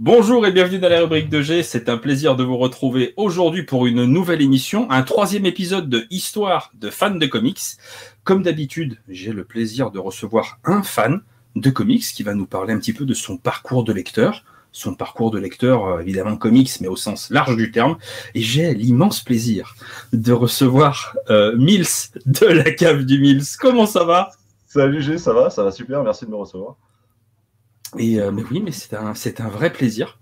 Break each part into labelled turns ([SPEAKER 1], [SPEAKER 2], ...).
[SPEAKER 1] Bonjour et bienvenue dans la rubrique de G. C'est un plaisir de vous retrouver aujourd'hui pour une nouvelle émission, un troisième épisode de Histoire de fans de comics. Comme d'habitude, j'ai le plaisir de recevoir un fan de comics qui va nous parler un petit peu de son parcours de lecteur, son parcours de lecteur euh, évidemment comics mais au sens large du terme. Et j'ai l'immense plaisir de recevoir euh, Mills de la cave du Mills. Comment ça va?
[SPEAKER 2] Salut G, ça va, ça va super, merci de me recevoir.
[SPEAKER 1] Et euh, mais oui, mais c'est un, c'est un vrai plaisir.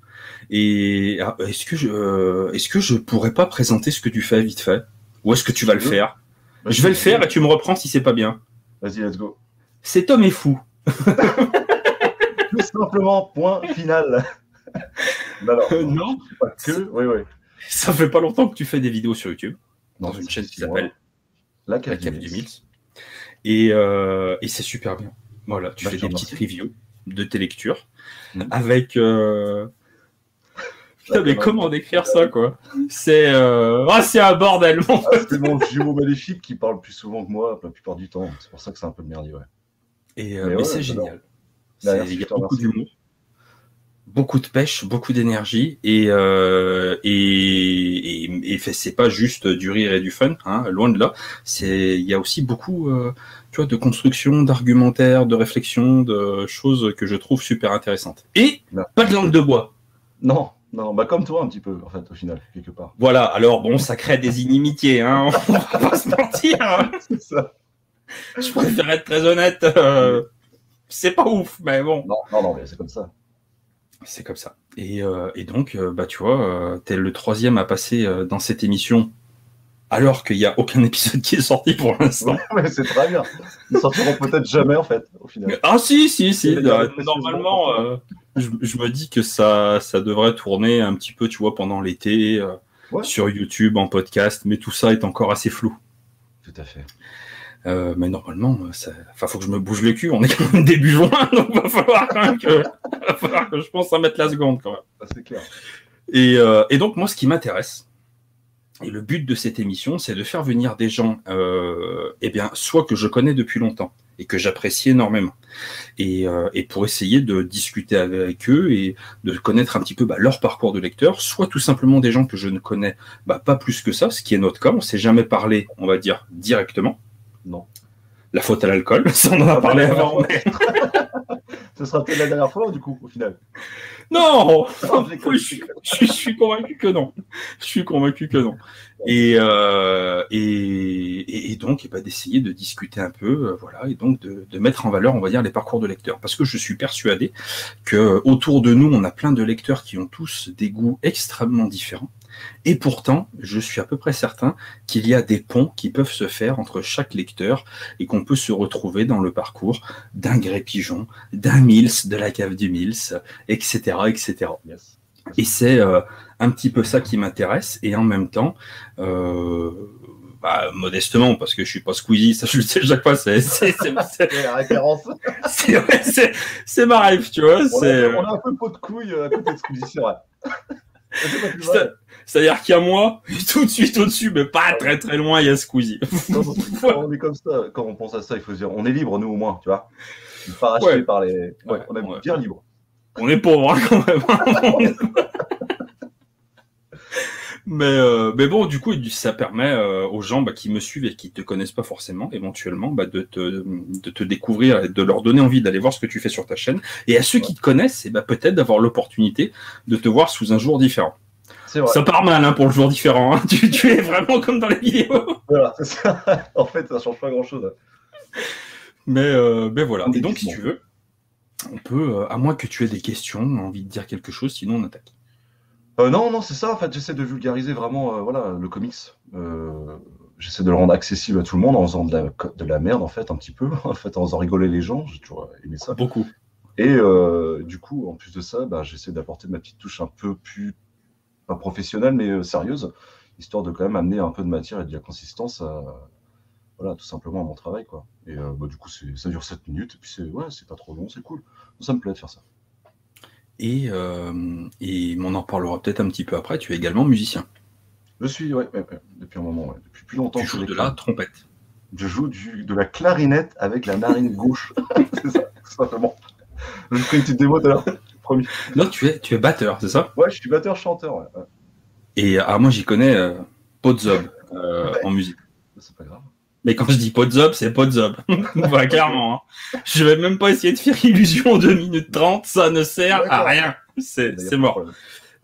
[SPEAKER 1] Et ah, est-ce que je, euh, est-ce que je pourrais pas présenter ce que tu fais vite fait, ou est-ce que tu vas le faire? Je vais le faire et tu me reprends si c'est pas bien.
[SPEAKER 2] Vas-y, let's go.
[SPEAKER 1] Cet homme est fou.
[SPEAKER 2] Tout simplement, point final. non,
[SPEAKER 1] Euh, non,
[SPEAKER 2] pas que, oui, oui.
[SPEAKER 1] ça fait pas longtemps que tu fais des vidéos sur YouTube dans
[SPEAKER 2] Non,
[SPEAKER 1] une chaîne qui s'appelle
[SPEAKER 2] La cave du Mills.
[SPEAKER 1] Et, euh, et c'est super bien. Voilà, tu
[SPEAKER 2] Bah,
[SPEAKER 1] fais des
[SPEAKER 2] te
[SPEAKER 1] petites reviews de tes lectures
[SPEAKER 2] Mhm.
[SPEAKER 1] avec. euh, Putain, mais comment décrire ça, quoi? C'est euh, ah, c'est un bordel. mon
[SPEAKER 2] Ah, c'est mon jumeau maléfique qui parle plus souvent que moi la plupart du temps. C'est pour ça que c'est un peu le merdier, ouais.
[SPEAKER 1] Et euh,
[SPEAKER 2] Mais
[SPEAKER 1] mais
[SPEAKER 2] ouais,
[SPEAKER 1] c'est génial.
[SPEAKER 2] Bah,
[SPEAKER 1] Il y a beaucoup d'humour, beaucoup de pêche, beaucoup d'énergie et euh, et, et, et c'est pas juste du rire et du fun, hein, loin de là. C'est il y a aussi beaucoup euh, tu vois de construction, d'argumentaire, de réflexion, de choses que je trouve super intéressantes. Et
[SPEAKER 2] Non.
[SPEAKER 1] pas de langue de bois.
[SPEAKER 2] Non, non, bah comme toi un petit peu, en fait, au final, quelque part.
[SPEAKER 1] Voilà. Alors bon, ça crée des inimitiés, hein. On va pas se mentir. hein.
[SPEAKER 2] C'est ça.
[SPEAKER 1] Je préfère être très honnête. euh, c'est pas ouf, mais bon.
[SPEAKER 2] Non, non, non, mais c'est comme ça.
[SPEAKER 1] C'est comme ça. Et, euh, et donc, euh, bah, tu vois, euh, t'es le troisième à passer dans cette émission, alors qu'il n'y a aucun épisode qui est sorti pour l'instant.
[SPEAKER 2] mais c'est très bien. Ils sortiront peut-être jamais, en fait, au final.
[SPEAKER 1] Ah si, si, si. Euh, normalement, euh, je, je me dis que ça, ça devrait tourner un petit peu, tu vois, pendant l'été, euh,
[SPEAKER 2] Ouais.
[SPEAKER 1] sur YouTube, en podcast, mais tout ça est encore assez flou.
[SPEAKER 2] Tout à fait.
[SPEAKER 1] Euh, mais normalement, ça... enfin, faut que je me bouge le cul. On est quand même début juin, donc va falloir quand même que, va falloir que je pense à mettre la seconde quand même.
[SPEAKER 2] Ah, c'est clair.
[SPEAKER 1] Et, euh, et donc, moi, ce qui m'intéresse, et le but de cette émission, c'est de faire venir des gens, euh, eh bien, soit que je connais depuis longtemps et que j'apprécie énormément, et, euh, et pour essayer de discuter avec eux et de connaître un petit peu bah, leur parcours de lecteur, soit tout simplement des gens que je ne connais bah, pas plus que ça, ce qui est notre cas, on s'est jamais parlé, on va dire, directement.
[SPEAKER 2] Non.
[SPEAKER 1] La faute à l'alcool, ça on en a
[SPEAKER 2] Ah,
[SPEAKER 1] parlé
[SPEAKER 2] bah,
[SPEAKER 1] avant.
[SPEAKER 2] bah,
[SPEAKER 1] mais-
[SPEAKER 2] Ce sera peut-être la dernière fois, du coup, au final.
[SPEAKER 1] Non,
[SPEAKER 2] je
[SPEAKER 1] suis- je convaincu que non. Je suis convaincu que non. Et, euh, et, et, et donc, eh ben, d'essayer de discuter un peu, euh, voilà, et donc de, de mettre en valeur, on va dire, les parcours de lecteurs. Parce que je suis persuadé que autour de nous, on a plein de lecteurs qui ont tous des goûts extrêmement différents. Et pourtant, je suis à peu près certain qu'il y a des ponts qui peuvent se faire entre chaque lecteur et qu'on peut se retrouver dans le parcours d'un Gré Pigeon, d'un Mills, de la cave du Mills, etc., etc.
[SPEAKER 2] Yes.
[SPEAKER 1] Et c'est euh, un petit peu ça qui m'intéresse. Et en même temps, euh, bah, modestement, parce que je suis pas Squeezie, ça je le sais chaque fois, c'est
[SPEAKER 2] la référence.
[SPEAKER 1] c'est ma rêve, tu vois.
[SPEAKER 2] On a, on a un peu pot de couille euh, à côté de Squeezie, c'est vrai.
[SPEAKER 1] C'est-à-dire qu'il y a moi, et tout de suite au-dessus, mais pas très très loin, il y a Squeezie.
[SPEAKER 2] Quand on est comme ça, quand on pense à ça, il faut se dire, on est libre, nous, au moins, tu vois. Pas racheté
[SPEAKER 1] Ouais.
[SPEAKER 2] par les. Ouais,
[SPEAKER 1] Ouais,
[SPEAKER 2] on est bien libre.
[SPEAKER 1] On est pauvre hein, quand même. mais, euh, mais bon, du coup, ça permet euh, aux gens bah, qui me suivent et qui te connaissent pas forcément, éventuellement, bah, de, te, de te découvrir et de leur donner envie d'aller voir ce que tu fais sur ta chaîne. Et à ceux qui te connaissent, et bah, peut-être d'avoir l'opportunité de te voir sous un jour différent.
[SPEAKER 2] Vrai.
[SPEAKER 1] Ça part mal hein, pour le jour différent. Hein. Tu, tu es vraiment comme dans les vidéos.
[SPEAKER 2] Voilà, c'est ça. en fait, ça change pas grand-chose.
[SPEAKER 1] Mais, euh, mais voilà. Et donc, si tu veux, on peut, euh, à moins que tu aies des questions, envie de dire quelque chose, sinon on attaque.
[SPEAKER 2] Euh, non, non, c'est ça. En fait, j'essaie de vulgariser vraiment, euh, voilà, le comics. Euh, j'essaie de le rendre accessible à tout le monde en faisant de la, de la merde, en fait, un petit peu. En fait, en faisant rigoler les gens. J'ai toujours aimé ça.
[SPEAKER 1] Beaucoup.
[SPEAKER 2] Et du coup, en plus de ça, bah, j'essaie d'apporter ma petite touche un peu plus, pas professionnelle, mais sérieuse, histoire de quand même amener un peu de matière et de la consistance à, voilà, tout simplement à mon travail, quoi. Et bah, du coup, ça dure 7 minutes, et puis c'est, ouais, c'est pas trop long, c'est cool. Ça me plaît de faire ça.
[SPEAKER 1] Et, euh, et on en parlera peut-être un petit peu après. Tu es également musicien.
[SPEAKER 2] Je suis, ouais, ouais, ouais, depuis un moment, ouais, depuis plus longtemps.
[SPEAKER 1] Tu joues de la trompette.
[SPEAKER 2] Je joue du, de la clarinette avec la narine gauche. c'est ça, simplement. Je ferai une petite démo tout à l'heure.
[SPEAKER 1] Non, tu es, tu es batteur, c'est ça?
[SPEAKER 2] Ouais, je suis batteur-chanteur. Ouais.
[SPEAKER 1] Et ah, moi, j'y connais euh, Podzob euh, en musique.
[SPEAKER 2] C'est pas grave.
[SPEAKER 1] Mais quand je dis Podzob, c'est Podzob. bah, clairement. Hein. Je vais même pas essayer de faire illusion en 2 minutes 30, ça ne sert à rien. C'est mort.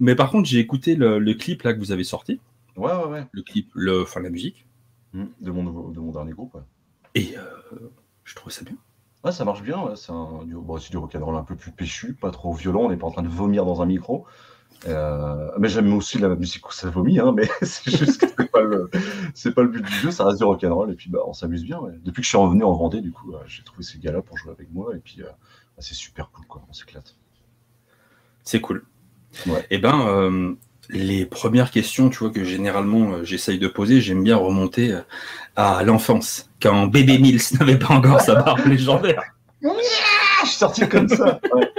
[SPEAKER 1] Mais par contre, j'ai écouté le, le, clip là que vous avez sorti.
[SPEAKER 2] Ouais, ouais, ouais.
[SPEAKER 1] Le clip, le, enfin la musique.
[SPEAKER 2] Mmh, de, mon nouveau, de mon dernier groupe. Ouais.
[SPEAKER 1] Et euh, je trouve ça bien.
[SPEAKER 2] Ouais, ça marche bien. Ouais. C'est un, du, bon, du rock'n'roll un peu plus péchu, pas trop violent. On n'est pas en train de vomir dans un micro. Euh, mais j'aime aussi la musique où ça vomit, hein, mais c'est juste que c'est pas, le, pas le but du jeu, ça reste du rock'n'roll et puis bah, on s'amuse bien. Ouais. Depuis que je suis revenu en Vendée, du coup, euh, j'ai trouvé ces gars-là pour jouer avec moi et puis euh, bah, c'est super cool, quoi. On s'éclate.
[SPEAKER 1] C'est cool. Ouais. Et eh ben, euh, les premières questions, tu vois, que généralement j'essaye de poser, j'aime bien remonter à l'enfance, quand Bébé Mills n'avait pas encore sa barbe légendaire.
[SPEAKER 2] Je suis sorti comme ça. Ouais.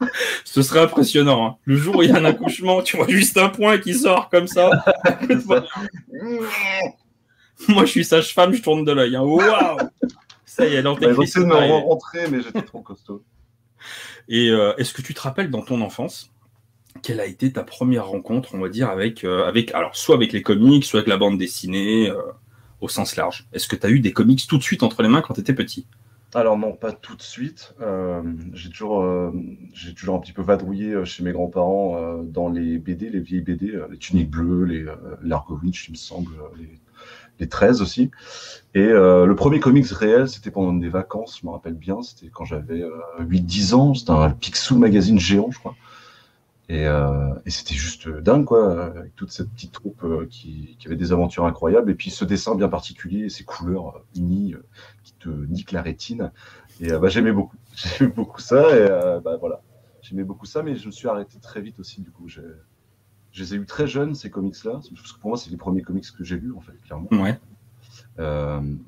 [SPEAKER 1] Ce serait impressionnant. Hein. Le jour où il y a un accouchement, tu vois juste un point qui sort comme ça. Moi, je suis sage-femme, je tourne de l'œil. Hein. Waouh Ça y est,
[SPEAKER 2] l'antéchrist. J'ai de me rentrer, mais j'étais trop costaud.
[SPEAKER 1] Et euh, est-ce que tu te rappelles dans ton enfance quelle a été ta première rencontre, on va dire, avec, euh, avec alors soit avec les comics, soit avec la bande dessinée, euh, au sens large? Est-ce que tu as eu des comics tout de suite entre les mains quand tu étais petit?
[SPEAKER 2] Alors non, pas tout de suite. Euh, j'ai toujours, euh, j'ai toujours un petit peu vadrouillé euh, chez mes grands-parents dans les BD, les vieilles BD, les Tuniques Bleues, les Largo Winch, il me semble, les, les 13 aussi. Et le premier comics réel, c'était pendant des vacances, je me rappelle bien, c'était quand j'avais 8-10 ans, c'était un Picsou magazine géant, je crois. Et, euh, et c'était juste dingue, quoi, avec toute cette petite troupe euh, qui, qui, avait des aventures incroyables. Et puis ce dessin bien particulier, ces couleurs unies euh, qui te niquent la rétine. Et bah, j'aimais beaucoup. J'aimais beaucoup ça. Et bah, voilà. J'aimais beaucoup ça, mais je me suis arrêté très vite aussi, du coup. Je les ai eu très jeunes, ces comics-là. Parce que pour moi, c'est les premiers comics que j'ai lus, en fait, clairement.
[SPEAKER 1] Ouais.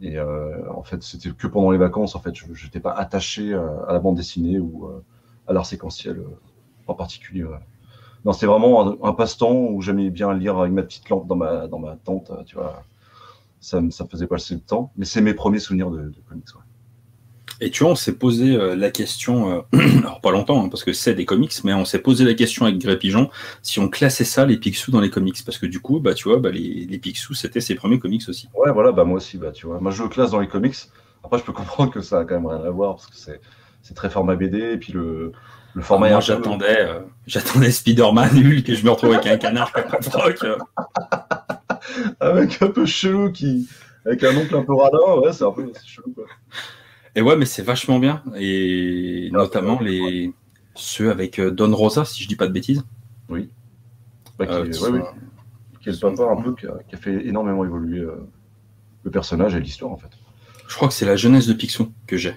[SPEAKER 2] Et en fait, c'était que pendant les vacances. En fait, je n'étais pas attaché à la bande dessinée ou à l'art séquentiel en particulier. Ouais. Non, c'est vraiment un, un passe-temps où j'aimais bien lire avec ma petite lampe dans ma, dans ma tente, tu vois. Ça, ça me faisait passer le temps, mais c'est mes premiers souvenirs de, de comics. Ouais.
[SPEAKER 1] Et tu vois, on s'est posé euh, la question, euh, alors pas longtemps, hein, parce que c'est des comics, mais on s'est posé la question avec Gré Pigeon si on classait ça, les Picsou, dans les comics. Parce que du coup, bah, tu vois, bah, les, les Picsou, c'était ses premiers comics aussi.
[SPEAKER 2] Ouais, voilà, bah, moi aussi, bah, tu vois. Moi, je le classe dans les comics. Après, je peux comprendre que ça a quand même rien à voir, parce que c'est, c'est très format BD, et puis le, le format
[SPEAKER 1] moi, j'attendais, euh, j'attendais Spider-Man Hulk et je me retrouvais avec un canard de froc.
[SPEAKER 2] avec un peu chelou qui, avec un oncle un peu radin, ouais, c'est un peu chelou quoi.
[SPEAKER 1] Et ouais, mais c'est vachement bien et ah, notamment les ceux avec euh, Don Rosa, si je dis pas de bêtises.
[SPEAKER 2] Oui. Bah, qui, euh, oui. qui est le papa un peu qui a, qui a fait énormément évoluer euh, le personnage et l'histoire en fait.
[SPEAKER 1] Je crois que c'est la jeunesse de Picsou que j'ai.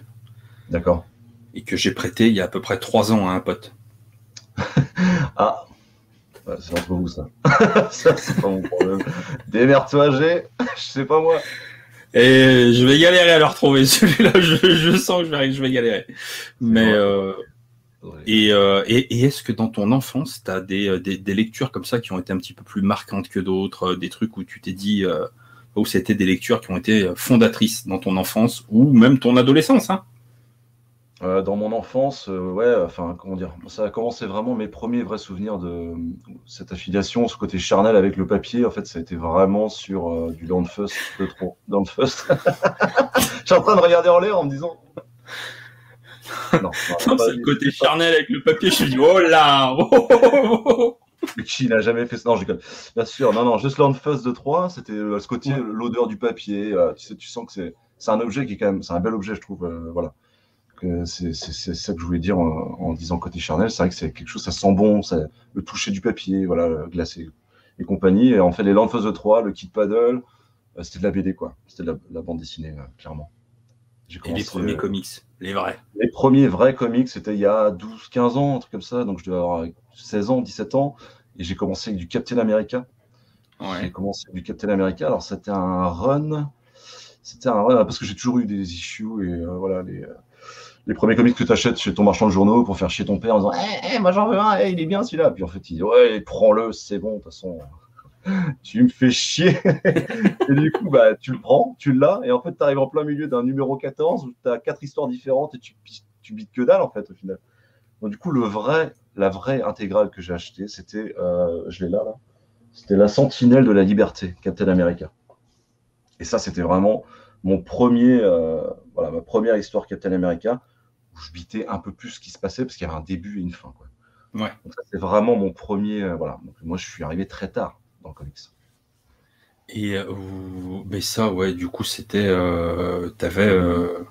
[SPEAKER 2] D'accord
[SPEAKER 1] et que j'ai prêté il y a à peu près trois ans à un pote.
[SPEAKER 2] ah, c'est entre vous ça. ça c'est pas mon problème. Démerde-toi, j'ai, je sais pas moi.
[SPEAKER 1] Et je vais galérer à le retrouver celui-là. Je, je, sens que je vais, je vais galérer. Mais euh, et, euh, et, et est-ce que dans ton enfance, tu as des, des, des, lectures comme ça qui ont été un petit peu plus marquantes que d'autres, des trucs où tu t'es dit, euh, où c'était des lectures qui ont été fondatrices dans ton enfance ou même ton adolescence, hein?
[SPEAKER 2] Euh, dans mon enfance, euh, ouais, enfin, comment dire, ça a commencé vraiment mes premiers vrais souvenirs de cette affiliation, ce côté charnel avec le papier. En fait, ça a été vraiment sur euh, du Landfust, de trop. Landfust. Je suis en train de regarder en l'air en me disant.
[SPEAKER 1] non, c'est le côté charnel avec le papier. Je me dis, oh là oh, oh, oh, oh.
[SPEAKER 2] Mais qui n'a jamais fait ça? Non, je Bien sûr, non, non, juste Landfust de 3, c'était ce côté, ouais. l'odeur du papier. tu sais, tu sens que c'est, c'est un objet qui est quand même, c'est un bel objet, je trouve. voilà c'est ça que je voulais dire en, en disant côté charnel. C'est vrai que c'est quelque chose, ça sent bon, ça, le toucher du papier, voilà, glacé et compagnie. Et en fait, les Landfuzz 3, le kit paddle, euh, c'était de la BD, quoi. C'était de, la bande dessinée, euh, clairement.
[SPEAKER 1] Commencé, et les premiers euh, comics, les vrais.
[SPEAKER 2] Les premiers vrais comics, c'était il y a 12, 15 ans, un truc comme ça. Donc, je devais avoir 16 ans, 17 ans. Et j'ai commencé avec du Captain America. Ouais. J'ai commencé avec du Captain America. Alors, c'était un run. C'était un run parce que j'ai toujours eu des issues et voilà, les les premiers comics que tu achètes chez ton marchand de journaux pour faire chier ton père en disant Eh, hey, moi j'en veux un, hey, il est bien celui-là. Puis en fait, il dit Ouais, prends-le, c'est bon, de toute façon, tu me fais chier. et du coup, bah, tu le prends, tu l'as, et en fait, tu arrives en plein milieu d'un numéro 14 où tu as quatre histoires différentes et tu, tu bites que dalle, en fait, au final. Donc, du coup, le vrai la vraie intégrale que j'ai achetée, c'était, euh, je l'ai là, là, c'était la Sentinelle de la Liberté, Captain America. Et ça, c'était vraiment mon premier, euh, voilà, ma première histoire Captain America, où je bitais un peu plus ce qui se passait, parce qu'il y avait un début et une fin. Quoi.
[SPEAKER 1] Ouais.
[SPEAKER 2] Donc ça, c'est vraiment mon premier, euh, voilà. Donc, moi, je suis arrivé très tard dans le comics.
[SPEAKER 1] Et euh, mais ça, ouais, du coup, c'était. Euh, T'avais. euh,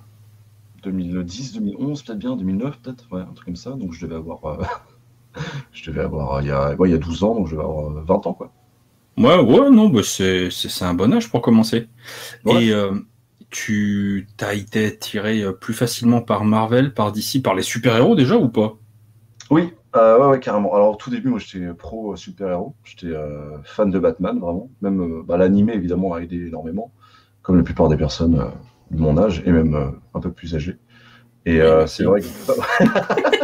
[SPEAKER 2] 2010, 2011, peut-être bien, 2009, peut-être, ouais, un truc comme ça. Donc je devais avoir, je devais avoir, il y a, ouais, il y a 12 ans, donc je devais avoir euh, 20 ans, quoi.
[SPEAKER 1] Ouais, ouais, non, bah c'est un bon âge pour commencer.
[SPEAKER 2] Ouais.
[SPEAKER 1] Et euh, tu t'as été attiré euh, plus facilement par Marvel, par DC, par les super-héros déjà ou pas?
[SPEAKER 2] Oui, euh, ouais, ouais, carrément. Alors, au tout début, moi, j'étais pro euh, super-héros. J'étais euh, fan de Batman, vraiment. Même euh, bah, l'animé, évidemment, a aidé énormément, comme la plupart des personnes de mon âge et même un peu plus âgées. Et
[SPEAKER 1] Oui,
[SPEAKER 2] c'est vrai que.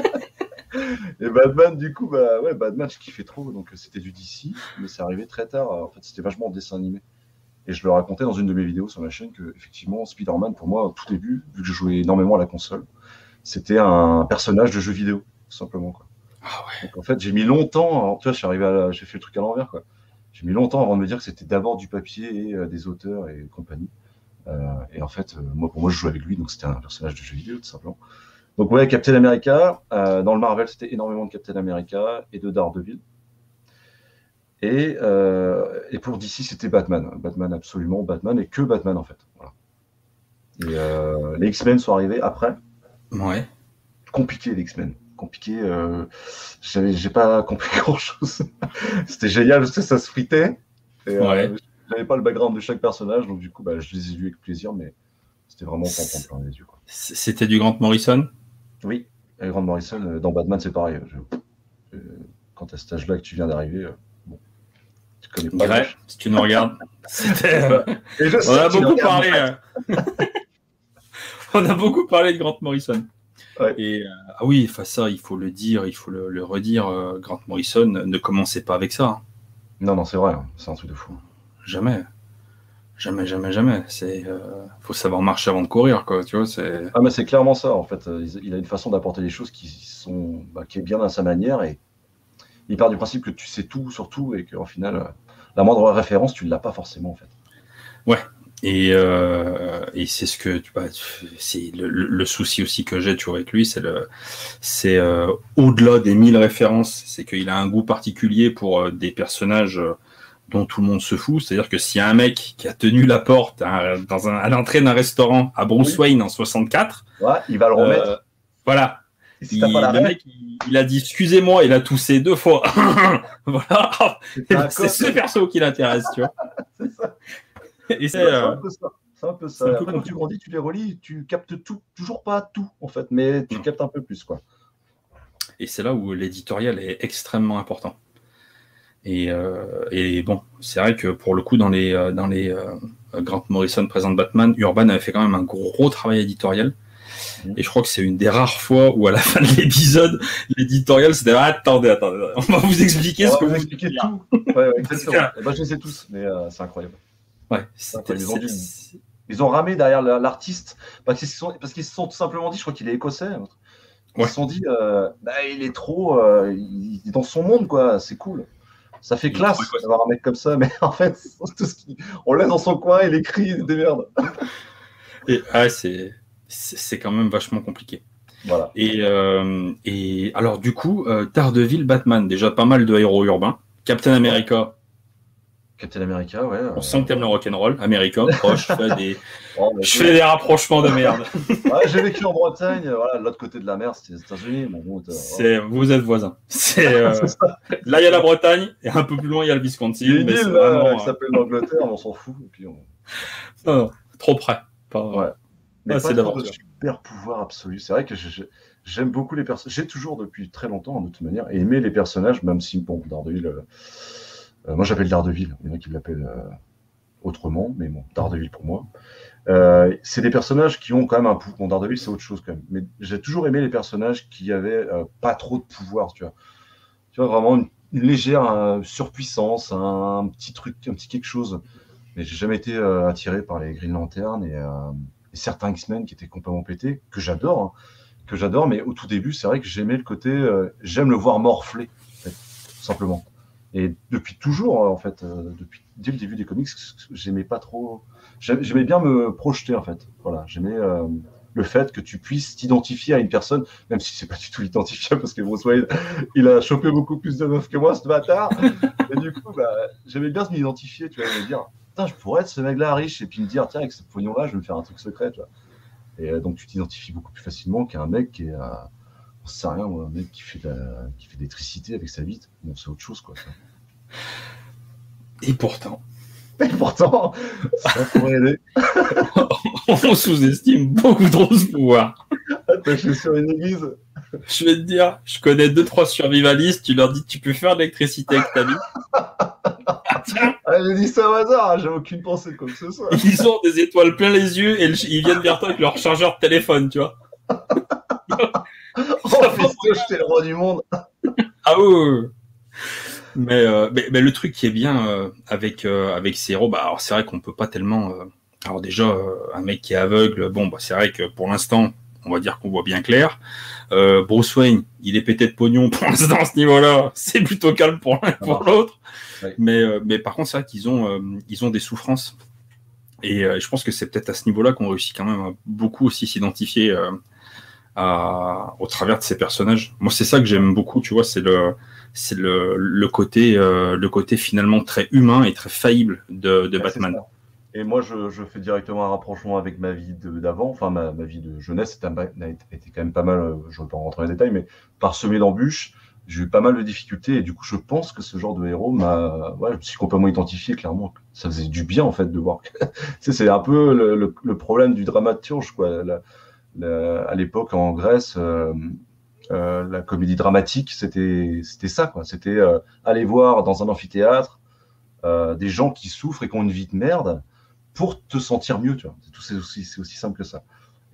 [SPEAKER 2] et Batman, du coup, bah, ouais, Batman, je kiffais trop. Donc, c'était du DC, mais c'est arrivé très tard. En fait, c'était vachement en dessin animé. Et je le racontais dans une de mes vidéos sur ma chaîne que, effectivement, Spider-Man, pour moi, au tout début, vu que je jouais énormément à la console, c'était un personnage de jeu vidéo, tout simplement. Quoi.
[SPEAKER 1] Ah ouais.
[SPEAKER 2] Donc en fait, j'ai mis longtemps. Alors, tu vois, je suis arrivé à la- j'ai fait le truc à l'envers, quoi. J'ai mis longtemps avant de me dire que c'était d'abord du papier et euh, des auteurs et compagnie. Euh, et en fait, euh, moi, pour moi, je jouais avec lui, donc c'était un personnage de jeu vidéo, tout simplement. Donc ouais, Captain America. dans le Marvel, c'était énormément de Captain America et de Daredevil. Et, euh, et pour DC, c'était Batman. Batman, absolument, Batman et que Batman, en fait. Voilà. Et euh, les X-Men sont arrivés après
[SPEAKER 1] Ouais.
[SPEAKER 2] compliqué les X-Men. Compliqué. Euh, j'ai pas compris grand chose. C'était génial, parce que ça se fritait. Et, euh,
[SPEAKER 1] Ouais.
[SPEAKER 2] j'avais pas le background de chaque personnage, donc du coup, bah, je les ai vus avec plaisir, mais c'était vraiment pour en prendre les yeux.
[SPEAKER 1] C'était du Grant Morrison?
[SPEAKER 2] Oui, et Grant Morrison, dans Batman, c'est pareil. Je- quand à cet âge-là que tu viens d'arriver, euh, tu connais pas.
[SPEAKER 1] Si tu nous regardes. Euh,
[SPEAKER 2] je
[SPEAKER 1] On a
[SPEAKER 2] tu
[SPEAKER 1] beaucoup parlé. euh, On a beaucoup parlé de Grant Morrison.
[SPEAKER 2] Ouais.
[SPEAKER 1] Et euh, ah oui, enfin ça, il faut le dire, il faut le, le redire. euh, Grant Morrison ne commençait pas avec ça. hein.
[SPEAKER 2] Non, non, c'est vrai, hein, c'est un truc de fou.
[SPEAKER 1] Jamais. Jamais, jamais, jamais. C'est, euh, faut savoir marcher avant de courir, quoi. Tu vois, c'est.
[SPEAKER 2] Ah, mais c'est clairement ça, en fait. Euh, Il il a une façon d'apporter les choses qui, sont, bah, qui est bien à sa manière et il part du principe que tu sais tout sur tout et qu'en final, euh, la moindre référence, tu ne l'as pas forcément, en fait.
[SPEAKER 1] Et, euh, et c'est ce que c'est le, souci aussi que j'ai, tu vois, avec lui, c'est le, c'est euh, au-delà des mille références, c'est qu'il a un goût particulier pour euh, des personnages dont tout le monde se fout. C'est-à-dire que s'il y a un mec qui a tenu la porte à, dans un, à l'entrée d'un restaurant à Bruce Wayne en 64,
[SPEAKER 2] Ouais, il va le remettre.
[SPEAKER 1] voilà,
[SPEAKER 2] si
[SPEAKER 1] il,
[SPEAKER 2] pas
[SPEAKER 1] le mec, il, il a dit excusez-moi, il a toussé deux fois. voilà,
[SPEAKER 2] c'est
[SPEAKER 1] ce perso qui l'intéresse, tu vois.
[SPEAKER 2] C'est ça.
[SPEAKER 1] Et
[SPEAKER 2] C'est
[SPEAKER 1] c'est, euh,
[SPEAKER 2] un peu ça. C'est un peu ça.
[SPEAKER 1] un peu
[SPEAKER 2] Après, quand tu grandis, tu les relis, tu captes tout, toujours pas tout, en fait, mais tu
[SPEAKER 1] Non.
[SPEAKER 2] captes un peu plus, quoi.
[SPEAKER 1] Et c'est là où l'éditorial est extrêmement important. Et, euh, et bon, c'est vrai que pour le coup, dans les, euh, dans les euh, Grant Morrison présente Batman, Urban avait fait quand même un gros travail éditorial. Et je crois que c'est une des rares fois où à la fin de l'épisode, l'éditorial c'était ah, attendez, attendez, on va vous expliquer
[SPEAKER 2] On
[SPEAKER 1] ce que
[SPEAKER 2] vous
[SPEAKER 1] dire.
[SPEAKER 2] tout. Ouais, ouais, exactement. Eh ben, je les ai tous, mais euh, c'est incroyable.
[SPEAKER 1] Ouais,
[SPEAKER 2] ils ont dû-
[SPEAKER 1] c'est-
[SPEAKER 2] Ils ont ramé derrière la- l'artiste parce qu'ils se sont, parce qu'ils se sont tout simplement dit, je crois qu'il est écossais. Ils
[SPEAKER 1] Ouais.
[SPEAKER 2] se sont dit, euh, bah, il est trop, euh, il est dans son monde, quoi. C'est cool. Ça fait
[SPEAKER 1] Il
[SPEAKER 2] classe d'avoir un mec comme ça, mais en fait, tout ce qui... on laisse dans son coin, il écrit des merdes.
[SPEAKER 1] et, ouais, c'est c'est quand même vachement compliqué.
[SPEAKER 2] Voilà.
[SPEAKER 1] Et, euh, et alors, du coup, euh, Daredevil, Batman, déjà pas mal de héros urbains. Captain America,
[SPEAKER 2] Captain America, ouais. euh,
[SPEAKER 1] on sent que t'aimes le rock'n'roll. America, proche, je fais des,
[SPEAKER 2] oh, bah,
[SPEAKER 1] je fais des rapprochements de merde.
[SPEAKER 2] ouais, J'ai vécu en Bretagne, voilà, de l'autre côté de la mer, c'était les États-Unis. Bon, euh,
[SPEAKER 1] vous êtes voisins. Euh, là, il y a la Bretagne, et un peu plus loin, il y a le Wisconsin.
[SPEAKER 2] une île
[SPEAKER 1] vraiment,
[SPEAKER 2] qui s'appelle l'Angleterre, on s'en fout. Et puis on...
[SPEAKER 1] non, non, trop près. Pas-
[SPEAKER 2] Ouais. Mais
[SPEAKER 1] Ah,
[SPEAKER 2] pas trop de super pouvoir absolu. C'est vrai que j'aime beaucoup les personnages. J'ai toujours depuis très longtemps, de toute manière, aimé les personnages, même si, bon, Daredevil. euh, euh, moi, j'appelle Daredevil. Il y en a qui l'appellent euh, autrement, mais bon, Daredevil pour moi. Euh, c'est des personnages qui ont quand même un pouvoir. Bon, Daredevil, c'est autre chose quand même. Mais j'ai toujours aimé les personnages qui avaient pas trop de pouvoir, tu vois. Tu vois, vraiment une, une légère surpuissance, un, petit truc, un petit quelque chose. Mais j'ai jamais été attiré par les Green Lantern et, certains X-Men qui étaient complètement pétés, que j'adore. hein. que j'adore, mais au tout début, c'est vrai que j'aimais le côté, euh, j'aime le voir morfler, tout simplement. Et depuis toujours, en fait, euh, depuis dès le début des comics, j'aimais pas trop, j'aimais bien me projeter, en fait. Voilà, j'aimais euh, le fait que tu puisses t'identifier à une personne, même si c'est pas du tout identifiable, parce que Bruce il a chopé beaucoup plus de meufs que moi, ce bâtard. Et du coup, bah, j'aimais bien m'identifier, tu vois, me dire, je pourrais être ce mec-là riche, et puis me dire, tiens, avec ce pognon-là, je vais me faire un truc secret, tu vois. Et euh, donc, tu t'identifies beaucoup plus facilement qu'un mec qui est, euh, on sait rien, un mec qui fait, de qui fait d'électricité avec sa bite. Bon, c'est autre chose, quoi.
[SPEAKER 1] Et pourtant.
[SPEAKER 2] Et pourtant, ça pourrait aider.
[SPEAKER 1] on sous-estime beaucoup trop ce pouvoir.
[SPEAKER 2] Attaché sur une église.
[SPEAKER 1] Je vais te dire, je connais deux, trois survivalistes, tu leur dis tu peux faire de l'électricité avec ta bite.
[SPEAKER 2] Ah, j'ai dit ça au hasard, j'ai aucune pensée quoi que ce soit.
[SPEAKER 1] Ils ont des étoiles plein les yeux et ils viennent vers toi avec leur chargeur de téléphone, tu vois.
[SPEAKER 2] oh, j'étais le roi du monde.
[SPEAKER 1] ah oui. Euh, mais, mais, le truc qui est bien euh, avec euh, avec ces héros, bah alors c'est vrai qu'on peut pas tellement. alors déjà, un mec qui est aveugle, bon, bah c'est vrai que pour l'instant, on va dire qu'on voit bien clair. Bruce Wayne, il est pété de pognon pour l'instant à ce niveau-là. C'est plutôt calme pour l'un et pour l'autre. Mais mais par contre, c'est vrai qu'ils ont ils ont des souffrances. Et je pense que c'est peut-être à ce niveau-là qu'on réussit quand même à beaucoup aussi s'identifier au travers de ces personnages. Moi, c'est ça que j'aime beaucoup, tu vois, c'est le c'est le, le, côté, euh, le côté finalement très humain et très faillible de, de Batman.
[SPEAKER 2] Et moi, je, fais directement un rapprochement avec ma vie d'avant, enfin ma, vie de jeunesse était, quand même pas mal, euh, je ne vais pas rentrer dans les détails, mais parsemé d'embûches, j'ai eu pas mal de difficultés et du coup, je pense que ce genre de héros m'a, ouais, je me suis complètement identifié clairement. Ça faisait du bien en fait de voir. c'est un peu le, problème du dramaturge, quoi. à l'époque en Grèce, euh, euh, la comédie dramatique, c'était ça, quoi. C'était aller voir dans un amphithéâtre des gens qui souffrent et qui ont une vie de merde pour te sentir mieux, tu vois. C'est aussi, aussi simple que ça.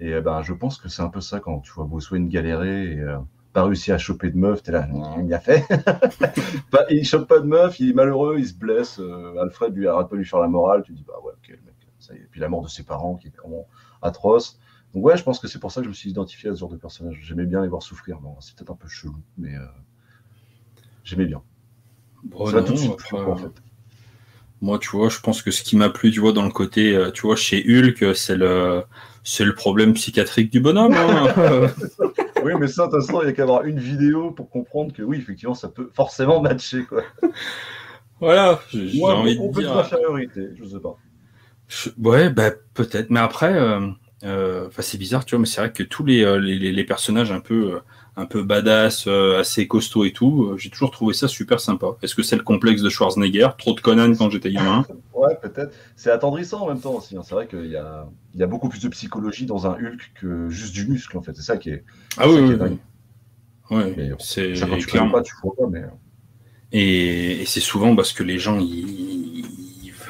[SPEAKER 2] Et ben, je pense que c'est un peu ça quand tu vois Bruce Wayne galérer et pas réussi à choper de meuf, t'es là, il a fait. il chope pas de meuf, il est malheureux, il se blesse. Alfred lui arrête pas de lui faire la morale. Tu dis bah ouais, ok, le mec, ça y est. Et puis la mort de ses parents qui est vraiment atroce. Donc ouais, je pense que c'est pour ça que je me suis identifié à ce genre de personnage. J'aimais bien les voir souffrir. Bon, c'est peut-être un peu chelou, mais euh, j'aimais bien.
[SPEAKER 1] Bon, ça tout de suite en fait. Moi, tu vois, je pense que ce qui m'a plu, tu vois, dans le côté, euh, tu vois, chez Hulk, c'est le, c'est le problème psychiatrique du bonhomme. Hein.
[SPEAKER 2] oui, mais ça, de toute façon, il n'y a qu'à avoir une vidéo pour comprendre que oui, effectivement, ça peut forcément matcher, quoi.
[SPEAKER 1] Voilà, j'ai envie
[SPEAKER 2] de
[SPEAKER 1] dire.
[SPEAKER 2] d'infériorité, je sais pas.
[SPEAKER 1] Ouais, bah, peut-être, mais après. Euh, euh, c'est bizarre, tu vois, mais c'est vrai que tous les, euh, les, les, personnages un peu, euh, un peu badass, assez costauds et tout, j'ai toujours trouvé ça super sympa. Est-ce que c'est le complexe de Schwarzenegger? Trop de Conan quand j'étais gamin?
[SPEAKER 2] Ouais, peut-être. C'est attendrissant en même temps aussi. Hein. C'est vrai qu'il y a, il y a beaucoup plus de psychologie dans un Hulk que juste du muscle, en fait. C'est ça qui est.
[SPEAKER 1] Ah oui, oui, Ouais, c'est
[SPEAKER 2] clairement. Pas, tu vois mais...
[SPEAKER 1] Et, et c'est souvent parce que les gens, ils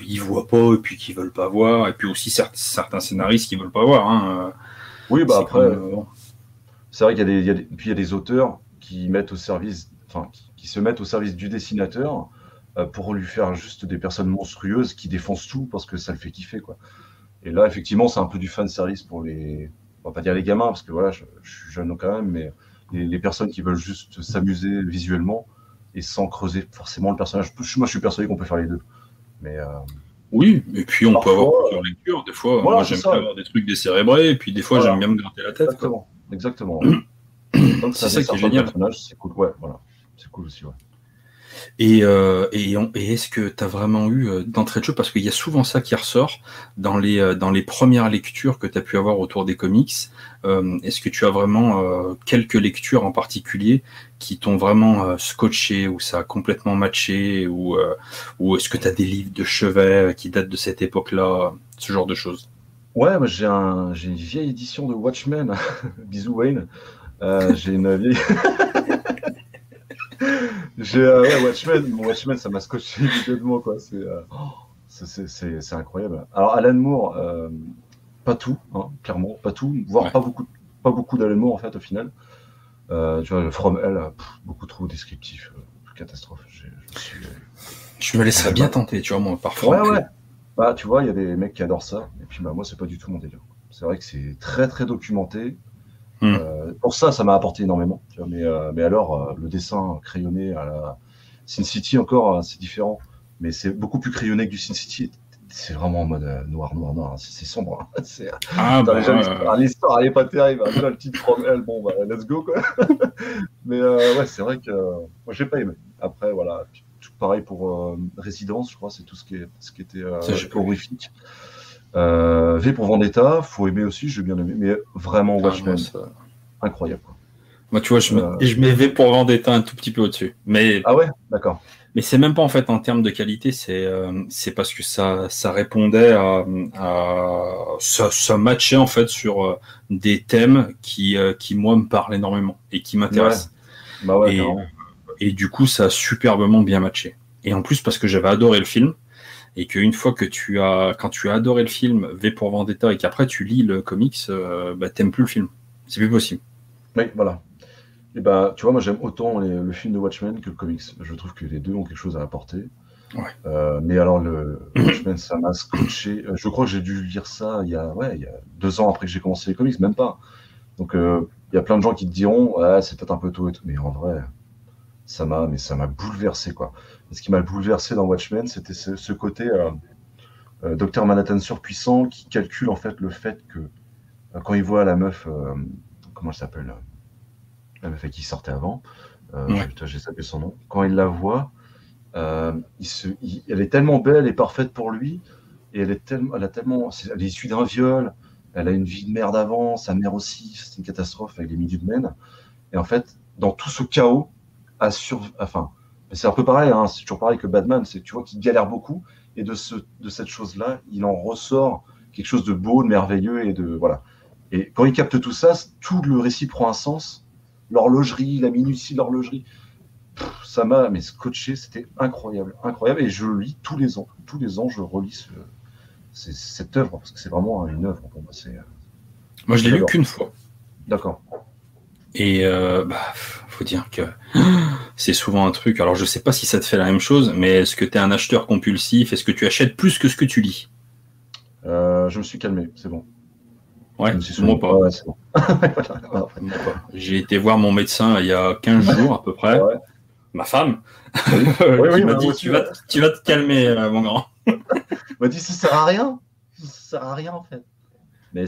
[SPEAKER 1] ils voient pas et puis qui veulent pas voir, et puis aussi certains scénaristes qui veulent pas voir. Hein.
[SPEAKER 2] Oui, bah après, c'est vrai qu'il y, a des, puis il y a des auteurs qui mettent au service, enfin, qui, se mettent au service du dessinateur euh, pour lui faire juste des personnes monstrueuses qui défoncent tout parce que ça le fait kiffer, quoi. Et là, effectivement, c'est un peu du fan service pour les, on va pas dire les gamins parce que voilà, je, suis jeune quand même, mais les, personnes qui veulent juste s'amuser visuellement et sans creuser forcément le personnage. Moi, je suis persuadé qu'on peut faire les deux. Mais euh,
[SPEAKER 1] oui, et puis on peut avoir plusieurs lectures. Des fois, moi j'aime bien avoir des trucs décérébrés, et puis des fois j'aime bien me gratter la tête.
[SPEAKER 2] Exactement. Exactement.
[SPEAKER 1] c'est ça qui est génial.
[SPEAKER 2] C'est cool. Ouais, voilà. C'est cool aussi. Ouais.
[SPEAKER 1] Et, euh, et, et est-ce que tu as vraiment eu euh, d'entrée de jeu? Parce qu'il y a souvent ça qui ressort dans les, euh, dans les premières lectures que tu as pu avoir autour des comics. Est-ce que tu as vraiment quelques lectures en particulier qui t'ont vraiment scotché, ou ça a complètement matché, ou, ou est-ce que tu as des livres de chevet qui datent de cette époque-là Ce genre de choses?
[SPEAKER 2] Ouais, j'ai un, une vieille édition de Watchmen. Bisous Wayne. j'ai une vieille. J'ai euh, ouais, Watchmen, mon Watchmen, ça m'a scotché immédiatement quoi. Euh, c'est incroyable. Alors Alan Moore, euh, pas tout, hein, clairement, pas tout, voire pas beaucoup, pas beaucoup d'Alan Moore en fait au final. tu vois, From Hell, beaucoup trop descriptif, catastrophe.
[SPEAKER 1] Je me laisserais bien tenter, tu vois, moi, parfois.
[SPEAKER 2] Ouais, ouais. Bah, tu vois, il y a des mecs qui adorent ça, et puis bah, moi, c'est pas du tout mon délire. C'est vrai que c'est très, très documenté. Hmm. pour ça, ça m'a apporté énormément. mais, mais alors, le dessin crayonné à la Sin City encore, c'est différent. Mais c'est beaucoup plus crayonné que du Sin City c'est vraiment en mode euh, noir, noir, noir. C'est sombre. Hein. Ah, bah, L'histoire, elle est pas terrible. Hein. le titre bon, bah, let's go, quoi. Mais euh, ouais, c'est vrai que moi, j'ai pas aimé. Après, voilà. Pareil pour euh, Résidence, je crois, c'est tout ce qui, est, ce qui était horrifique. v pour Vendetta, faut aimer aussi, j'ai bien aimé. Mais vraiment, ah, Watchmen, incroyable. Quoi.
[SPEAKER 1] Moi, tu vois, je, je mets V pour Vendetta un tout petit peu au-dessus. Mais...
[SPEAKER 2] Ah ouais? D'accord.
[SPEAKER 1] Mais c'est même pas en fait en termes de qualité, c'est euh, c'est parce que ça ça répondait à, à ça, ça, matchait en fait sur euh, des thèmes qui euh, qui moi me parlent énormément et qui m'intéressent. Bah ouais, et, et, du coup ça a superbement bien matché. Et en plus parce que j'avais adoré le film et qu'une fois que tu as quand tu as adoré le film V pour Vendetta et qu'après tu lis le comics, bah t'aimes plus le film. C'est plus possible.
[SPEAKER 2] Oui, voilà. Et bah, tu vois, moi j'aime autant le film de Watchmen que le comics. Je trouve que les deux ont quelque chose à apporter. Ouais. Euh, mais alors, le Watchmen, ça m'a scotché. Euh, je crois que j'ai dû lire ça il y, a, ouais, il y a deux ans après que j'ai commencé les comics, même pas. Donc, euh, il y a plein de gens qui te diront, ouais, c'est peut-être un peu tôt et tout. Mais en vrai, ça m'a, mais ça m'a bouleversé, quoi. ce qui m'a bouleversé dans Watchmen, c'était ce, côté Docteur Manhattan surpuissant qui calcule en fait le fait que quand il voit la meuf, comment elle s'appelle la meuf qui sortait avant. Euh, j'ai sapé son nom. Quand il la voit, euh, il se, elle est tellement belle et parfaite pour lui, et elle est tellement, elle a tellement, elle est issue d'un viol, elle a une vie de merde avant, sa mère aussi, c'est une catastrophe avec les men. Et en fait, dans tout ce chaos, enfin, c'est un peu pareil, hein, c'est toujours pareil que Batman, c'est tu vois qu'il galère beaucoup, et de, ce, de cette chose-là, il en ressort quelque chose de beau, de merveilleux, et de voilà. Et quand il capte tout ça, tout le récit prend un sens, l'horlogerie, la minutie de l'horlogerie. Ça m'a mais scotché, c'était incroyable, incroyable. Et je lis tous les ans, tous les ans, je relis cette œuvre parce que c'est vraiment une œuvre. Pour moi,
[SPEAKER 1] euh, moi, je l'ai lu qu'une fois.
[SPEAKER 2] D'accord.
[SPEAKER 1] Et euh, bah, faut dire que c'est souvent un truc. Alors, je sais pas si ça te fait la même chose, mais est-ce que tu es un acheteur compulsif? Est-ce que tu achètes plus que ce que tu lis?
[SPEAKER 2] Euh, Je me suis calmé, c'est bon.
[SPEAKER 1] Ouais, moi pas. J'ai été voir mon médecin il y a 15 jours à peu près. Ma femme. Oui. m'a dit tu, vas, tu vas te calmer, euh, mon grand.
[SPEAKER 2] m'a dit ça sert à rien. Ça sert à rien en fait. Mais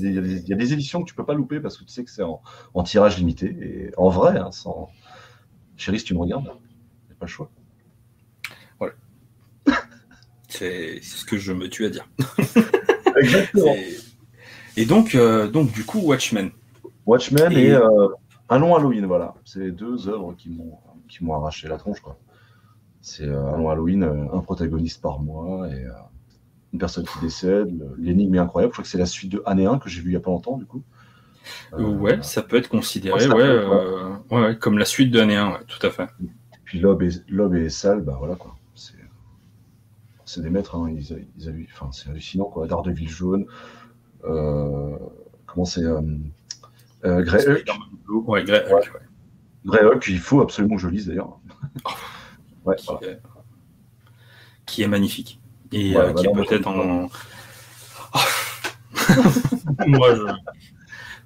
[SPEAKER 2] il, y a des, éditions que tu peux pas louper parce que tu sais que c'est en, tirage limité. Et en vrai, hein, sans... chérie, si tu me regardes, il n'y a pas le choix.
[SPEAKER 1] Voilà. c'est ce que je me tue à dire.
[SPEAKER 2] Exactement.
[SPEAKER 1] Et donc, euh, donc du coup, Watchmen.
[SPEAKER 2] Watchmen et, euh, Un long Halloween, voilà. C'est les deux œuvres qui m'ont qui m'ont arraché la tronche, quoi. C'est euh, Un long Halloween, un protagoniste par mois et une personne qui décède. L'énigme est incroyable. Je crois que c'est la suite de Année 1 que j'ai vu il y a pas longtemps, du coup.
[SPEAKER 1] ouais, ça peut être considéré, ouais, ouais, comme la suite de Année 1, tout à fait.
[SPEAKER 2] puis Lob et, Lob et Sal, bah voilà quoi. C'est des maîtres, hein. ils, ils, enfin, c'est hallucinant quoi. Daredevil jaune, euh, comment c'est euh, euh, Grey Hulk.
[SPEAKER 1] Ouais, Grey Hulk.
[SPEAKER 2] Grey Hulk, il faut absolument que je lise d'ailleurs.
[SPEAKER 1] ouais, qui, voilà. est... qui, est... magnifique. Et ouais, qui est peut-être en. Moi, je...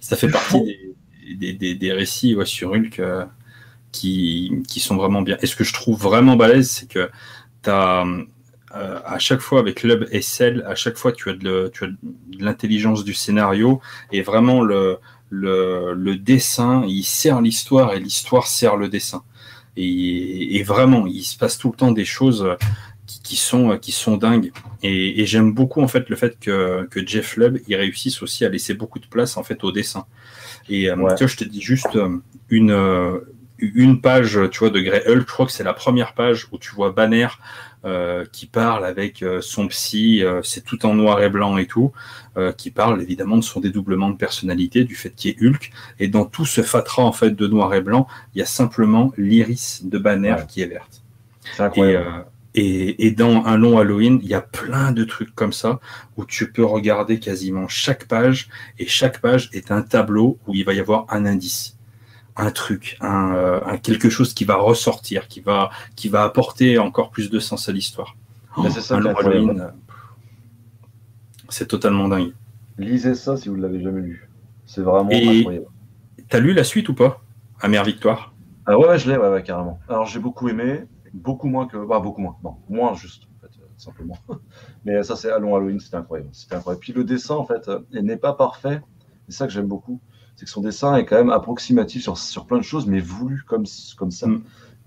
[SPEAKER 1] ça fait partie des, des, des, récits ouais, sur Hulk qui, qui, sont vraiment bien. Et ce que je trouve vraiment balèze, c'est que tu as, euh, à chaque fois avec Club et Cell, à chaque fois tu as de, l'intelligence du scénario et vraiment le, le, dessin, il sert l'histoire et l'histoire sert le dessin. Et, vraiment, il se passe tout le temps des choses qui, sont, qui sont dingues. Et, j'aime beaucoup en fait le fait que, que Jeff Lubb il réussisse aussi à laisser beaucoup de place en fait au dessin. Et euh, tu vois, je te dis juste euh, une, une page, tu vois, de Grey Hulk. Je crois que c'est la première page où tu vois Banner euh, qui parle avec euh, son psy, euh, c'est tout en noir et blanc et tout, qui parle évidemment de son dédoublement de personnalité, du fait qu'il est Hulk. Et dans tout ce fatras en fait de noir et blanc, il y a simplement l'iris de Banner qui est verte. Et, et, dans un long Halloween, il y a plein de trucs comme ça où tu peux regarder quasiment chaque page et chaque page est un tableau où il va y avoir un indice un truc, euh, un, quelque chose qui va ressortir, qui va, qui va apporter encore plus de sens à l'histoire.
[SPEAKER 2] c'est ça, euh,
[SPEAKER 1] c'est totalement dingue.
[SPEAKER 2] Lisez ça si vous ne l'avez jamais lu. C'est vraiment
[SPEAKER 1] Et-
[SPEAKER 2] incroyable.
[SPEAKER 1] T'as lu la suite ou pas? Amère Victoire?
[SPEAKER 2] Ah ouais, ouais, je l'ai, ouais, ouais, carrément. Alors j'ai beaucoup aimé, beaucoup moins que. Bah, beaucoup moins. Non, moins juste, en fait, euh, simplement. Mais ça, c'est Allons Halloween, c'était incroyable. C'était incroyable. Puis le dessin, en fait, euh, il n'est pas parfait. C'est ça que j'aime beaucoup. C'est que son dessin est quand même approximatif sur, sur plein de choses, mais voulu comme, comme ça.
[SPEAKER 1] Mm.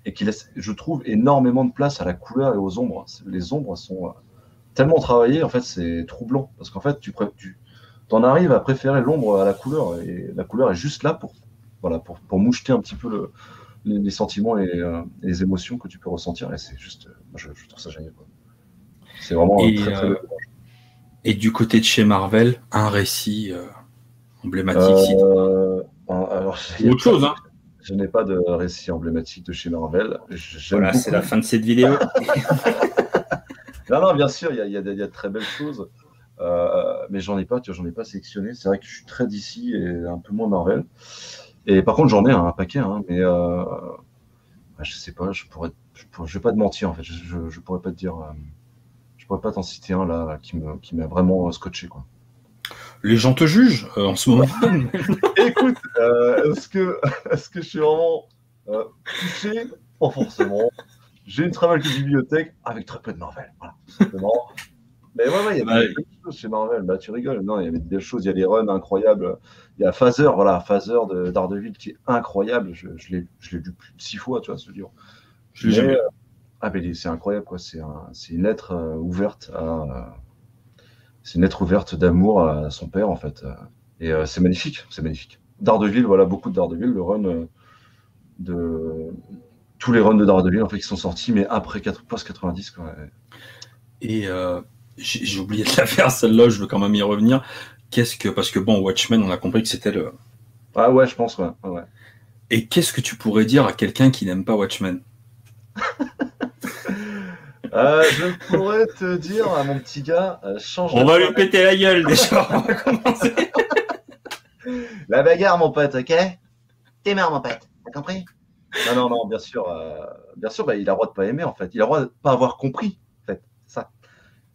[SPEAKER 2] Et qui laisse, je trouve, énormément de place à la couleur et aux ombres. Les ombres sont euh, tellement travaillées, en fait, c'est troublant. Parce qu'en fait, tu, tu en arrives à préférer l'ombre à la couleur. Et la couleur est juste là pour, voilà, pour, pour moucheter un petit peu le, les, les sentiments et, euh, et les émotions que tu peux ressentir. Et c'est juste, euh, moi, je, je trouve ça génial. quoi. C'est vraiment
[SPEAKER 1] Et,
[SPEAKER 2] très, très
[SPEAKER 1] euh,
[SPEAKER 2] beau.
[SPEAKER 1] Et du côté de chez Marvel, un récit euh, emblématique. si-
[SPEAKER 2] Euh, alors,
[SPEAKER 1] Ou autre chose, hein.
[SPEAKER 2] Je n'ai pas de récit emblématique de chez Marvel. J'aime
[SPEAKER 1] Voilà, c'est la fin de cette vidéo.
[SPEAKER 2] Non, non, bien sûr, il y a, y y de très belles choses. Euh, mais j'en ai pas, tu vois, j'en ai pas sélectionné. C'est vrai que je suis très d'ici et un peu moins Marvel. Et par contre, j'en ai un paquet, hein, mais euh, bah, je sais pas, je pourrais, je, pourrais- je vais pas te mentir en fait. Je, je, pourrais pas te dire, euh, je pourrais pas t'en citer un là qui me, qui m'a vraiment euh, scotché quoi.
[SPEAKER 1] Les gens te jugent euh, en ce moment.
[SPEAKER 2] Écoute, est-ce que, est-ce que je suis vraiment touché? Pas forcément. J'ai une très belle bibliothèque avec très peu de Marvel. Voilà. Mais ouais, ouais, il y a
[SPEAKER 1] Bah,
[SPEAKER 2] des choses chez Marvel. Bah, tu rigoles. Non, il y avait des choses. Il y a des runs incroyables. Il y a Phaser, voilà, Phaser de Daredevil qui est incroyable. Je, je l'ai, je l'ai lu plus de six fois, tu vois, ce livre.
[SPEAKER 1] Je l'ai
[SPEAKER 2] Mais,
[SPEAKER 1] jamais
[SPEAKER 2] euh, ah, mais c'est incroyable, quoi. C'est un, c'est une lettre euh, ouverte à. euh, c'est une lettre ouverte d'amour à son père, en fait. Et euh, c'est magnifique, c'est magnifique. Daredevil, voilà, beaucoup de Daredevil, le run euh, de. Tous les runs de Daredevil, en fait, qui sont sortis, mais après 4, post 90, quoi.
[SPEAKER 1] Et euh, j'ai oublié de la faire celle-là, je veux quand même y revenir. Qu'est-ce que parce que bon, Watchmen, on a compris que c'était le.
[SPEAKER 2] Ah ouais, je pense, ouais.
[SPEAKER 1] Et qu'est-ce que tu pourrais dire à quelqu'un qui n'aime pas Watchmen?
[SPEAKER 2] Euh, je pourrais te dire à mon petit gars, euh, change
[SPEAKER 1] On
[SPEAKER 2] de
[SPEAKER 1] va lui péter la gueule déjà. On va commencer.
[SPEAKER 2] La bagarre, mon pote, ok? T'es mort, mon pote, t'as compris? Non, non, non, bien sûr, euh, bien sûr, bah, il a le droit de pas aimer, en fait. Il a le droit de pas avoir compris, en fait. C'est ça.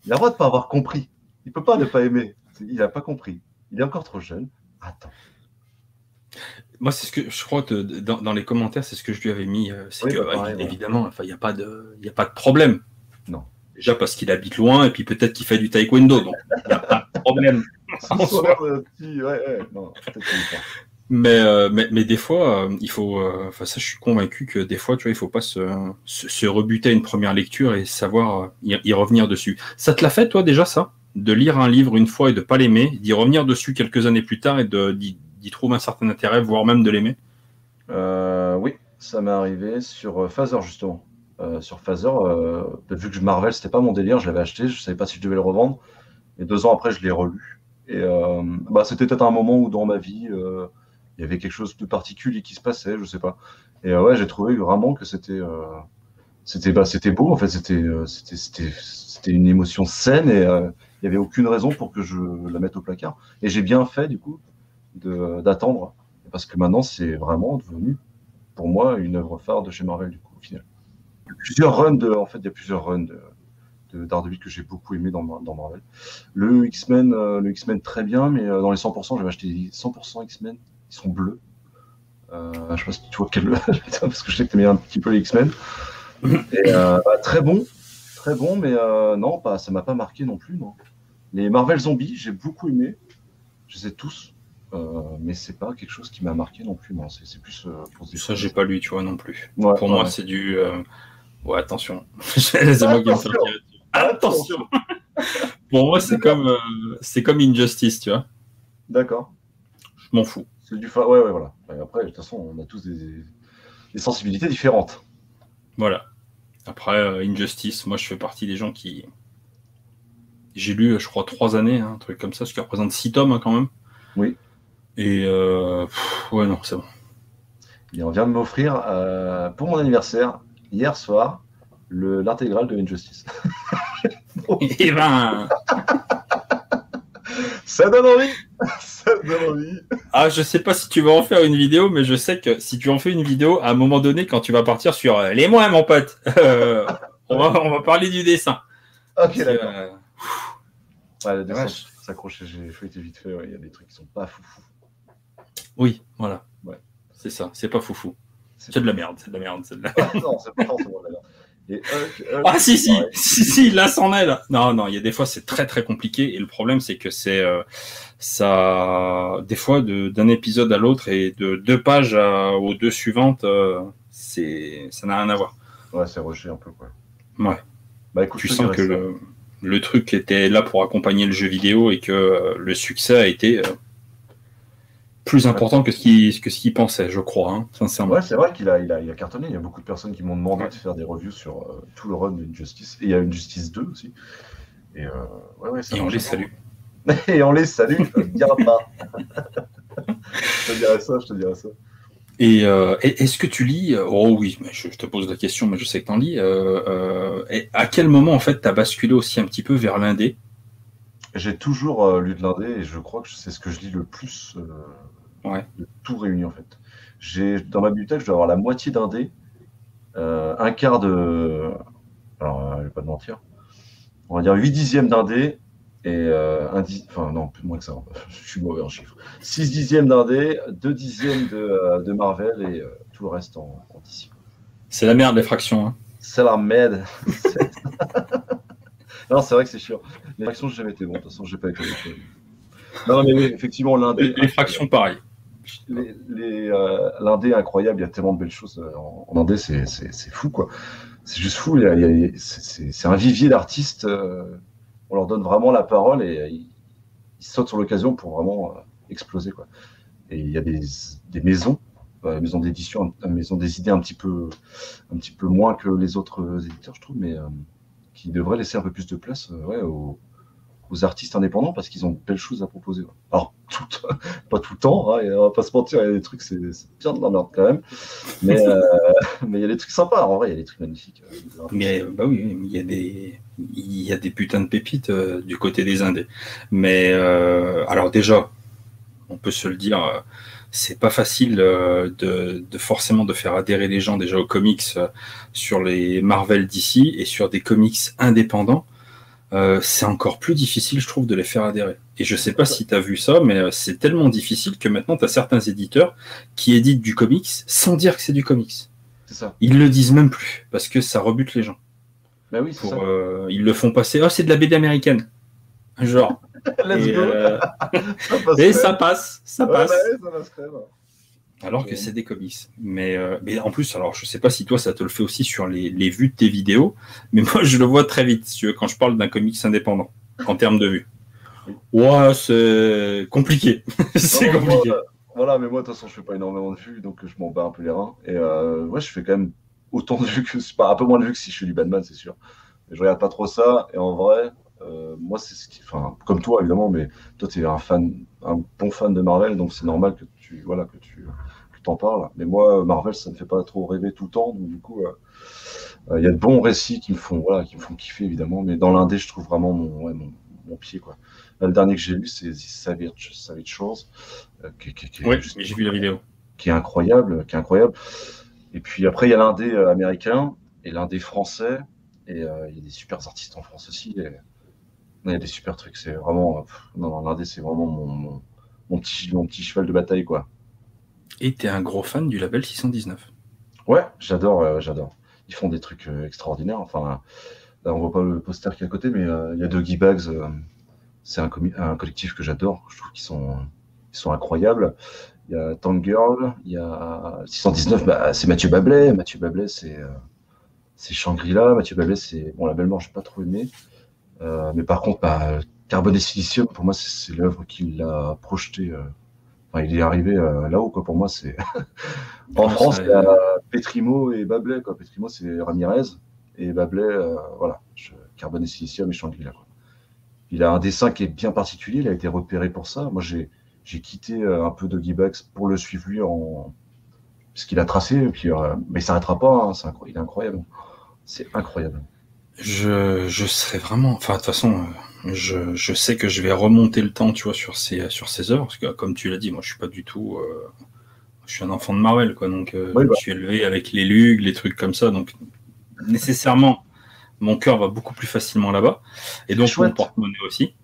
[SPEAKER 2] Il a le droit de pas avoir compris. Il peut pas ne pas aimer. Il a pas compris. Il est encore trop jeune. Attends.
[SPEAKER 1] Moi, c'est ce que je crois que dans, dans les commentaires, c'est ce que je lui avais mis. euh, C'est
[SPEAKER 2] Oui,
[SPEAKER 1] que
[SPEAKER 2] bah,
[SPEAKER 1] ouais. évidemment, enfin, il n'y a pas de, y a pas de problème.
[SPEAKER 2] Non.
[SPEAKER 1] Déjà parce qu'il habite loin et puis peut-être qu'il fait du taekwondo, donc il n'y a pas de problème. En
[SPEAKER 2] Ce
[SPEAKER 1] soi.
[SPEAKER 2] soir, euh, petit- ouais, ouais, non,
[SPEAKER 1] euh, mais, mais des fois, euh, il faut. euh, Enfin, ça, je suis convaincu que des fois, tu vois, il faut pas se, se, rebuter à une première lecture et savoir y, revenir dessus. Ça te l'a fait, toi, déjà, ça? De lire un livre une fois et de pas l'aimer, d'y revenir dessus quelques années plus tard et d'y trouver un certain intérêt, voire même de l'aimer?
[SPEAKER 2] Oui, ça m'est arrivé sur Phaser justement. Sur Phaser, euh, vu que Marvel c'était pas mon délire, je l'avais acheté, je savais pas si je devais le revendre. Et deux ans après, je l'ai relu. Et bah, c'était peut-être un moment où dans ma vie, il y avait quelque chose de particulier qui se passait, je sais pas. Et euh, ouais, j'ai trouvé vraiment que c'était euh, c'était bah, c'était beau en fait, c'était euh, c'était une émotion saine et euh, il y avait aucune raison pour que je la mette au placard. Et j'ai bien fait du coup d'attendre parce que maintenant c'est vraiment devenu pour moi une œuvre phare de chez Marvel du coup au final. Il y a plusieurs runs de, en fait il y a plusieurs runs de, de que j'ai beaucoup aimé dans, dans Marvel. Le X-Men, le X-Men très bien, mais dans les 100%, j'avais acheté les 100% X-Men, sont bleus. Euh, je sais pas si tu vois quel parce que je sais que tu aimais un petit peu les X-Men. Et euh, bah, très bon, très bon, mais euh, non, pas, ça m'a pas marqué non plus. Non. Les Marvel Zombies, j'ai beaucoup aimé, je les ai tous. Euh, mais c'est pas quelque chose qui m'a marqué non plus. Non, c'est plus euh, pour se
[SPEAKER 1] Ça, j'ai pas lu, tu vois, non plus.
[SPEAKER 2] Ouais,
[SPEAKER 1] Pour moi, c'est du. euh, Ouais, attention.
[SPEAKER 2] Attention.
[SPEAKER 1] Attention Pour moi, c'est comme, c'est comme Injustice, tu vois.
[SPEAKER 2] D'accord.
[SPEAKER 1] Je m'en fous.
[SPEAKER 2] C'est du fa... Ouais, ouais, voilà. Après, de toute façon, on a tous des, des sensibilités différentes.
[SPEAKER 1] Voilà. Après, euh, Injustice, moi, je fais partie des gens qui. J'ai lu, je crois, trois années, hein, un truc comme ça, ce qui représente six tomes hein, quand même.
[SPEAKER 2] Oui.
[SPEAKER 1] Et euh, pff, ouais, non, c'est bon.
[SPEAKER 2] Et on vient de m'offrir, euh, pour mon anniversaire, hier soir, le- l'intégrale de Injustice.
[SPEAKER 1] Et ben,
[SPEAKER 2] Ça donne envie Ça donne envie
[SPEAKER 1] ah, je sais pas si tu vas en faire une vidéo, mais je sais que si tu en fais une vidéo, à un moment donné, quand tu vas partir sur euh, les mois, mon pote, euh, on, va, on va parler du dessin.
[SPEAKER 2] Ok, d'accord.
[SPEAKER 1] euh,
[SPEAKER 2] Ouais, le dessin, s'accrocher, j'ai feuilleté vite fait, ouais, il y a des trucs qui sont pas fou.
[SPEAKER 1] Oui, voilà.
[SPEAKER 2] Ouais.
[SPEAKER 1] C'est ça, c'est pas foufou.
[SPEAKER 2] C'est
[SPEAKER 1] C'est de la merde, c'est de la merde, c'est de la
[SPEAKER 2] non, c'est pas forcément de la merde. Et Hulk- Hulk,
[SPEAKER 1] Ah si si
[SPEAKER 2] pareil.
[SPEAKER 1] si si là c'en est là. Non non il y a des fois c'est très très compliqué et le problème c'est que c'est euh, ça des fois de- d'un épisode à l'autre et de deux pages à- aux deux suivantes euh, c'est ça n'a rien à voir.
[SPEAKER 2] Ouais, c'est rushé un peu, quoi.
[SPEAKER 1] Ouais.
[SPEAKER 2] Bah écoute,
[SPEAKER 1] Tu sens que le, le truc était là pour accompagner le jeu vidéo et que euh, le succès a été euh, plus important que ce qu'il que ce qu'il pensait je crois hein, sincèrement.
[SPEAKER 2] Ouais, c'est vrai qu'il a, il a, il a cartonné. Il y a beaucoup de personnes qui m'ont demandé
[SPEAKER 1] Ouais.
[SPEAKER 2] de faire des reviews sur euh, tout le run d'Injustice. Et il y a une Justice 2 aussi. Et euh, ouais, ouais, ça
[SPEAKER 1] Et on les salue.
[SPEAKER 2] Et on les salue, pas. je te dirai ça, je te dirai ça.
[SPEAKER 1] Et euh, et- est-ce que tu lis Oh oui, mais je, je te pose la question, mais je sais que tu en lis. et à quel moment en fait t'as basculé aussi un petit peu vers l'indé?
[SPEAKER 2] J'ai toujours lu de l'indé et je crois que c'est ce que je lis le plus euh,
[SPEAKER 1] Ouais.
[SPEAKER 2] de tout réuni en fait. J'ai dans ma bibliothèque, je dois avoir la moitié d'indé, euh, un quart de. Alors, euh, je vais pas te mentir. On va dire 8 dixièmes d'indé et euh, un dix... Enfin, non, plus moins que ça. Je suis mauvais en chiffres. 6 dixièmes d'indé, 2 dixièmes de, euh, de Marvel et euh, tout le reste en, en.
[SPEAKER 1] C'est la merde les fractions. Hein.
[SPEAKER 2] C'est la merde. Non, c'est vrai que c'est chiant. Les fractions, j'ai jamais été bon. De toute façon, j'ai pas été. Non, mais oui, effectivement, l'indé.
[SPEAKER 1] Les, les fractions pareil.
[SPEAKER 2] Les- euh, est incroyable. Il y a tellement de belles choses euh, en, en indé. C'est, fou, quoi. C'est juste fou. C'est, un vivier d'artistes. euh, on leur donne vraiment la parole et ils, sautent sur l'occasion pour vraiment exploser, quoi. Et il y a des, des maisons, maisons d'édition, maisons des idées un petit peu, un petit peu moins que les autres éditeurs, je trouve, mais qui devraient laisser un peu plus de place ouais, aux, aux artistes indépendants parce qu'ils ont de belles choses à proposer. Alors, pas tout le temps, hein, et on va pas se mentir, il y a des trucs, c'est bien de la merde quand même, mais euh, mais il y a des trucs sympas, en vrai, il y a des trucs magnifiques. euh,
[SPEAKER 1] Mais euh, bah oui, il y a des putains de pépites du côté des indés. Mais alors déjà, on peut se le dire, c'est pas facile de, forcément de faire adhérer les gens déjà aux comics sur les Marvel d'ici et sur des comics indépendants. Euh, c'est encore plus difficile, je trouve, de les faire adhérer. Et je sais pas si tu as vu ça, mais euh, c'est tellement difficile que maintenant, tu as certains éditeurs qui éditent du comics sans dire que c'est du comics.
[SPEAKER 2] C'est ça.
[SPEAKER 1] Ils le disent même plus, parce que ça rebute les gens.
[SPEAKER 2] Bah oui,
[SPEAKER 1] Pour,
[SPEAKER 2] ça.
[SPEAKER 1] euh, ils le font passer. Oh, c'est de la BD américaine. Genre.
[SPEAKER 2] Let's
[SPEAKER 1] et,
[SPEAKER 2] go.
[SPEAKER 1] euh,
[SPEAKER 2] Ça passe
[SPEAKER 1] et ça passe, ça
[SPEAKER 2] Ouais,
[SPEAKER 1] passe.
[SPEAKER 2] ouais, ça.
[SPEAKER 1] Alors que c'est des comics. Mais, euh, mais en plus, alors je sais pas si toi ça te le fait aussi sur les, les vues de tes vidéos, mais moi je le vois très vite si tu veux, quand je parle d'un comics indépendant en termes de vues. Ouais, c'est compliqué. c'est
[SPEAKER 2] moi,
[SPEAKER 1] compliqué.
[SPEAKER 2] voilà, mais moi, de toute façon, je fais pas énormément de vues, donc je m'en bats un peu les reins. Et euh, ouais, je fais quand même autant de vues que. Pas, un peu moins de vues que si je fais du Batman, c'est sûr. Mais je regarde pas trop ça. Et en vrai, euh, moi, c'est ce qui. Enfin, comme toi, évidemment, mais toi, tu es un fan, un bon fan de Marvel, donc c'est normal que tu. Voilà, que tu. t'en parles. Mais moi, Marvel, ça me fait pas trop rêver tout le temps. Donc, du coup, euh, euh, il y a de bons récits qui me font, voilà, qui me font kiffer, évidemment. Mais dans l'indé, je trouve vraiment mon, ouais, mon, mon pied, quoi. Là, le dernier que j'ai lu, c'est The Savage, Savage Shores, euh, qui, qui- qui est
[SPEAKER 1] Oui,
[SPEAKER 2] juste-
[SPEAKER 1] j'ai vu la vidéo.
[SPEAKER 2] qui est incroyable, qui est incroyable. Et puis après, il y a l'indé euh, américain et l'indé français. Et euh, il y a des super artistes en France aussi. et- Il y a des super trucs. C'est vraiment. euh, pff, non, non, l'indé, c'est vraiment mon, mon, mon petit, mon petit cheval de bataille, quoi.
[SPEAKER 1] Et t'es un gros fan du label 619.
[SPEAKER 2] Ouais, j'adore, euh, j'adore. Ils font des trucs euh, extraordinaires. Enfin, là, on voit pas le poster qui est à côté, mais euh, il y a Doggy Bags. c'est un, collectif que j'adore. Je trouve qu'ils sont, ils sont incroyables. Il y a Tank Girl, il y a 619, bah, c'est Mathieu Bablet. Mathieu Bablet, c'est c'est Shangri-La. Mathieu Bablet, c'est. Bon, la belle mort, je pas trop aimé. Mais par contre, bah, Carbone et Silicium, pour moi, c'est c'est l'œuvre qui l'a projeté. euh, Enfin, il est arrivé euh, là-haut, quoi. Pour moi, c'est. en
[SPEAKER 1] Ouais,
[SPEAKER 2] France,
[SPEAKER 1] ça-
[SPEAKER 2] il y a Petrimo et Bablet, quoi. Petrimo, c'est Ramirez. Et Bablet, euh, voilà. Je- Carbone et Silicium et Shangri-La, quoi. Il a un dessin qui est bien particulier. Il a été repéré pour ça. Moi, j'ai j'ai quitté euh, un peu Doggy Bags pour le suivre lui en. Ce qu'il a tracé, et puis, euh, mais il s'arrêtera pas. hein. C'est incro- Il est incroyable. C'est incroyable.
[SPEAKER 1] Je, je serais vraiment. Enfin, de toute façon, euh, je, je sais que je vais remonter le temps, tu vois, sur ces, sur ces œuvres. Parce que, comme tu l'as dit, moi, je suis pas du tout. euh, je suis un enfant de Marvel, quoi. Donc, euh,
[SPEAKER 2] Oui, bah.
[SPEAKER 1] je suis élevé avec les Lug, les trucs comme ça. Donc, nécessairement, mon cœur va beaucoup plus facilement là-bas. Et donc, mon
[SPEAKER 2] Chouette.
[SPEAKER 1] porte-monnaie aussi.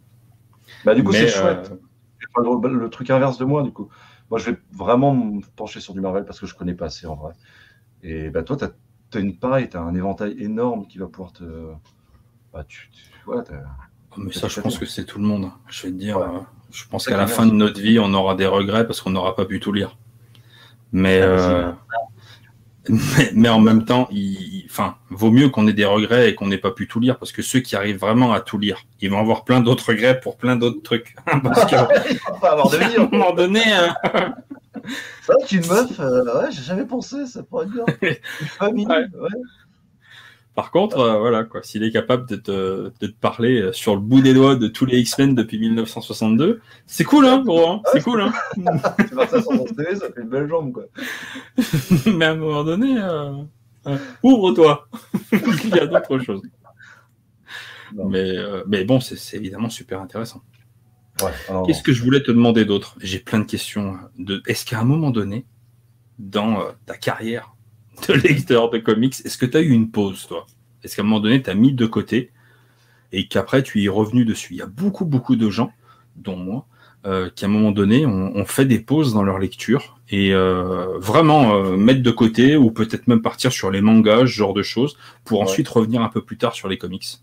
[SPEAKER 2] Bah, du coup, c'est chouette.
[SPEAKER 1] euh,
[SPEAKER 2] le, le truc inverse de moi, du coup. moi, je vais vraiment me pencher sur du Marvel parce que je connais pas assez en vrai. Et bah, toi, tu as, une pareille, tu as un éventail énorme qui va pouvoir te. Bah, tu,
[SPEAKER 1] oh, mais ça, je pense que c'est tout le monde. Je vais te dire, euh, je pense qu'à la fin de notre vie, on aura des regrets parce qu'on n'aura pas pu tout lire. Mais, euh, mais, en même temps, il, enfin, vaut mieux qu'on ait des regrets et qu'on n'ait pas pu tout lire parce que ceux qui arrivent vraiment à tout lire, ils vont avoir plein d'autres regrets pour plein d'autres trucs. parce que,
[SPEAKER 2] pas avoir de vie. À
[SPEAKER 1] un moment donné. Hein.
[SPEAKER 2] C'est vrai qu'une meuf, euh, ouais, j'ai jamais pensé, ça pourrait être bien. Une famille, ouais.
[SPEAKER 1] Par contre, euh, voilà, quoi, s'il est capable de te, de te, parler euh, sur le bout des doigts de tous les X-Men depuis 1962, c'est cool, hein, gros, hein c'est cool, hein.
[SPEAKER 2] tu vois ça sur ton CV, ça fait une belle jambe, quoi.
[SPEAKER 1] Mais à un moment donné, euh, ouvre-toi. Il y a d'autres choses. Mais, mais bon, c'est évidemment super intéressant. Qu'est-ce que je voulais te demander d'autre? J'ai plein de questions. De... Est-ce qu'à un moment donné, dans ta carrière, de lecteur de comics. Est-ce que tu as eu une pause, toi? Est-ce qu'à un moment donné, tu as mis de côté et qu'après, tu y es revenu dessus? Il y a beaucoup, beaucoup de gens, dont moi, euh, qui à un moment donné ont, fait des pauses dans leur lecture et euh, vraiment euh, mettre de côté ou peut-être même partir sur les mangas, ce genre de choses, pour ensuite revenir un peu plus tard sur les comics.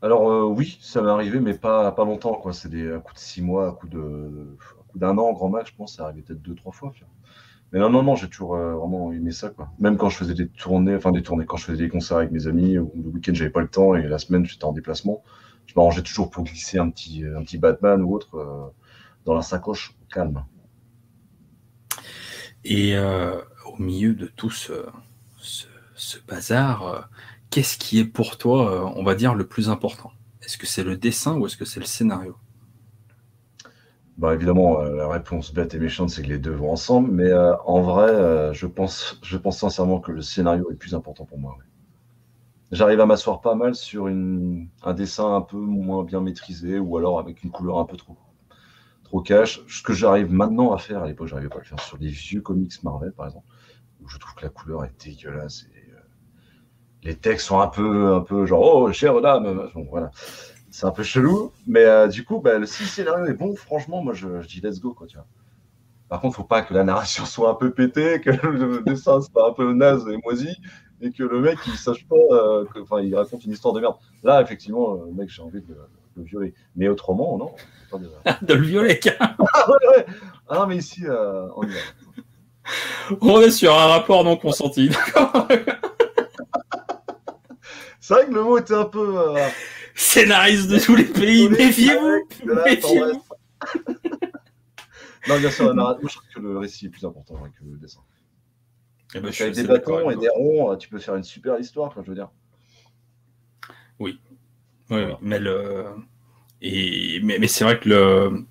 [SPEAKER 2] Alors oui, ça m'est arrivé, mais pas, pas longtemps. quoi. C'est des à coup de six mois, à coup de d'un an, grand max, je pense, ça arrivé peut-être deux, trois fois. Mais non, non, non, j'ai toujours euh, vraiment aimé ça, quoi. Même quand je faisais des tournées, enfin des tournées, quand je faisais des concerts avec mes amis, le week-end j'avais pas le temps et la semaine j'étais en déplacement, je m'arrangeais toujours pour glisser un petit, un petit Batman ou autre euh, dans la sacoche calme.
[SPEAKER 1] Et euh, au milieu de tout ce, ce bazar, qu'est-ce qui est pour toi, on va dire, le plus important? Est-ce que c'est le dessin ou est-ce que c'est le scénario?
[SPEAKER 2] Bah, évidemment, euh, la réponse bête et méchante, c'est que les deux vont ensemble, mais euh, en vrai, euh, je, pense, je pense sincèrement que le scénario est plus important pour moi. J'arrive à m'asseoir pas mal sur une, un dessin un peu moins bien maîtrisé ou alors avec une couleur un peu trop, trop cash. Ce que j'arrive maintenant à faire, à l'époque, j'arrivais pas à le faire sur des vieux comics Marvel, par exemple, où je trouve que la couleur est dégueulasse. Et, les textes sont un peu, un peu genre, oh, chère dame. Bon, voilà c'est un peu chelou, mais euh, du coup, bah, si le scénario est bon, franchement, moi je, dis let's go, quoi, tu vois. Par contre, faut pas que la narration soit un peu pétée, que le dessin soit un peu naze et moisi, et que le mec il sache pas, euh, enfin, il raconte une histoire de merde. Là, effectivement, le mec, j'ai envie de, le violer. Mais autrement, non.
[SPEAKER 1] de le violer,
[SPEAKER 2] ah, ouais, ouais. Ah, mais ici, euh, on y va.
[SPEAKER 1] On est sur un rapport non consenti.
[SPEAKER 2] C'est vrai que le mot était un peu
[SPEAKER 1] scénariste de tous les pays, méfiez-vous Méfiez-vous
[SPEAKER 2] Non, bien sûr, moi je trouve que le récit est plus important que le dessin. Eh ben, avec des bâtons et des ronds, tu peux faire une super histoire, je veux dire.
[SPEAKER 1] Oui. Oui, mais le. Et, mais, mais c'est vrai que le.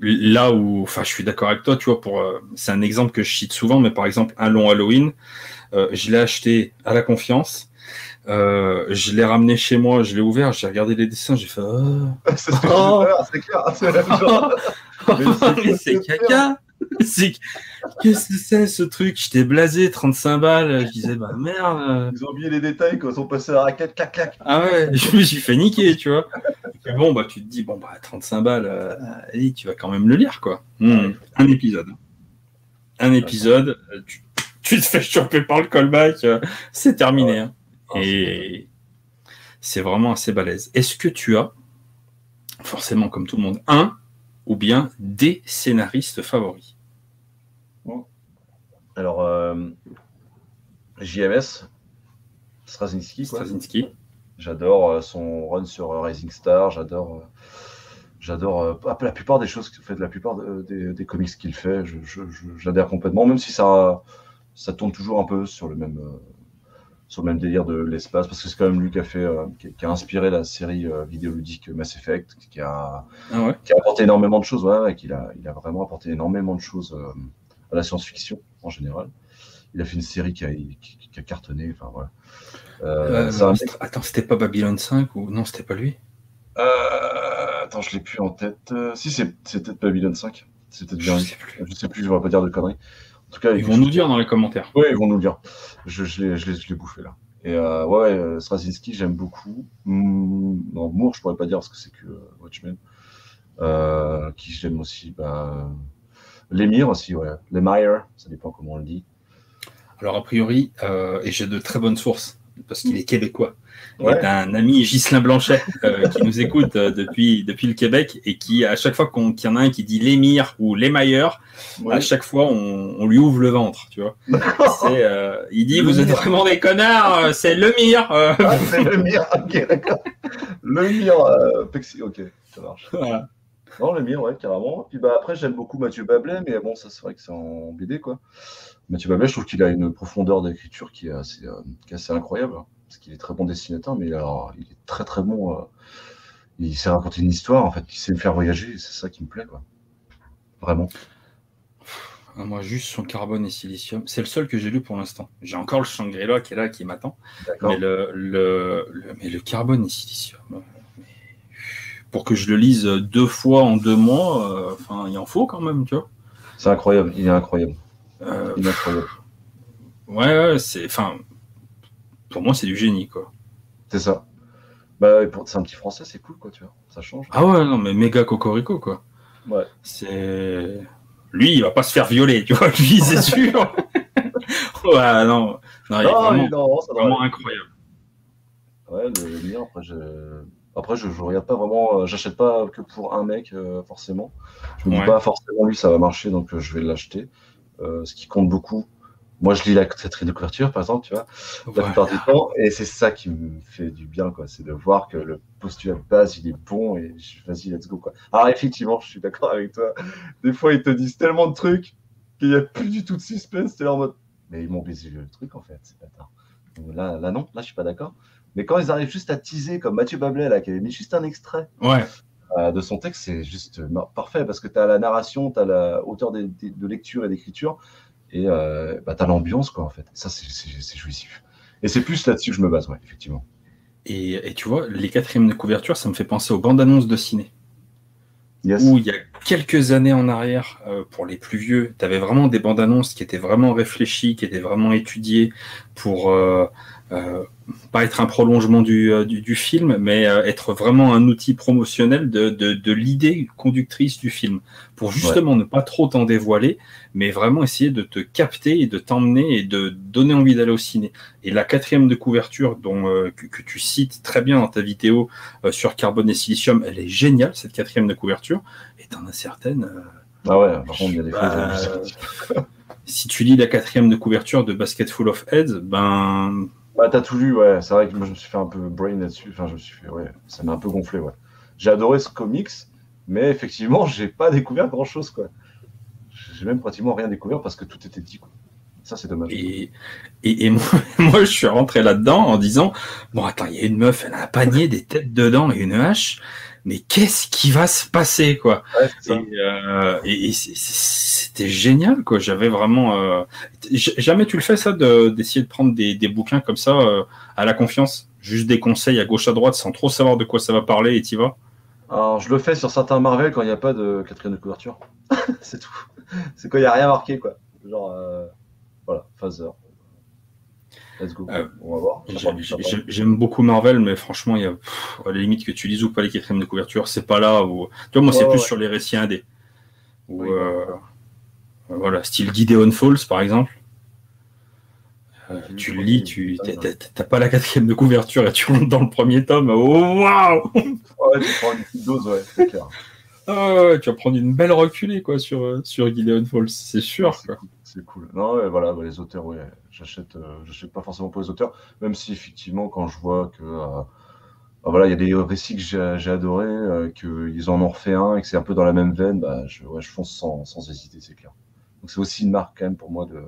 [SPEAKER 1] Là où, enfin, je suis d'accord avec toi, tu vois, pour, euh, c'est un exemple que je cite souvent, mais par exemple, un long Halloween, euh, je l'ai acheté à la confiance, euh, je l'ai ramené chez moi, je l'ai ouvert, j'ai regardé les dessins, j'ai fait. Oh.
[SPEAKER 2] c'est ce oh. c'est clair.
[SPEAKER 1] C'est c'est caca. Qu'est-ce que c'est ce truc? J'étais blasé, 35 balles. Je disais, bah merde.
[SPEAKER 2] Ils ont oublié les détails quand ils ont passé la raquette, clac, clac.
[SPEAKER 1] Ah ouais, je me suis fait niquer, tu vois. Et bon, bah tu te dis, bon, bah 35 balles, euh, allez, tu vas quand même le lire, quoi. Hmm. Un épisode. Un épisode, tu, te fais choper par le callback, euh, c'est terminé. Hein. Ah, et c'est vraiment assez balèze. Est-ce que tu as, forcément comme tout le monde, un ou bien des scénaristes favoris?
[SPEAKER 2] Alors, euh, JMS, Straczynski. J'adore euh, son run sur euh, Rising Star, j'adore j'adore la plupart des choses qu'il fait, la plupart des, comics qu'il fait, j'adhère complètement, même si ça, ça tourne toujours un peu sur le même, sur le même délire de l'espace, parce que c'est quand même lui qui a fait, euh, qui, a inspiré la série euh, vidéoludique Mass Effect, qui a, ah qui a apporté énormément de choses, ouais, qu'il a, il a vraiment apporté énormément de choses euh, à la science-fiction en général. Il a fait une série qui a, qui, a cartonné, enfin voilà.
[SPEAKER 1] Attends, c'était pas Babylon 5 ou non, c'était pas lui?
[SPEAKER 2] Attends, je l'ai plus en tête. si, c'est peut-être Babylon 5. C'est peut-être bien. Je sais plus. Je sais plus, je vais pas dire de conneries.
[SPEAKER 1] En tout cas, ils vont nous dire dans les commentaires.
[SPEAKER 2] Oui, ils vont nous le dire. Je, je l'ai bouffé là. Et euh, ouais, euh, Straczynski, j'aime beaucoup. Mmh, non, Moore, je pourrais pas dire parce que c'est que euh, Watchmen. Euh, qui j'aime aussi, bah, L'émir aussi, ouais. L'émir, ça dépend comment on le dit.
[SPEAKER 1] Alors, a priori, et j'ai de très bonnes sources, parce qu'il est québécois. Ouais. un ami Ghislain Blanchet euh, qui nous écoute euh, depuis, depuis le Québec et qui, à chaque fois qu'il y en a un qui dit l'émir ou l'émailleur, à chaque fois on, on, lui ouvre le ventre, tu vois. Euh, il dit Vous êtes vraiment des connards, c'est le mire.
[SPEAKER 2] Ah, c'est le mire, ok, d'accord. Le mire, Pexi, ok, ça marche. Voilà. Non, le mire, ouais, carrément. Puis bah, après, j'aime beaucoup Mathieu Bablet, mais bon, ça c'est vrai que c'est en BD, quoi. Mathieu Bablet, je trouve qu'il a une profondeur d'écriture qui est assez, qui est assez incroyable parce qu'il est très bon dessinateur, mais alors, il est très très bon. Euh, il sait raconter une histoire, en fait, il sait me faire voyager, c'est ça qui me plaît, quoi. Vraiment.
[SPEAKER 1] Ah, moi, juste son carbone et silicium, c'est le seul que j'ai lu pour l'instant. J'ai encore le Shangri-La qui est là, qui m'attend. Mais le, le, mais le carbone et silicium, euh, pour que je le lise deux fois en deux mois, euh, il en faut quand même, tu vois.
[SPEAKER 2] C'est incroyable, il est incroyable. il est incroyable.
[SPEAKER 1] Ouais, ouais c'est, enfin, pour moi, c'est du génie, quoi.
[SPEAKER 2] C'est ça. Bah, c'est un petit français, c'est cool, quoi, tu vois. Ça change.
[SPEAKER 1] Ah ouais, non, mais méga cocorico, quoi.
[SPEAKER 2] Ouais.
[SPEAKER 1] C'est. Lui, il va pas se faire violer, tu vois, lui, c'est sûr. ouais, non. Non, il est vraiment, non, vraiment incroyable.
[SPEAKER 2] Ouais, le, mien, après, je. Après, je, je regarde pas vraiment, euh, j'achète pas que pour un mec, euh, forcément. Je me dis pas forcément, lui, ça va marcher, donc euh, je vais l'acheter. ce qui compte beaucoup, moi, je lis la quatrième de couverture, par exemple, tu vois, la plupart du temps, et c'est ça qui me fait du bien, quoi. C'est de voir que le postulat de base, il est bon, et vas-y, let's go, quoi. Alors, effectivement, je suis d'accord avec toi. Des fois, ils te disent tellement de trucs qu'il n'y a plus du tout de suspense. T'es là en mode, mais ils m'ont baisé le truc, en fait, c'est pas Là, là, non, là, je suis pas d'accord. Mais quand ils arrivent juste à teaser, comme Mathieu Bablet, là, qui avait mis juste un extrait.
[SPEAKER 1] Ouais.
[SPEAKER 2] Euh, de son texte, c'est juste parfait parce que tu as la narration, tu as la hauteur de, de lecture et d'écriture, et euh, bah, tu as l'ambiance, quoi, en fait. Ça, c'est jouissif. Et c'est plus là-dessus que je me base, ouais, effectivement.
[SPEAKER 1] Et, et, tu vois, les quatrièmes de couverture, ça me fait penser aux bandes annonces de ciné. Où il y a quelques années en arrière, euh, pour les plus vieux, tu avais vraiment des bandes annonces qui étaient vraiment réfléchies, qui étaient vraiment étudiées pour, euh, euh, pas être un prolongement du, euh, du, du film, mais être vraiment un outil promotionnel de, de, de l'idée conductrice du film, pour justement ne pas trop t'en dévoiler, mais vraiment essayer de te capter et de t'emmener et de donner envie d'aller au ciné. Et la quatrième de couverture dont que, que, tu cites très bien dans ta vidéo sur carbone et silicium, elle est géniale cette quatrième de couverture, et t'en as certaines.
[SPEAKER 2] ah ouais, par contre il y a des
[SPEAKER 1] bah, si tu lis la quatrième de couverture de Basket Full of Heads, ben
[SPEAKER 2] bah, t'as tout lu, ouais. C'est vrai que moi, je me suis fait un peu brain là-dessus. Enfin, je me suis fait, ouais, ça m'a un peu gonflé, ouais. J'ai adoré ce comics, mais effectivement, j'ai pas découvert grand-chose, quoi. J'ai même pratiquement rien découvert parce que tout était dit, quoi. Ça, c'est dommage.
[SPEAKER 1] Et, et, et moi, moi, je suis rentré là-dedans en disant Bon, attends, il y a une meuf, elle a un panier, des têtes dedans et une hache mais qu'est-ce qui va se passer quoi
[SPEAKER 2] ouais,
[SPEAKER 1] Et, euh, c'était génial quoi. J'avais vraiment euh, jamais tu le fais ça d'essayer de, prendre des, des, bouquins comme ça euh, à la confiance, juste des conseils à gauche à droite sans trop savoir de quoi ça va parler et t'y vas?
[SPEAKER 2] Alors je le fais sur certains Marvel quand il n'y a pas de quatrième de couverture, c'est tout. C'est quand il n'y a rien marqué quoi. Genre euh, voilà, phaser. Let's go. Euh, on va voir.
[SPEAKER 1] J'aime beaucoup Marvel, mais franchement, il y a à la limite que tu lises ou pas les quatrièmes de couverture, c'est pas là où. Tu vois, moi, c'est plus sur les récits indés. Ou euh, voilà, style Gideon Falls, par exemple. Euh, tu le lis, tu t'as pas la quatrième de couverture et tu rentres dans le premier tome. Oh waouh
[SPEAKER 2] Ouais, tu prends une petite dose, ouais, c'est clair.
[SPEAKER 1] Ah tu vas prendre une belle reculée quoi sur sur Gideon Falls, c'est sûr.
[SPEAKER 2] C'est cool. Non, voilà, bah, les auteurs, ouais, j'achète, euh, j'achète pas forcément pour les auteurs, même si effectivement, quand je vois que euh, bah, voilà, il y a des récits que j'ai, adorés, euh, qu'ils en ont refait un et que c'est un peu dans la même veine, bah, je, je fonce sans, sans hésiter, c'est clair. Donc c'est aussi une marque quand même pour moi de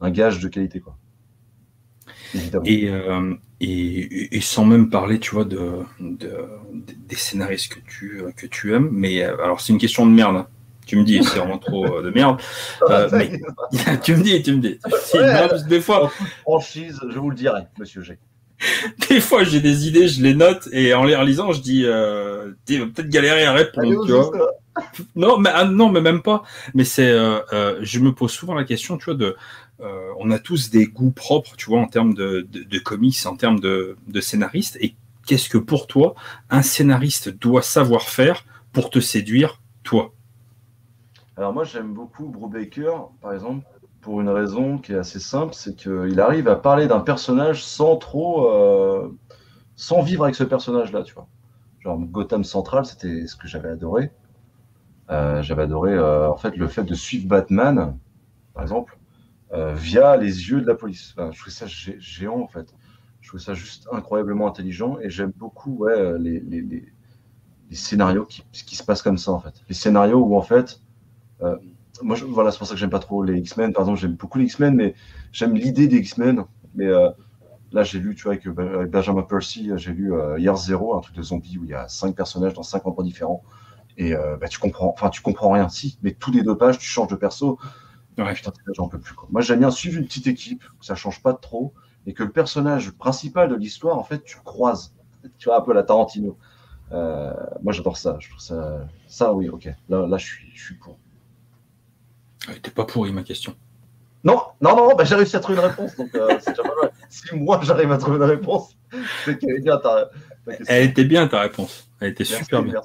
[SPEAKER 2] un gage de qualité, quoi.
[SPEAKER 1] Et, et, sans même parler, tu vois, de, de, des scénaristes que tu, que tu aimes, mais alors c'est une question de merde. Tu me dis, c'est vraiment trop euh, de merde. Euh, mais, tu me dis, tu me dis.
[SPEAKER 2] des fois. Franchise, je vous le dirai, monsieur G.
[SPEAKER 1] Des fois, j'ai des idées, je les note et en les relisant, je dis, euh, peut-être galérer à répondre. tu vois. Non, mais ah, non, mais même pas. Mais c'est, euh, je me pose souvent la question, tu vois, de, on a tous des goûts propres, tu vois, en termes de, de, de comics, en termes de, de scénaristes. Et qu'est-ce que pour toi, un scénariste doit savoir faire pour te séduire, toi?
[SPEAKER 2] Alors moi j'aime beaucoup Brubaker, par exemple, pour une raison qui est assez simple, c'est qu'il arrive à parler d'un personnage sans trop, euh, sans vivre avec ce personnage-là, tu vois. Genre Gotham Central, c'était ce que j'avais adoré. Euh, j'avais adoré euh, en fait le fait de suivre Batman, par exemple, via les yeux de la police. je trouvais ça géant en fait. Je trouvais ça juste incroyablement intelligent et j'aime beaucoup ouais, les, les, les, les scénarios qui, qui, se passent comme ça en fait. Les scénarios où en fait moi, voilà, c'est pour ça que j'aime pas trop les X-Men. Par exemple, j'aime beaucoup les X-Men, mais j'aime l'idée des X-Men. Mais euh, là, j'ai lu, tu vois, avec, Benjamin Percy, j'ai lu euh, Year Zero, un truc de zombie où il y a cinq personnages dans cinq endroits différents. Et euh, bah, tu comprends, enfin, tu comprends rien. Si, mais tous les deux pages, tu changes de perso. Ouais. Putain, j'en peux plus. Quoi. Moi, j'aime bien suivre une petite équipe, que ça change pas trop, et que le personnage principal de l'histoire, en fait, tu croises. Tu vois, un peu la Tarantino. moi, j'adore ça. Je trouve ça. Ça, oui, ok. Là, là je, suis, je suis pour.
[SPEAKER 1] T'es pas pourri ma question.
[SPEAKER 2] Non, non, non, bah, j'ai réussi à trouver une réponse, donc euh, c'est déjà pas mal. Si moi j'arrive à trouver une réponse, c'est qu'elle est bien ta,
[SPEAKER 1] Elle était bien ta réponse. Elle était super bien.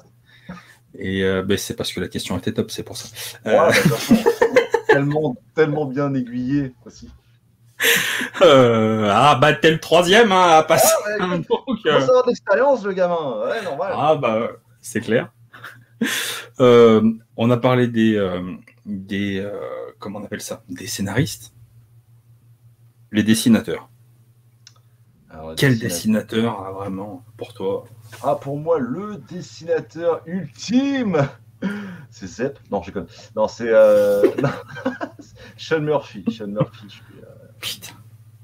[SPEAKER 1] Et euh, bah, c'est parce que la question était top, c'est pour ça.
[SPEAKER 2] Ouais, euh, bah, tellement, tellement bien aiguillé aussi.
[SPEAKER 1] ah bah t'es le troisième hein, à passer.
[SPEAKER 2] Ah, ouais, d'expérience le gamin. Ouais, normal.
[SPEAKER 1] Ah bah c'est clair. on a parlé des, des euh, comment on appelle ça? Des scénaristes? Les dessinateurs. Quel dessinateur, a vraiment pour toi?
[SPEAKER 2] Ah, pour moi, le dessinateur ultime C'est Zep Non, je connais. Non, c'est euh... Sean Murphy. Sean Murphy, je suis, euh,
[SPEAKER 1] Putain.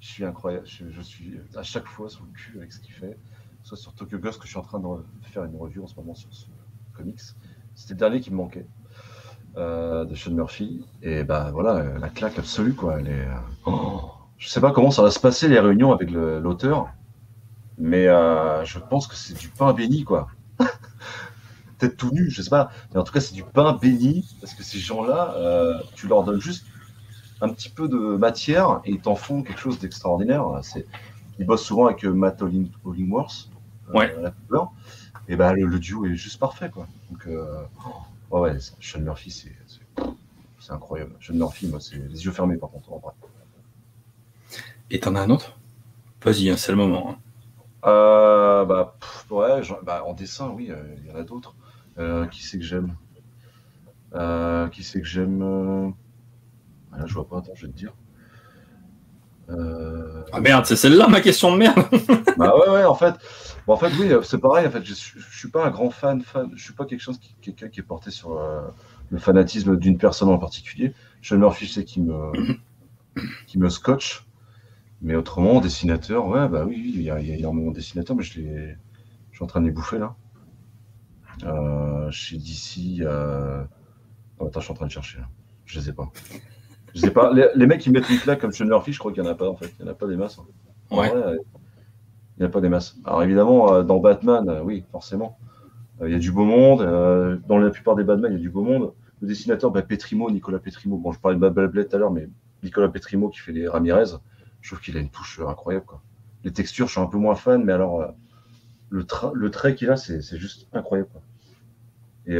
[SPEAKER 2] Je suis incroyable. Je, suis à chaque fois sur le cul avec ce qu'il fait. Soit sur Tokyo Ghost, que je suis en train de faire une review en ce moment sur ce comics. C'était le dernier qui me manquait. Euh, de Sean Murphy. Et bah voilà, la claque absolue, quoi. Elle est, oh, je sais pas comment ça va se passer les réunions avec l'auteur, mais euh, je pense que c'est du pain béni, quoi. Peut-être tout nu, je sais pas. Mais en tout cas, c'est du pain béni parce que ces gens-là, euh, tu leur donnes juste un petit peu de matière et ils t'en font quelque chose d'extraordinaire. Ils bossent souvent avec Matt Hollingworth,
[SPEAKER 1] ouais.
[SPEAKER 2] et bah, le, duo est juste parfait, quoi. Donc, Oh ouais, Sean Murphy, c'est incroyable. Sean Murphy, moi, c'est les yeux fermés par contre, en vrai.
[SPEAKER 1] Et t'en as un autre? Vas-y, hein, c'est le moment. Hein.
[SPEAKER 2] Euh, bah, ouais, bah, en dessin, oui, euh, il y en a d'autres. Euh, qui c'est que j'aime? Qui c'est que j'aime Là, je vois pas, attends, je vais te dire.
[SPEAKER 1] Ah merde, c'est celle-là ma question de merde.
[SPEAKER 2] bah ouais, ouais, en fait, en fait, oui, c'est pareil. En fait, je, ne suis pas un grand fan, fan. Je suis pas quelque chose qui, quelqu'un qui est porté sur euh, le fanatisme d'une personne en particulier. Sean Murphy, c'est qui me, qui me scotche. Mais autrement, dessinateur, ouais, bah oui, il y, a, il y a énormément de dessinateurs, mais je, les, je suis en train de les bouffer là. Euh, chez DC, euh... oh, attends, je suis en train de chercher. Là. Je les ai pas. Je sais pas. Les, mecs qui mettent une claque comme Sean Murphy, je crois qu'il n'y en a pas en fait. Il n'y en a pas des masses. Hein.
[SPEAKER 1] Ouais.
[SPEAKER 2] Il n'y a pas des masses. Alors évidemment, euh, dans Batman, euh, oui, forcément. Euh, il y a du beau monde. dans la plupart des Batman, il y a du beau monde. Le dessinateur, bah, Petrimo, Nicolas Petrimo. Bon, je parlais de Babel tout à l'heure, mais Nicolas Petrimo qui fait les Ramirez, je trouve qu'il a une touche incroyable. Quoi. Les textures, je suis un peu moins fan, mais alors le, trait qu'il a, c'est juste incroyable. Et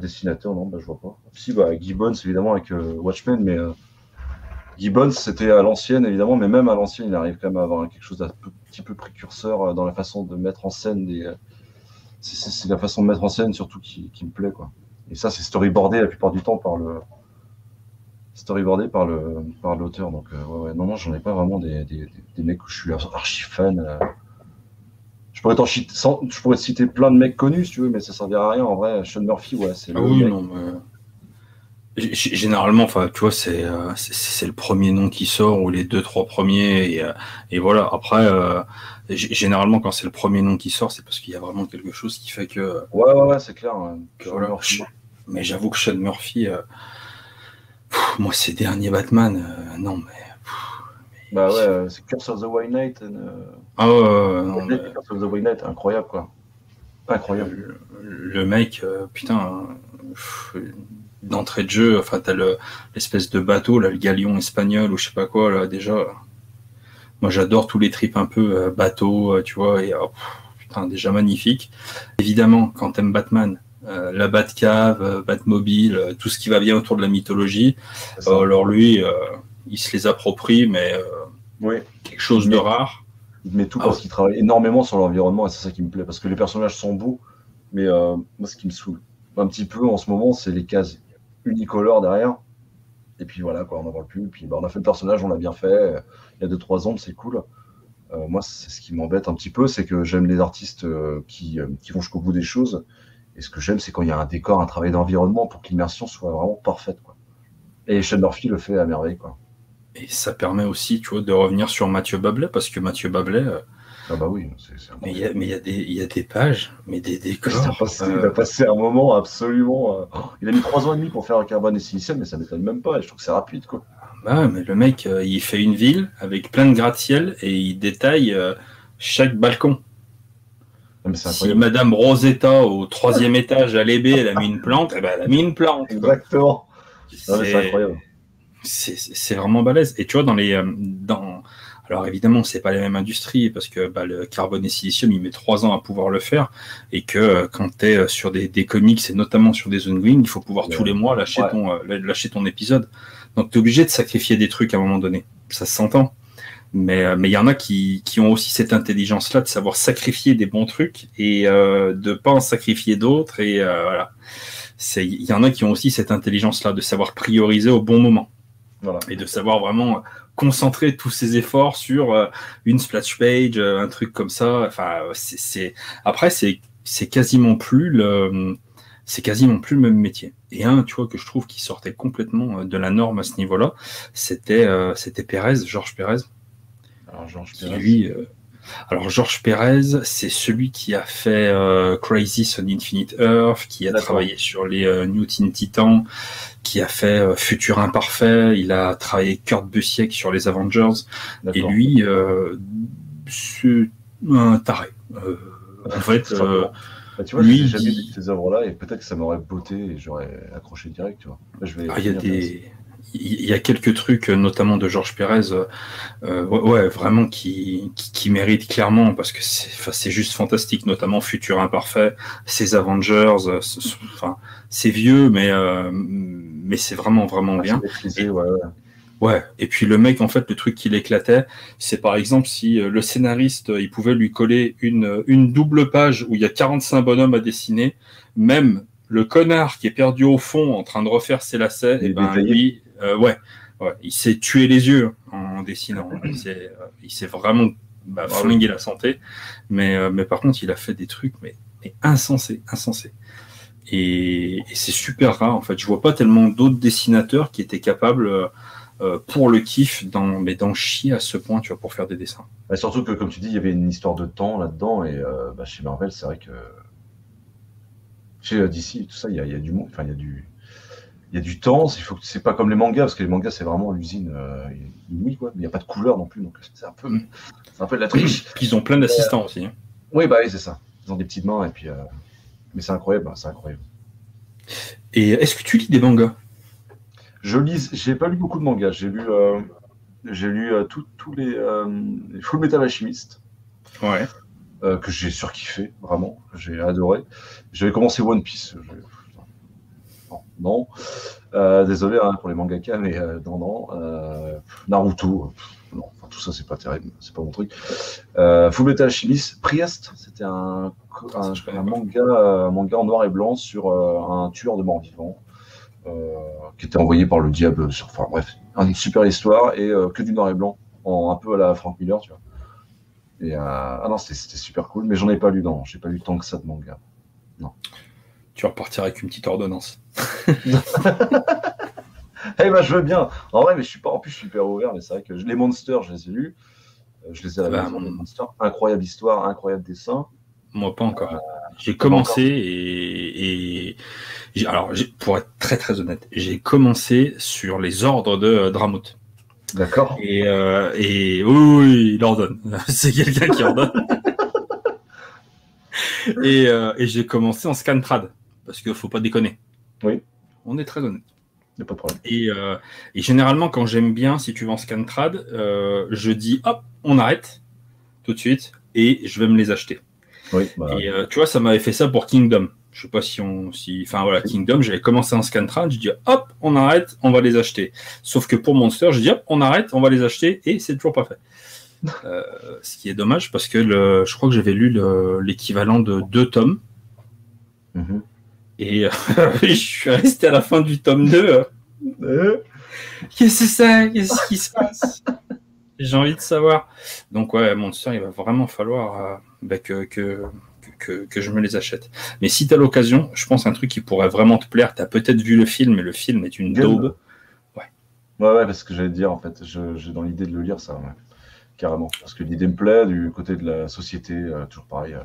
[SPEAKER 2] dessinateur, non, bah, je vois pas. Si, bah, Gibbons, évidemment, avec Watchmen, mais Gibbons, c'était à l'ancienne, évidemment, mais même à l'ancienne, il arrive quand même à avoir quelque chose d'un petit peu précurseur euh, dans la façon de mettre en scène des. Euh, c'est la façon de mettre en scène surtout qui, me plaît, quoi. Et ça, c'est storyboardé la plupart du temps par le. Storyboardé par le par l'auteur. Donc, euh, ouais, ouais, non, non, j'en ai pas vraiment des, des, des, mecs où je suis archi fan. Je pourrais, je pourrais te citer plein de mecs connus, si tu veux, mais ça servira à rien. En vrai, Sean Murphy, ouais, c'est
[SPEAKER 1] ah oui, non, mais... Généralement, enfin, tu vois, euh, c'est le premier nom qui sort ou les deux trois premiers et, euh, et voilà. Après, euh, généralement, quand c'est le premier nom qui sort, c'est parce qu'il y a vraiment quelque chose qui fait que.
[SPEAKER 2] Ouais, ouais, ouais c'est clair.
[SPEAKER 1] voilà. Mais j'avoue que Sean Murphy, moi, ces derniers Batman, non, mais.
[SPEAKER 2] bah ouais, c'est Curse of the White Knight.
[SPEAKER 1] Ah ouais, non,
[SPEAKER 2] Curse of the White Knight, incroyable quoi. Incroyable.
[SPEAKER 1] Le, mec, putain d'entrée de jeu, enfin t'as l'espèce de bateau, là, le galion espagnol ou je sais pas quoi, là déjà. Moi j'adore tous les trips un peu euh, bateau, euh, tu vois, et oh, putain déjà magnifique. Évidemment, quand t'aimes Batman, la Batcave, Batmobile, tout ce qui va bien autour de la mythologie. alors lui, il se les approprie, mais quelque chose de rare.
[SPEAKER 2] Il met tout ah parce qu'il travaille énormément sur l'environnement et c'est ça qui me plaît parce que les personnages sont beaux, mais moi ce qui me saoule un petit peu en ce moment, c'est les cases unicolores derrière. Et puis voilà, quoi, on n'en parle plus. Puis bah, on a fait le personnage, on l'a bien fait. Il y a 2-3 ans, c'est cool. Euh, moi, c'est ce qui m'embête un petit peu, c'est que j'aime les artistes euh, qui, euh, qui, vont jusqu'au bout des choses. Et ce que j'aime, c'est quand il y a un décor, un travail d'environnement pour que l'immersion soit vraiment parfaite. Quoi. Et Shane Murphy le fait à merveille. Quoi.
[SPEAKER 1] Et ça permet aussi, tu vois, de revenir sur Mathieu Bablet, parce que Mathieu Bablet,
[SPEAKER 2] ah bah oui,
[SPEAKER 1] mais il y, a, mais il y, a des pages, mais des décors.
[SPEAKER 2] Il a, passé, un moment absolument. Euh, il a mis trois ans et demi pour faire un carbone et silicium, mais ça m'étonne même pas. je trouve que c'est rapide, quoi.
[SPEAKER 1] Bah mais le mec, euh, il fait une ville avec plein de gratte-ciel et il détaille euh, chaque balcon. si Madame Rosetta au troisième étage à l'ébé, elle a mis une plante, eh ben, elle a mis une plante.
[SPEAKER 2] Exactement. C'est incroyable.
[SPEAKER 1] C'est vraiment balèze. Et tu vois, dans les, dans, alors évidemment, c'est pas les mêmes industries parce que bah, le carbone et silicium, il met trois ans à pouvoir le faire et que euh, quand tu es euh, sur des, des, comics et notamment sur des ongoing, il faut pouvoir tous les mois lâcher ton euh, lâcher ton épisode. Donc tu es obligé de sacrifier des trucs à un moment donné. Ça s'entend. Mais mais il y en a qui, qui ont aussi cette intelligence là de savoir sacrifier des bons trucs et euh, de pas en sacrifier d'autres et voilà. C'est il y en a qui ont aussi cette intelligence là de savoir prioriser au bon moment. Voilà. Et de savoir vraiment concentrer tous ses efforts sur euh, une splash page, euh, un truc comme ça. Enfin, c'est après c'est c'est quasiment plus le c'est quasiment plus le même métier. Et un, tu vois, que je trouve qui sortait complètement euh, de la norme à ce niveau-là, c'était c'était Pérez, Georges Pérez.
[SPEAKER 2] Alors Georges
[SPEAKER 1] Pérez. Lui, alors Georges Pérez, c'est celui qui a fait euh, Crisis on Infinite Earth, qui a travaillé sur les euh, New Teen Titans, qui a fait euh, Futur Imparfait, il a travaillé Kurt Busiek sur les Avengers, et lui, euh, c'est un taré. en fait,
[SPEAKER 2] bah, tu vois, lui, j'ai jamais vu ces œuvres-là, et peut-être que ça m'aurait botté et j'aurais accroché direct, tu vois.
[SPEAKER 1] je vais ah, il y a des il y a quelques trucs, notamment de Georges Pérez, euh, ouais, vraiment qui, qui, méritent clairement parce que c'est juste fantastique, notamment Futur Imparfait, ses Avengers, euh, enfin c'est vieux, mais euh, mais c'est vraiment vraiment ah, bien.
[SPEAKER 2] Et, ouais,
[SPEAKER 1] ouais. et puis le mec, en fait, le truc qui l'éclatait, c'est par exemple si le scénariste, il pouvait lui coller une, une double page où il y a 45 bonhommes à dessiner, même le connard qui est perdu au fond en train de refaire ses lacets, et, ben lui, euh, ouais, ouais, il s'est tué les yeux en dessinant. Il s'est, vraiment bah, flingué la santé. Mais, euh, mais par contre, il a fait des trucs mais, mais insensés, insensés. Et, c'est super rare en fait. Je vois pas tellement d'autres dessinateurs qui étaient capables euh, pour le kiff d'en, mais d'en chier à ce point, tu vois, pour faire des dessins.
[SPEAKER 2] surtout que comme tu dis, il y avait une histoire de temps là-dedans et bah, chez Marvel, c'est vrai que chez DC, tout ça, il y a, il y a du monde, enfin il y a du, il y a du temps, il faut c'est pas comme les mangas parce que les mangas c'est vraiment l'usine euh, inouïe quoi, mais il n'y a pas de couleur non plus donc c'est un peu c'est un peu de la triche.
[SPEAKER 1] Ils ont plein d'assistants aussi. Hein.
[SPEAKER 2] Oui bah oui c'est ça, ils ont des petites mains et puis euh, mais c'est incroyable, c'est incroyable.
[SPEAKER 1] Et est-ce que tu lis des mangas?
[SPEAKER 2] Je lis, j'ai pas lu beaucoup de mangas, j'ai lu euh, j'ai lu tous les, les, Full Metal Alchemist.
[SPEAKER 1] Ouais.
[SPEAKER 2] que j'ai surkiffé vraiment, j'ai adoré. J'avais commencé One Piece non. Euh, désolé hein, pour les mangaka, mais euh, non, non. Euh, Naruto, non, tout ça c'est pas terrible, c'est pas mon truc. Euh, Fullmetal Alchemist, Priest, c'était un, manga, manga en noir et blanc sur un tueur de morts vivants. qui était envoyé par le diable sur, enfin bref, une super histoire et que du noir et blanc, en, un peu à la Frank Miller, tu vois. Et ah non, c'était super cool, mais j'en ai pas lu, non, j'ai pas lu tant que ça de manga. Non
[SPEAKER 1] tu vas repartir avec une petite ordonnance.
[SPEAKER 2] eh ben, je veux bien. En vrai, mais je suis pas, en plus, je suis super ouvert, mais c'est vrai que les monsters, je les ai lus. Euh, je les ai à la maison, les monsters. Incroyable histoire, incroyable dessin.
[SPEAKER 1] Moi, pas encore. Euh, j'ai commencé et, alors, pour être très très honnête, j'ai commencé sur les ordres de euh, Dramout.
[SPEAKER 2] D'accord.
[SPEAKER 1] Et, et oui, il ordonne. c'est quelqu'un qui ordonne. et, et j'ai commencé en scantrad parce qu'il faut pas déconner.
[SPEAKER 2] Oui.
[SPEAKER 1] On est très honnête.
[SPEAKER 2] pas de problème.
[SPEAKER 1] Euh, et, généralement, quand j'aime bien, si tu vas en scantrad, euh, je dis hop, on arrête tout de suite et je vais me les acheter.
[SPEAKER 2] Oui, bah
[SPEAKER 1] et euh, tu vois, ça m'avait fait ça pour Kingdom. Je sais pas si on, si, enfin voilà, Kingdom, j'avais commencé un Scantran, j'ai dit hop, on arrête, on va les acheter. Sauf que pour Monster, j'ai dit hop, on arrête, on va les acheter, et c'est toujours pas fait. Euh, ce qui est dommage parce que le, je crois que j'avais lu l'équivalent de deux tomes. Mm-hmm. Et je suis resté à la fin du tome 2. Euh. Qu'est-ce que c'est? Qu'est-ce qui se passe? J'ai envie de savoir. Donc ouais, Monster, il va vraiment falloir euh, bah, que, que, que, je me les achète. Mais si tu as l'occasion, je pense un truc qui pourrait vraiment te plaire. Tu as peut-être vu le film, mais le film est une daube.
[SPEAKER 2] Ouais. Ouais, ouais, parce que j'allais dire, en fait, j'ai dans l'idée de le lire, ça, carrément. Parce que l'idée me plaît, du côté de la société, euh, toujours pareil. Euh,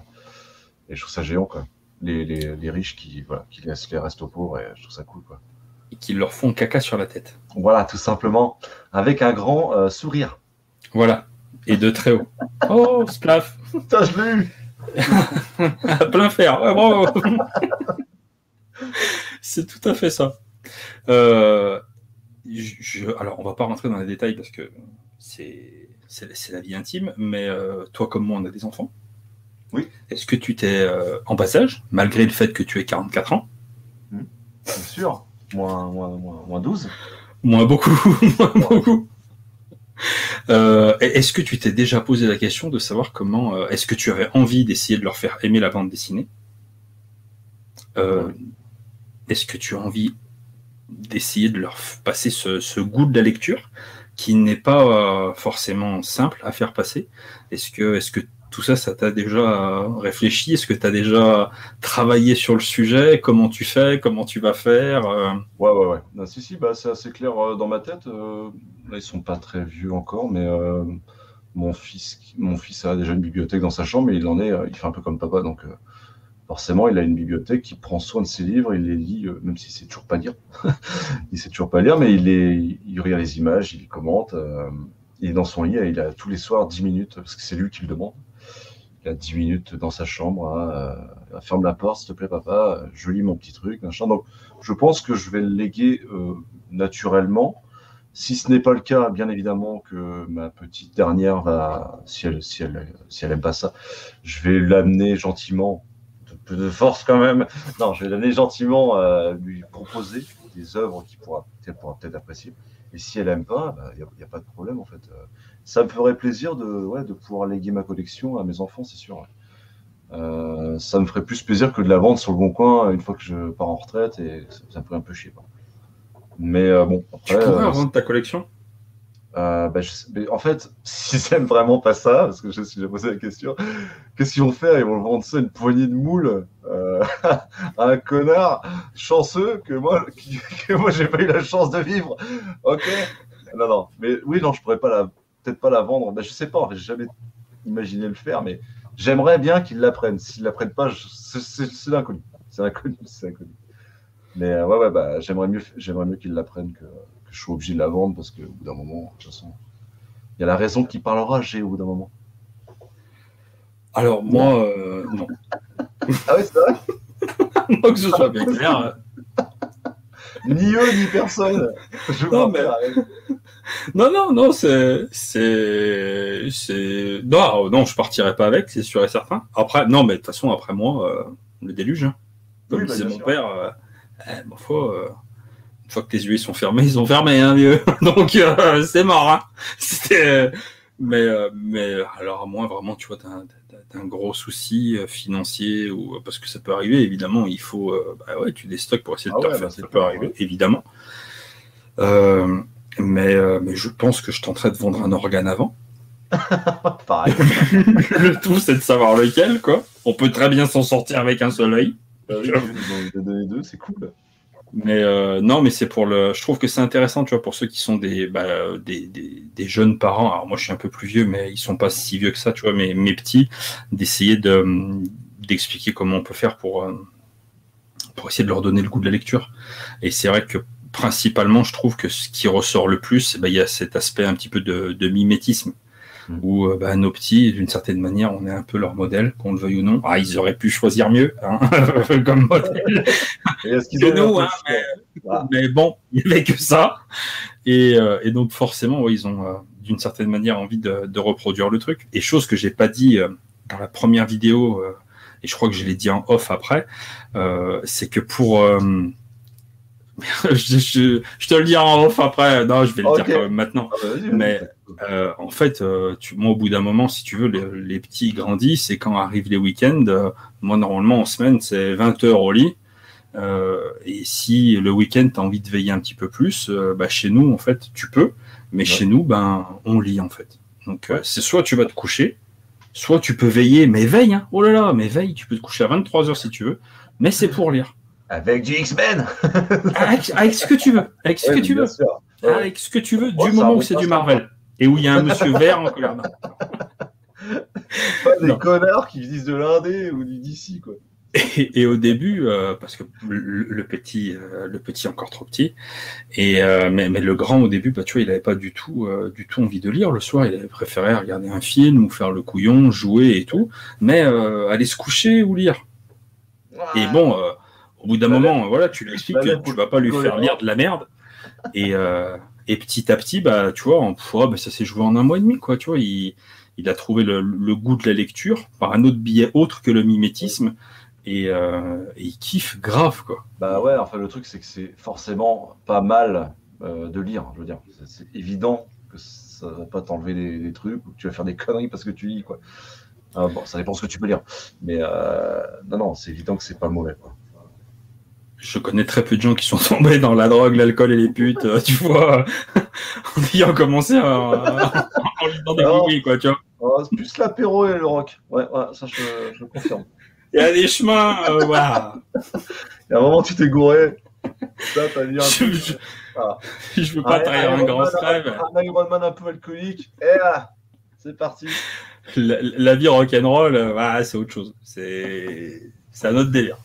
[SPEAKER 2] et je trouve ça géant, quoi. Les, les, les, riches qui, voilà, qui laissent les restes aux pauvres, et je trouve ça cool, quoi.
[SPEAKER 1] Et qui leur font caca sur la tête.
[SPEAKER 2] Voilà, tout simplement. Avec un grand euh, sourire.
[SPEAKER 1] Voilà. Et de très haut. Oh, splaf
[SPEAKER 2] Putain, je l'ai eu
[SPEAKER 1] plein fer. bravo. c'est tout à fait ça. Euh, je, alors, on va pas rentrer dans les détails parce que c'est la vie intime, mais euh, toi comme moi, on a des enfants.
[SPEAKER 2] Oui.
[SPEAKER 1] Est-ce que tu t'es euh, en passage, malgré le fait que tu aies 44 ans?
[SPEAKER 2] Hmm. Bien sûr. Moins, moins, moins, 12.
[SPEAKER 1] Moins beaucoup. moins beaucoup. Euh, est-ce que tu t'es déjà posé la question de savoir comment, euh, est-ce que tu avais envie d'essayer de leur faire aimer la bande dessinée? Euh, Est-ce que tu as envie d'essayer de leur passer ce, goût de la lecture qui n'est pas forcément simple à faire passer? Est-ce que, est-ce que tout ça, ça t'a déjà réfléchi? Est-ce que tu as déjà travaillé sur le sujet? Comment tu fais? Comment tu vas faire? Euh?
[SPEAKER 2] Ouais, ouais, ouais. si, si, bah, c'est assez clair euh, dans ma tête. Euh, là, ils sont pas très vieux encore, mais mon, fils, a déjà une bibliothèque dans sa chambre, et il en est, il fait un peu comme papa, donc forcément, il a une bibliothèque, il prend soin de ses livres, il les lit, même s'il sait toujours pas lire. il sait toujours pas lire, mais il, les, il regarde les images, il commente. il est dans son lit, il a tous les soirs 10 minutes, parce que c'est lui qui le demande il a 10 minutes dans sa chambre, hein, ferme la porte, s'il te plaît, papa, je lis mon petit truc, machin. Donc, je pense que je vais le léguer euh, naturellement. Si ce n'est pas le cas, bien évidemment que ma petite dernière va, si elle, si elle, si elle aime pas ça, je vais l'amener gentiment, peu de force quand même. Non, je vais l'amener gentiment à lui proposer des œuvres qu'il pourra peut-être apprécier. Et si elle aime pas, il bah, n'y a, a, pas de problème en fait ça me ferait plaisir de, ouais, de pouvoir léguer ma collection à mes enfants, c'est sûr. Euh, ça me ferait plus plaisir que de la vendre sur le bon coin une fois que je pars en retraite et ça, me ferait un peu chier. Mais euh, bon,
[SPEAKER 1] après. Tu pourrais euh, vendre ta collection?
[SPEAKER 2] Bah, En fait, si j'aime vraiment pas ça, parce que je suis déjà posé la question, qu'est-ce qu'ils vont faire? Ils vont vendre ça une poignée de moules à un connard chanceux que moi, que moi j'ai pas eu la chance de vivre. Ok Non, non. Mais oui, non, je pourrais pas la peut-être pas la vendre. Ben, je sais pas, j'ai jamais imaginé le faire, mais j'aimerais bien qu'ils l'apprennent. S'ils l'apprennent pas, c'est l'inconnu. C'est inconnu, c'est inconnu. Mais euh, ouais, ouais, bah, j'aimerais mieux, j'aimerais mieux qu'ils l'apprennent que, je sois obligé de la vendre parce qu'au bout d'un moment, de toute façon, il y a la raison qui parlera, j'ai au bout d'un moment.
[SPEAKER 1] Alors, moi, euh, non.
[SPEAKER 2] ah oui, c'est vrai?
[SPEAKER 1] Moi, que ce soit bien clair.
[SPEAKER 2] ni eux, ni personne. Je non, mais...
[SPEAKER 1] non, non, non, c'est, c'est, c'est, non, non, je partirai pas avec, c'est sûr et certain. Après, non, mais de toute façon, après moi, euh, le déluge, hein. comme bah, disait mon père, euh, eh, une fois que tes yeux sont fermés, ils sont fermés, hein, vieux. Donc, euh, c'est mort, hein. C'était, mais, mais, alors, à moins vraiment, tu vois, t'as, un gros souci financier ou parce que ça peut arriver, évidemment, il faut, bah ouais, tu déstockes pour essayer de ah te refaire, bah, ça peut arriver, évidemment. Euh, mais, euh, mais je pense que je tenterai de vendre un organe avant.
[SPEAKER 2] Pareil.
[SPEAKER 1] le tout, c'est de savoir lequel, quoi. On peut très bien s'en sortir avec un seul œil.
[SPEAKER 2] Bah deux, c'est cool.
[SPEAKER 1] Mais euh, non, mais c'est pour le. Je trouve que c'est intéressant, tu vois, pour ceux qui sont des, bah, des, des, jeunes parents. Alors moi, je suis un peu plus vieux, mais ils sont pas si vieux que ça, tu vois. Mais mes petits, d'essayer de d'expliquer comment on peut faire pour euh, pour essayer de leur donner le goût de la lecture. Et c'est vrai que principalement, je trouve que ce qui ressort le plus, eh ben, il y a cet aspect un petit peu de, mimétisme, mm. où euh, bah, nos petits, d'une certaine manière, on est un peu leur modèle, qu'on le veuille ou non. Ah, ils auraient pu choisir mieux hein, comme modèle que nous, hein, mais, bon, il n'y avait que ça. Et, euh, donc forcément, ils ont euh, d'une certaine manière envie de, reproduire le truc. Et chose que j'ai pas dit dans la première vidéo et je crois que je l'ai dit en off après, euh, c'est que pour je, te le dis en off après. Non, je vais le dire quand même maintenant. Ah, bah, Mais euh, en fait, euh, tu, moi, au bout d'un moment, si tu veux, les, petits grandissent et quand arrivent les week-ends, euh, moi, normalement, en semaine, c'est 20 heures au lit. et si le week-end, tu as envie de veiller un petit peu plus, bah, chez nous, en fait, tu peux. Mais chez nous, ben, on lit, en fait. Donc, c'est soit tu vas te coucher, soit tu peux veiller, mais veille, hein. oh là là, mais veille, tu peux te coucher à 23 heures si tu veux, mais c'est pour lire.
[SPEAKER 2] Avec du X-Men
[SPEAKER 1] avec, ce que tu veux. Avec ce que tu veux. Avec ce que tu veux, du moment où c'est du Marvel. Et où il y a un monsieur vert en colère.
[SPEAKER 2] Pas des connards qui disent de l'indé ou du DC, quoi.
[SPEAKER 1] Et, au début, euh, parce que le, petit, euh, le petit encore trop petit, et euh, mais, le grand au début, bah, tu vois, il n'avait pas du tout, du tout envie de lire. Le soir, il avait préféré regarder un film ou faire le couillon, jouer et tout, mais aller se coucher ou lire. Et bon, au bout d'un moment, voilà, tu lui expliques que tu vas pas lui faire lire de la merde. Et, euh, et petit à petit, bah, tu vois, bah, ça s'est joué en un mois et demi, quoi. Tu vois, il, il a trouvé le, goût de la lecture par un autre billet autre que le mimétisme. Et, euh, il kiffe grave, quoi.
[SPEAKER 2] Bah ouais, enfin, le truc, c'est que c'est forcément pas mal euh, de lire. Je veux dire, c'est évident que ça va pas t'enlever des, trucs ou que tu vas faire des conneries parce que tu lis, quoi. bon, ça dépend ce que tu peux lire. Mais non, non, c'est évident que c'est pas mauvais, quoi
[SPEAKER 1] je connais très peu de gens qui sont tombés dans la drogue, l'alcool et les putes, euh, tu vois, en ayant commencé en, lisant des bouillies, quoi, tu vois.
[SPEAKER 2] Oh, c'est plus l'apéro et le rock. Ouais, ça, je, je confirme.
[SPEAKER 1] Il y a des chemins, euh, voilà.
[SPEAKER 2] Il y a un moment, tu t'es gouré. T'as un
[SPEAKER 1] je. Je, ah. veux pas trahir un grand rêve.
[SPEAKER 2] Un Iron Man un peu alcoolique. Et là, c'est parti.
[SPEAKER 1] La, vie rock'n'roll, euh, c'est autre chose. C'est un autre délire.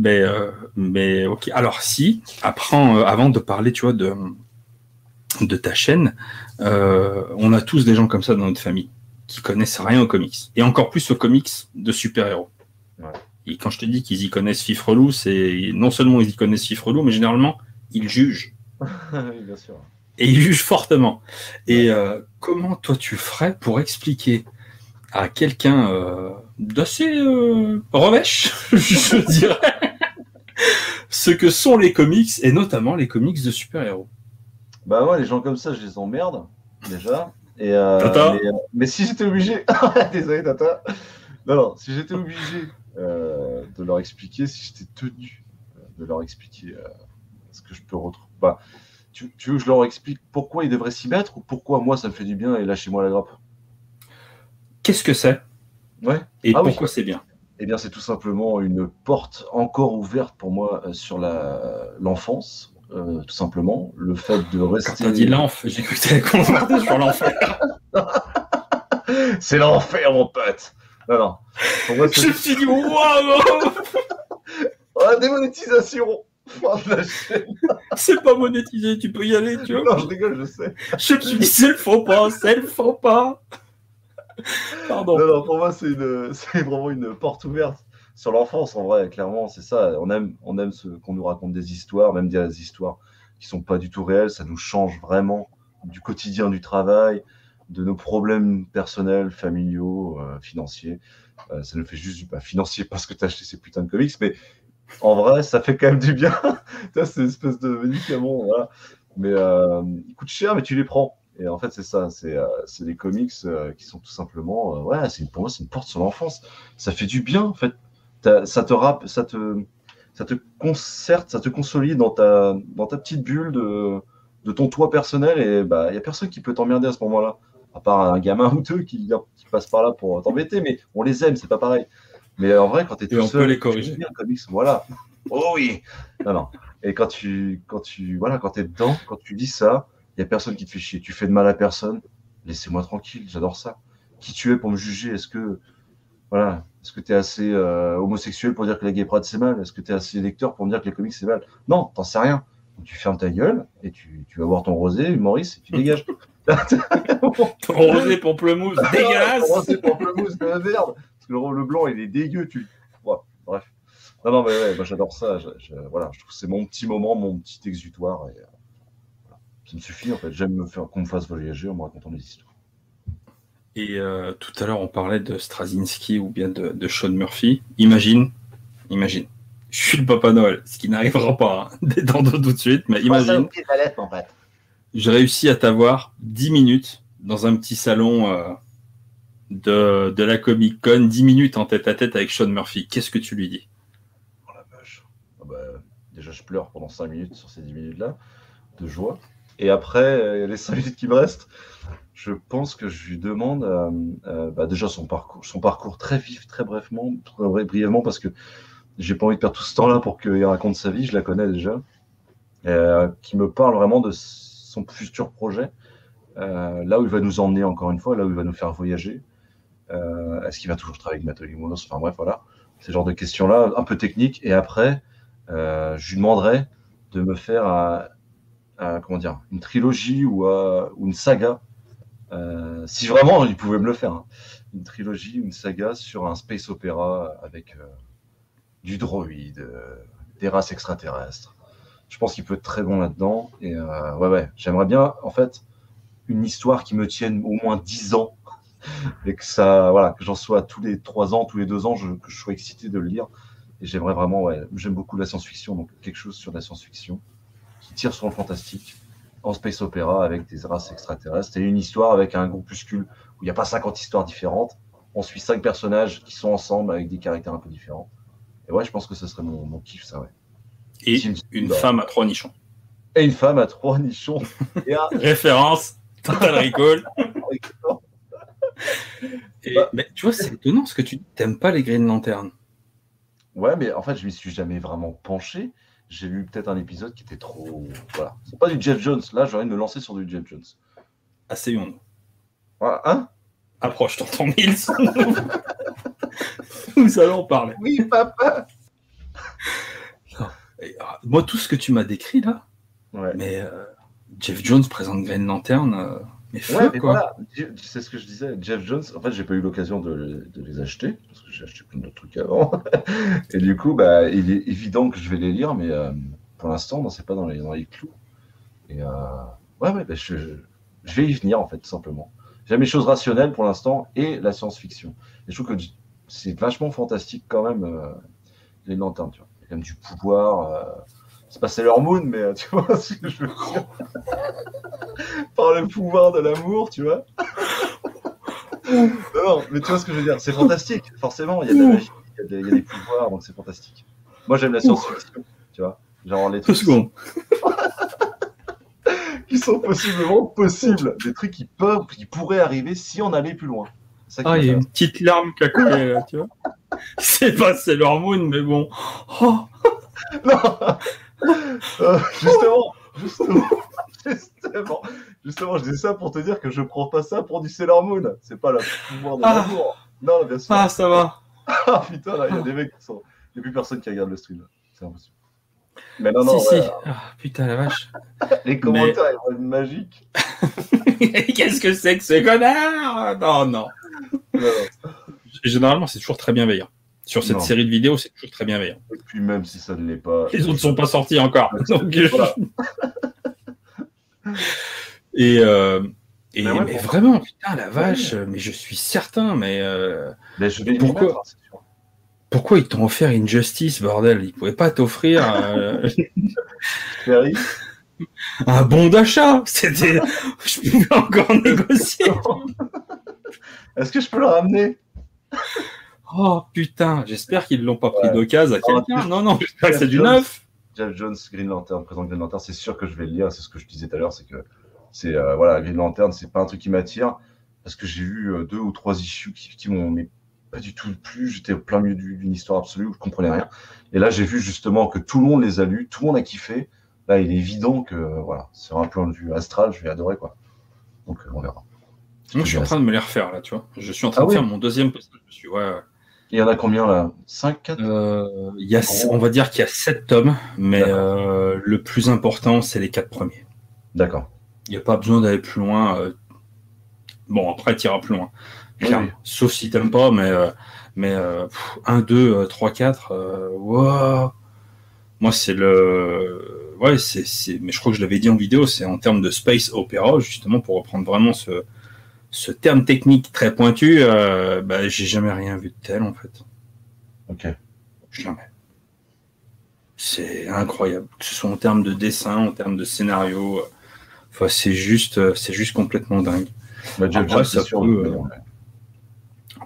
[SPEAKER 1] Mais, euh, mais ok. Alors si, apprends, euh, avant de parler, tu vois, de, de ta chaîne, euh, on a tous des gens comme ça dans notre famille qui connaissent rien aux comics. Et encore plus aux comics de super-héros. Et quand je te dis qu'ils y connaissent Fifrelou, c'est non seulement ils y connaissent Fifrelou, mais généralement, ils jugent.
[SPEAKER 2] bien sûr.
[SPEAKER 1] Et ils jugent fortement. Et comment toi tu ferais pour expliquer à quelqu'un euh, d'assez euh, revêche, je dirais, ce que sont les comics, et notamment les comics de super-héros.
[SPEAKER 2] Bah ouais, les gens comme ça, je les emmerde, déjà. Et euh, mais, mais, si j'étais obligé... Désolé, Tata. Non, non, si j'étais obligé de leur expliquer, si j'étais tenu de leur expliquer ce que je peux retrouver... Bah, tu, tu veux que je leur explique pourquoi ils devraient s'y mettre ou pourquoi moi ça me fait du bien et lâchez-moi la grappe?
[SPEAKER 1] Qu'est-ce que c'est?
[SPEAKER 2] Ouais.
[SPEAKER 1] Et ah pourquoi c'est bien?
[SPEAKER 2] Eh bien, c'est tout simplement une porte encore ouverte pour moi euh, sur l'enfance, euh, tout simplement. Le fait de rester. Quand
[SPEAKER 1] t'as dit l'enf, j'ai cru que t'allais convertir sur l'enfer.
[SPEAKER 2] c'est l'enfer, mon pote. Non, non.
[SPEAKER 1] je me suis dit, waouh
[SPEAKER 2] oh, Démonétisation
[SPEAKER 1] c'est pas monétisé, tu peux y aller, tu vois.
[SPEAKER 2] Non, je rigole, je sais.
[SPEAKER 1] Je me suis dit, c'est le faux pas, c'est le faux pas.
[SPEAKER 2] Pardon. Non, pour moi, c'est vraiment une porte ouverte sur l'enfance, en vrai, clairement, c'est ça. On aime, on aime qu'on nous raconte des histoires, même des histoires qui sont pas du tout réelles. Ça nous change vraiment du quotidien du travail, de nos problèmes personnels, familiaux, euh, financiers. Euh, ça nous fait juste du pas financier parce que tu as acheté ces putains de comics, mais en vrai, ça fait quand même du bien. c'est une espèce de médicament, voilà. Mais euh, ils coûtent cher, mais tu les prends. Et en fait, c'est ça, c'est euh, des comics euh, qui sont tout simplement, euh, ouais, pour moi, c'est une porte sur l'enfance. Ça fait du bien, en fait. Ça te rap, ça te, ça te concerte, ça te consolide dans ta, dans ta petite bulle de, de ton toit personnel. Et bah, il y a personne qui peut t'emmerder à ce moment-là, à part un gamin ou deux qui, qui passe par là pour t'embêter. Mais on les aime, c'est pas pareil. Mais en vrai, quand tu es tout seul,
[SPEAKER 1] les corriger.
[SPEAKER 2] Bien, comics, voilà. Oh oui. Non, non. Et quand tu, quand tu, voilà, quand es dedans, quand tu dis ça il n'y a personne qui te fait chier. Tu fais de mal à personne. Laissez-moi tranquille. J'adore ça. Qui tu es pour me juger? Est-ce que voilà, est-ce que tu es assez euh, homosexuel pour dire que la gay pride c'est mal? Est-ce que tu es assez lecteur pour me dire que les comics c'est mal? Non, t'en sais rien. tu fermes ta gueule et tu, vas voir ton rosé, Maurice, et tu dégages.
[SPEAKER 1] ton rosé pamplemousse, dégueulasse
[SPEAKER 2] Ton rosé pamplemousse, de la merde Parce que le, blanc, il est dégueu. Tu... bref. Non, non, mais ouais, moi j'adore ça. Je, voilà, je trouve que c'est mon petit moment, mon petit exutoire. Et, ça me suffit en fait. J'aime me faire qu'on me fasse voyager en me racontant des histoires.
[SPEAKER 1] Et euh, tout à l'heure, on parlait de Straczynski ou bien de, de, Sean Murphy. Imagine, imagine, je suis le Papa Noël, ce qui n'arrivera pas hein, détendre tout de suite, mais imagine. En fait. J'ai réussi à t'avoir 10 minutes dans un petit salon euh, de, de, la Comic Con, 10 minutes en tête à tête avec Sean Murphy. Qu'est-ce que tu lui dis?
[SPEAKER 2] Oh la vache. Ah bah, déjà, je pleure pendant 5 minutes sur ces 10 minutes-là, de joie. Et après, euh, les 5 minutes qui me restent, je pense que je lui demande euh, euh, bah déjà son parcours, son parcours très vif, très brièvement, très brièvement, parce que j'ai pas envie de perdre tout ce temps-là pour qu'il raconte sa vie, je la connais déjà, qui me parle vraiment de son futur projet, là où il va nous emmener encore une fois, là où il va nous faire voyager. Est-ce qu'il va toujours travailler avec Nathalie Mounos Enfin bref, voilà, ce genre de questions-là, un peu techniques. Et après, je lui demanderai de me faire comment dire, une trilogie ou, une saga euh, si vraiment il pouvait me le faire, hein. une trilogie, une saga sur un space opéra avec euh, du droïde, euh, des races extraterrestres. Je pense qu'il peut être très bon là-dedans. Et ouais, ouais, j'aimerais bien, en fait, une histoire qui me tienne au moins 10 ans et que ça, voilà, que j'en sois tous les 3 ans, tous les 2 ans, que je sois excité de le lire. Et j'aimerais vraiment, ouais, j'aime beaucoup la science-fiction, donc quelque chose sur la science-fiction qui tire sur le fantastique en space opéra avec des races extraterrestres et une histoire avec un groupuscule où il n'y a pas 50 histoires différentes. On suit cinq personnages qui sont ensemble avec des caractères un peu différents. Et ouais, je pense que ce serait mon, mon kiff, ça, ouais.
[SPEAKER 1] Et une, femme à trois nichons.
[SPEAKER 2] Et une femme à trois nichons.
[SPEAKER 1] Référence, Total Recall. et, bah, mais tu vois, c'est étonnant parce que tu n'aimes pas les Green Lantern.
[SPEAKER 2] Ouais, mais en fait, je m'y suis jamais vraiment penché j'ai lu peut-être un épisode qui était trop. Voilà. C'est pas du Jeff Jones. Là, j'aurais de me lancer sur du Jeff Jones.
[SPEAKER 1] Asseyons-nous.
[SPEAKER 2] Hein?
[SPEAKER 1] Approche, t'entends Mills. Nous allons parler.
[SPEAKER 2] Oui, papa.
[SPEAKER 1] Ah, moi, tout ce que tu m'as décrit là, mais euh, Jeff Jones présente Green Lantern. Euh, mais, ouais,
[SPEAKER 2] voilà, c'est ce que je disais. Jeff Jones, en fait, j'ai pas eu l'occasion de, les acheter parce que j'ai acheté plein d'autres trucs avant. et du coup, bah, il est évident que je vais les lire, mais euh, pour l'instant, c'est pas dans les, dans les clous. Et euh, ouais, ouais, bah, je, vais y venir en fait, tout simplement. J'aime les choses rationnelles pour l'instant et la science-fiction. Et je trouve que c'est vachement fantastique quand même euh, les lanternes. Tu vois. Il y a quand même du pouvoir c'est pas Sailor Moon, mais euh, tu vois ce que je veux dire. Par le pouvoir de l'amour, tu vois. non, mais tu vois ce que je veux dire. C'est fantastique, forcément. Il y a de la magie, il y a, des pouvoirs, donc c'est fantastique. Moi, j'aime la science-fiction, tu vois. Genre les trucs. qui sont possiblement possibles. Des trucs qui peuvent, qui pourraient arriver si on allait plus loin.
[SPEAKER 1] ah, il y a une petite larme qui a coulé là, tu vois. C'est pas Sailor Moon, mais bon. Oh.
[SPEAKER 2] non euh, justement, justement, justement, justement, je dis ça pour te dire que je prends pas ça pour du Sailor Moon. C'est pas le pouvoir de ah. l'amour. Non, bien sûr.
[SPEAKER 1] Ah, ça va.
[SPEAKER 2] ah putain, il y a des mecs qui sont. Il n'y a plus personne qui regarde le stream. C'est impossible.
[SPEAKER 1] Mais non, non. Si, si. Ah, putain, la vache.
[SPEAKER 2] Les commentaires, ils vont être magiques.
[SPEAKER 1] Qu'est-ce que c'est que ce connard? Non, non. non. Généralement, c'est toujours très bienveillant sur cette série de vidéos, c'est toujours très bienveillant.
[SPEAKER 2] Et puis même si ça ne l'est pas.
[SPEAKER 1] Les autres ne sont pas sortis encore. et, euh, et mais vraiment, putain, la vache, mais je suis certain, mais, euh, pourquoi, pourquoi ils t'ont offert Injustice, bordel? Ils pouvaient pas t'offrir euh, un bon d'achat. C'était, je pouvais encore négocier.
[SPEAKER 2] Est-ce que je peux le ramener?
[SPEAKER 1] Oh putain, j'espère qu'ils l'ont pas pris d'occasion à quelqu'un. Non, non, c'est du neuf.
[SPEAKER 2] Jeff Jones, Green Lantern, présent Green Lantern, c'est sûr que je vais le lire. C'est ce que je disais tout à l'heure, c'est que c'est euh, voilà, Green Lantern, c'est pas un truc qui m'attire parce que j'ai eu euh, deux ou trois issues qui, qui m'ont pas du tout plu. J'étais au plein milieu d'une histoire absolue où je comprenais rien. Et là, j'ai vu justement que tout le monde les a lus, tout le monde a kiffé. Là, il est évident que voilà, sur un plan de vue astral, je vais adorer quoi. Donc, euh, on verra.
[SPEAKER 1] Moi, je suis en train de me les refaire là, tu vois. Je suis en train ah de faire mon deuxième Je suis, ouais, ouais.
[SPEAKER 2] Il y en a combien là? 5, 4
[SPEAKER 1] euh, il y a, On va dire qu'il y a 7 tomes, mais euh, le plus important, c'est les 4 premiers.
[SPEAKER 2] D'accord.
[SPEAKER 1] Il n'y a pas besoin d'aller plus loin. Euh. Bon, après, tu iras plus loin. Sauf si tu n'aimes pas, mais, mais 1, 2, 3, 4, wow. moi, c'est le. Ouais, c'est, mais je crois que je l'avais dit en vidéo, c'est en termes de space opéra, justement, pour reprendre vraiment ce, ce terme technique très pointu, euh, bah, j'ai jamais rien vu de tel en fait.
[SPEAKER 2] Ok.
[SPEAKER 1] Jamais. C'est incroyable, que ce soit en termes de dessin, en termes de scénario. Enfin, c'est juste, euh, c'est juste complètement dingue.
[SPEAKER 2] Bah,
[SPEAKER 1] Après, ça
[SPEAKER 2] sûr.
[SPEAKER 1] peut,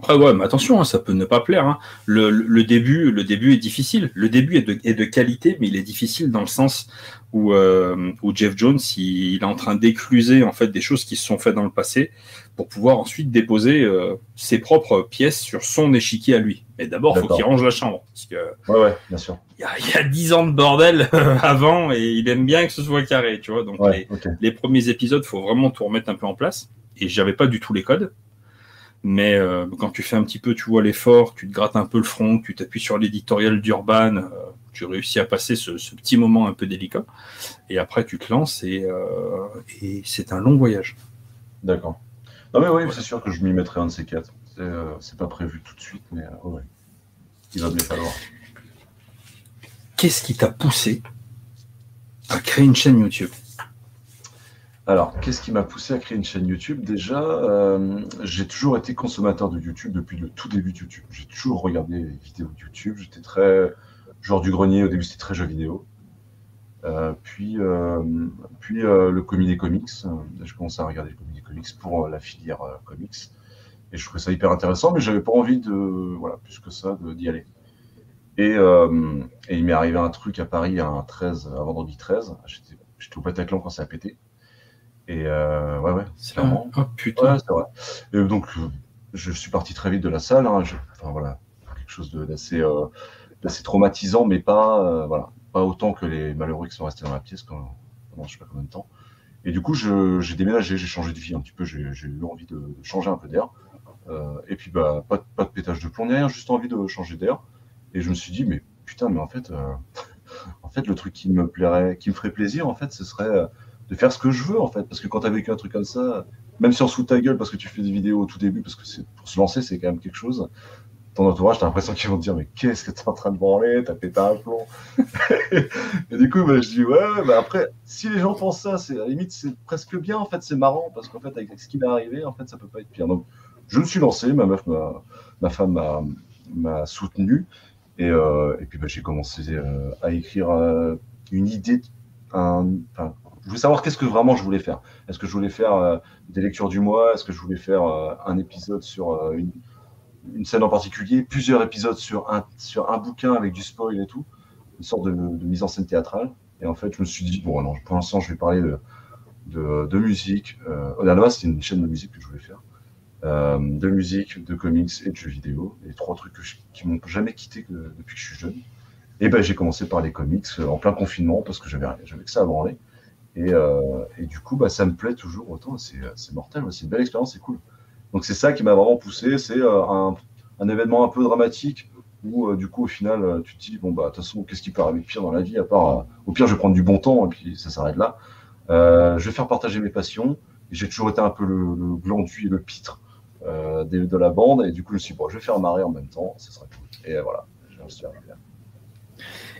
[SPEAKER 1] Après, ouais, mais attention, hein, ça peut ne pas plaire. hein. Le, début, le début est difficile. Le début est de, est de qualité, mais il est difficile dans le sens où, euh, où Jeff Jones, il, il est en train d'écluser en fait des choses qui se sont faites dans le passé pour pouvoir ensuite déposer euh, ses propres pièces sur son échiquier à lui. Mais d'abord, il faut qu'il range la chambre parce que
[SPEAKER 2] Ouais, ouais, bien sûr.
[SPEAKER 1] il y a, 10 ans de bordel avant et il aime bien que ce soit carré, tu vois. Donc les, les premiers épisodes, faut vraiment tout remettre un peu en place. Et j'avais pas du tout les codes. Mais euh, quand tu fais un petit peu, tu vois l'effort, tu te grattes un peu le front, tu t'appuies sur l'éditorial d'Urban, euh, tu réussis à passer ce, ce petit moment un peu délicat. Et après, tu te lances et, euh, et c'est un long voyage.
[SPEAKER 2] D'accord. Non, mais oui, c'est sûr que je m'y mettrai un de ces quatre. C'est pas prévu tout de suite, mais ouais. Il va bien falloir.
[SPEAKER 1] Qu'est-ce qui t'a poussé à créer une chaîne YouTube?
[SPEAKER 2] Alors, qu'est-ce qui m'a poussé à créer une chaîne YouTube? Déjà, euh, j'ai toujours été consommateur de YouTube depuis le tout début de YouTube. J'ai toujours regardé les vidéos de YouTube. J'étais très genre du grenier. Au début, c'était très jeux vidéo. Euh, puis, euh, le comité comics. Je commençais à regarder le comité comics pour la filière comics. Et je trouvais ça hyper intéressant, mais j'avais pas envie de, voilà, plus que ça, d'y aller. Et, il m'est arrivé un truc à Paris un 13, un vendredi 13. J'étais j'étais au Bataclan quand ça a pété. Et euh, ouais, ouais, clairement.
[SPEAKER 1] Oh putain.
[SPEAKER 2] Ouais, c'est vrai. Et donc, je suis parti très vite de la salle. hein. Je- enfin, voilà, quelque chose d'assez euh, traumatisant, mais pas, euh, voilà, pas autant que les malheureux qui sont restés dans la pièce pendant, pendant je sais pas combien de temps. Et du coup, j'ai déménagé, j'ai changé de vie un petit peu. J'ai eu envie de, de changer un peu d'air. Euh, et puis, bah, pas, de- pas de pétage de plomb ni rien, juste envie de changer d'air. Et je me suis dit, mais putain, mais en fait, euh, en fait, le truc qui me plairait, qui me ferait plaisir, en fait, ce serait euh, de faire ce que je veux, en fait. Parce que quand tu as vécu un truc comme ça, même si on se fout ta gueule parce que tu fais des vidéos au tout début, parce que c'est pour se lancer, c'est quand même quelque chose. Ton entourage, t'as l'impression qu'ils vont te dire, mais qu'est-ce que t'es en train de branler? T'as pété un plomb. et du coup, bah, je dis, ouais, bah après, si les gens pensent ça, c'est à la limite, c'est presque bien, en fait, c'est marrant, parce qu'en fait, avec ce qui m'est arrivé, en fait, ça peut pas être pire. Donc, je me suis lancé, ma meuf, m'a- ma femme m'a- soutenu, et, euh, et puis bah, j'ai commencé euh, à écrire euh, une idée, un, je voulais savoir qu'est-ce que vraiment je voulais faire. Est-ce que je voulais faire euh, des lectures du mois? Est-ce que je voulais faire euh, un épisode sur euh, une, scène en particulier? Plusieurs épisodes sur un, sur un bouquin avec du spoil et tout Une sorte de, mise en scène théâtrale. Et en fait, je me suis dit, bon, non, pour l'instant, je vais parler de, de, musique. À la base, c'était une chaîne de musique que je voulais faire. De musique, de comics et de jeux vidéo. Les trois trucs que je- qui m'ont jamais quitté depuis que je suis jeune. Et ben, j'ai commencé par les comics en plein confinement parce que j'avais j'avais que ça à branler. Et, euh, et du coup, bah, ça me plaît toujours autant. C'est c'est mortel, c'est une belle expérience, c'est cool. Donc c'est ça qui m'a vraiment poussé. C'est euh, un, événement un peu dramatique où euh, du coup au final euh, tu te dis bon bah de toute façon qu'est-ce qui peut arriver pire dans la vie à part euh, au pire je vais prendre du bon temps et puis ça s'arrête là. Euh, je vais faire partager mes passions. J'ai toujours été un peu le, le glandu et le pitre euh, de, la bande et du coup je me suis dit bon je vais faire marrer en même temps, ce sera cool. Et euh, voilà, j'en suis arrivé là.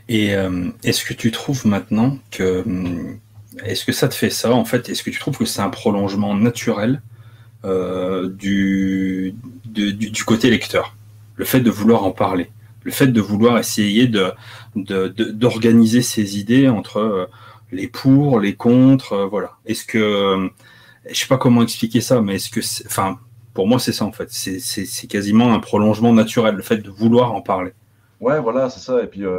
[SPEAKER 1] Et euh, est-ce que tu trouves maintenant que hum, est-ce que ça te fait ça en fait? Est-ce que tu trouves que c'est un prolongement naturel euh, du, côté lecteur? Le fait de vouloir en parler, le fait de vouloir essayer d'organiser ses idées entre euh, les pour, les contre, euh, voilà. Est-ce que je sais pas comment expliquer ça, mais est-ce que enfin pour moi c'est ça en fait, c'est quasiment un prolongement naturel, le fait de vouloir en parler.
[SPEAKER 2] Ouais, voilà, c'est ça. Et puis euh,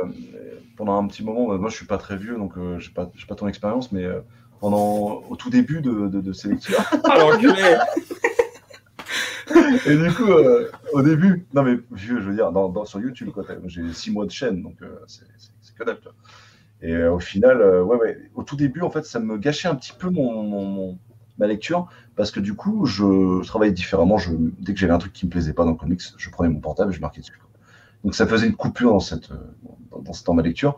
[SPEAKER 2] pendant un petit moment, bah, moi je suis pas très vieux, donc euh, j'ai pas, j'ai pas ton expérience, mais euh, pendant au tout début de, de, de ces lectures.
[SPEAKER 1] Alors enculé
[SPEAKER 2] Et du coup, au début, non mais vieux, je veux dire, dans, dans- sur YouTube, quoi, j'ai six mois de chaîne, donc c'est c'est- c'est que dalle. Et au final, ouais, ouais, au tout début, en fait, ça me gâchait un petit peu mon, mon- mon- ma lecture, parce que du coup, je, je travaillais différemment. Je, dès que j'avais un truc qui me plaisait pas dans le comics, je prenais mon portable et je marquais dessus. Donc ça faisait une coupure dans cette, dans, dans, dans ma lecture,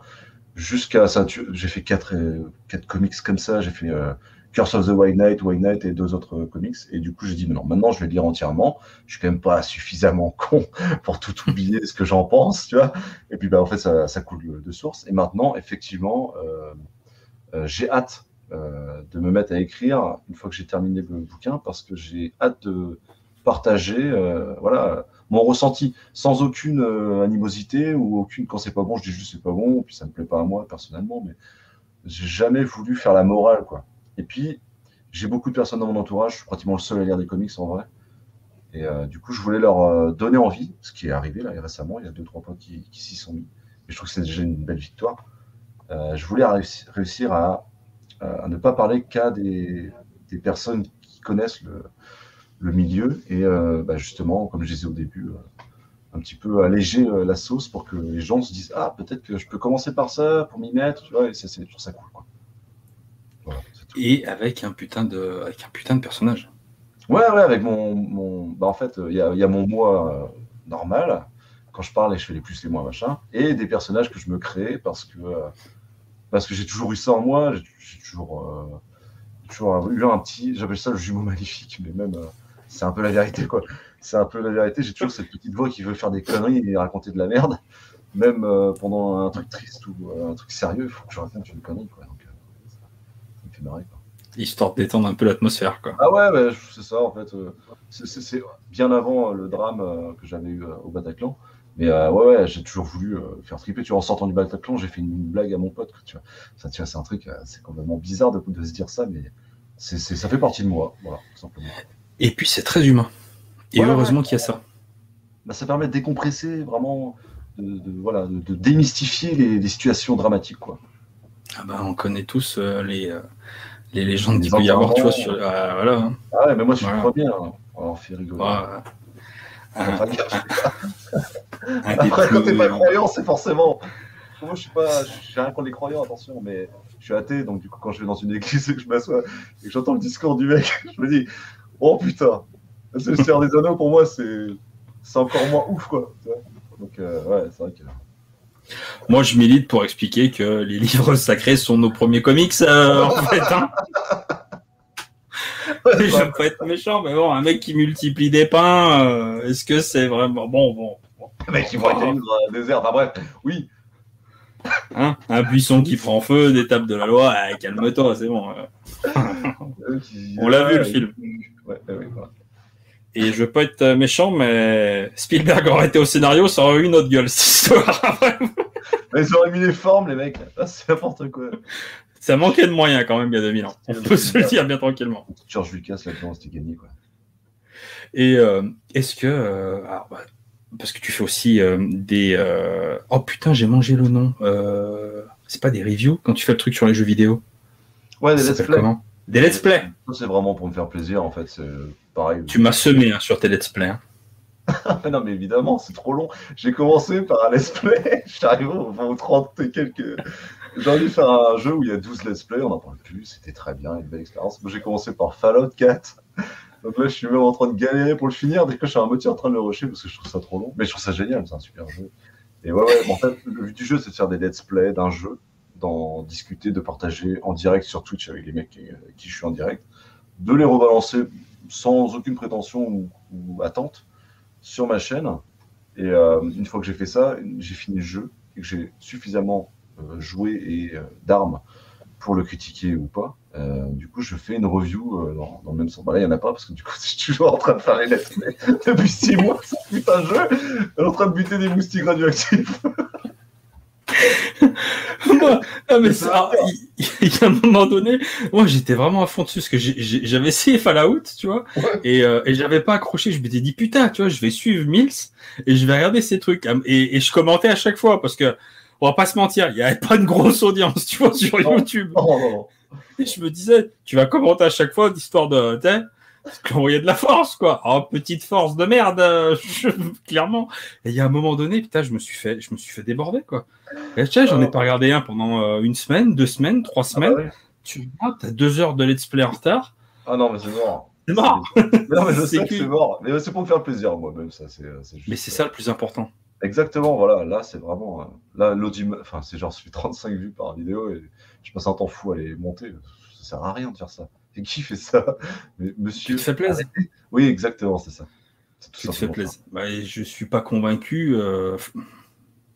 [SPEAKER 2] jusqu'à ça. J'ai fait quatre, euh, quatre comics comme ça. J'ai fait euh, Curse of the White Knight, White Knight et deux autres euh, comics. Et du coup, j'ai dit, non, maintenant, je vais lire entièrement. Je suis quand même pas suffisamment con pour tout oublier ce que j'en pense, tu vois. Et puis, bah, en fait, ça, ça coule de source. Et maintenant, effectivement, j'ai hâte de me mettre à écrire une fois que j'ai terminé le bouquin parce que j'ai hâte de partager voilà, mon ressenti sans aucune animosité ou aucune quand c'est pas bon, je dis juste c'est pas bon, puis ça me plaît pas à moi personnellement, mais j'ai jamais voulu faire la morale quoi. Et puis j'ai beaucoup de personnes dans mon entourage, je suis pratiquement le seul à lire des comics en vrai. Et euh, du coup, je voulais leur euh, donner envie, ce qui est arrivé là récemment, il y a deux, trois points qui, s'y sont mis. Et je trouve que c'est déjà une belle victoire. Euh, je voulais réussir à, ne pas parler qu'à des, personnes qui connaissent le, milieu et bah, justement, comme je disais au début, un petit peu alléger la sauce pour que les gens se disent Ah, peut-être que je peux commencer par ça pour m'y mettre, tu vois, et c'est toujours ça cool. Quoi.
[SPEAKER 1] et avec un putain de, avec un putain de personnage.
[SPEAKER 2] Ouais, ouais, avec mon. mon... Bah, en fait, il y a, y a, mon moi euh, normal, quand je parle et je fais les plus, les moins, machin, et des personnages que je me crée parce que, euh, parce que j'ai toujours eu ça en moi, j'ai toujours, euh, toujours eu un petit. J'appelle ça le jumeau maléfique, mais même. C'est un peu la vérité, quoi. C'est un peu la vérité. J'ai toujours cette petite voix qui veut faire des conneries et raconter de la merde. Même pendant un truc triste ou un truc sérieux, il faut que je raconte une connerie, quoi. Donc, ça me fait marrer, quoi
[SPEAKER 1] histoire de détendre un peu l'atmosphère. Quoi.
[SPEAKER 2] Ah ouais, c'est ça en fait. Euh, c'est bien avant euh, le drame euh, que j'avais eu au Bataclan. Mais ouais, ouais j'ai toujours voulu faire triper. Tu vois, en sortant du Bataclan, j'ai fait une, blague à mon pote. Tu vois. Ça, c'est un truc, c'est complètement bizarre de, de, se dire ça, mais c'est ça fait partie de moi. Voilà, tout simplement.
[SPEAKER 1] Et puis c'est très humain. Et heureusement qu'il y a ça.
[SPEAKER 2] Bah, ça permet de décompresser, vraiment, de, voilà, de, démystifier les, les, situations dramatiques. Quoi.
[SPEAKER 1] Ah bah, on connaît tous les les légendes qu'il peut y avoir, tu vois, sur.
[SPEAKER 2] Ah, voilà. Hein. Ah ouais, mais moi, je suis pas bien. Hein. On fait rigoler. Ouais. Après, quand t'es pas croyant, c'est forcément. Moi, je suis pas. J'ai rien contre les croyants, attention, mais je suis athée, donc du coup, quand je vais dans une église et que je m'assois et que j'entends le discours du mec, je me dis, oh putain, le Seigneur des Anneaux, pour moi, c'est encore moins ouf, quoi. Donc, euh, ouais, c'est vrai que.
[SPEAKER 1] Moi, je milite pour expliquer que les livres sacrés sont nos premiers comics, euh, en fait. Hein. je veux pas être méchant, mais bon, un mec qui multiplie des pains, euh, est-ce que c'est vraiment bon, bon,
[SPEAKER 2] Un mec qui voit des livres désert, enfin bref, oui.
[SPEAKER 1] Hein un buisson qui prend feu, des tables de la loi, eh, calme-toi, c'est bon. On l'a vu le film. Ouais, ouais, et je veux pas être méchant, mais Spielberg aurait été au scénario, ça aurait eu une autre gueule, cette histoire.
[SPEAKER 2] mais ils auraient mis les formes, les mecs. Ah, c'est n'importe quoi.
[SPEAKER 1] Ça manquait de moyens quand même il y a 2000 ans. On peut se le dire bien tranquillement.
[SPEAKER 2] George Lucas, là-dedans, c'était gagné. Quoi.
[SPEAKER 1] Et euh, est-ce que. Euh, bah, parce que tu fais aussi euh, des. Oh putain, j'ai mangé le nom. c'est pas des reviews quand tu fais le truc sur les jeux vidéo?
[SPEAKER 2] Ouais, des let's play. Comment?
[SPEAKER 1] Des let's play.
[SPEAKER 2] c'est vraiment pour me faire plaisir, en fait. C'est pareil.
[SPEAKER 1] Tu m'as semé hein, sur tes let's play. Hein.
[SPEAKER 2] non, mais évidemment, c'est trop long. J'ai commencé par un let's play. Je suis arrivé au 30 et quelques. J'ai envie de faire un jeu où il y a 12 let's play. On n'en parle plus. C'était très bien, une belle expérience. Moi, j'ai commencé par Fallout 4. Donc là, je suis même en train de galérer pour le finir. Dès que je suis à moitié en train de le rusher parce que je trouve ça trop long. Mais je trouve ça génial. C'est un super jeu. Et ouais, ouais. en fait, le but du jeu, c'est de faire des let's play d'un jeu d'en discuter, de partager en direct sur Twitch avec les mecs qui, qui je suis en direct, de les rebalancer sans aucune prétention ou, attente sur ma chaîne. Et euh, une fois que j'ai fait ça, j'ai fini le jeu et que j'ai suffisamment euh, joué et euh, d'armes pour le critiquer ou pas. du coup, je fais une review dans, le même sens. Bah là, il n'y en a pas parce que du coup, je suis toujours en train de faire les lettres depuis six mois. Ce putain de jeu, en train de buter des moustiques radioactifs.
[SPEAKER 1] moi, mais ça, il, y a un moment donné, moi j'étais vraiment à fond dessus parce que j'avais essayé Fallout, tu vois, et, euh, et j'avais pas accroché. Je m'étais dit putain, tu vois, je vais suivre Mills et je vais regarder ces trucs. Et, et je commentais à chaque fois parce que on va pas se mentir, il y avait pas une grosse audience, tu vois, sur YouTube. Et je me disais, tu vas commenter à chaque fois l'histoire de, parce y de la force, quoi. Oh, petite force de merde, euh, clairement. Et il y a un moment donné, putain, je me suis fait, je me suis fait déborder, quoi. Et tu sais, j'en ai pas regardé un pendant euh, une semaine, deux semaines, trois ah semaines. Bah tu vois, t'as deux heures de let's play en retard.
[SPEAKER 2] Ah non, mais c'est mort.
[SPEAKER 1] C'est mort.
[SPEAKER 2] non, mais je sais que c'est mort. Mais c'est pour me faire plaisir, moi-même, ça. C'est,
[SPEAKER 1] euh, juste... Mais c'est ça le plus important.
[SPEAKER 2] Exactement, voilà. Là, c'est vraiment. Là, l'audio, enfin, c'est genre, je fais 35 vues par vidéo et je passe un temps fou à les monter. Ça sert à rien de faire ça qui fait ça Mais monsieur.
[SPEAKER 1] Qui te fait plaisir
[SPEAKER 2] Oui, exactement, c'est ça.
[SPEAKER 1] Qui te fait plaisir. Bah, je suis pas convaincu. Euh,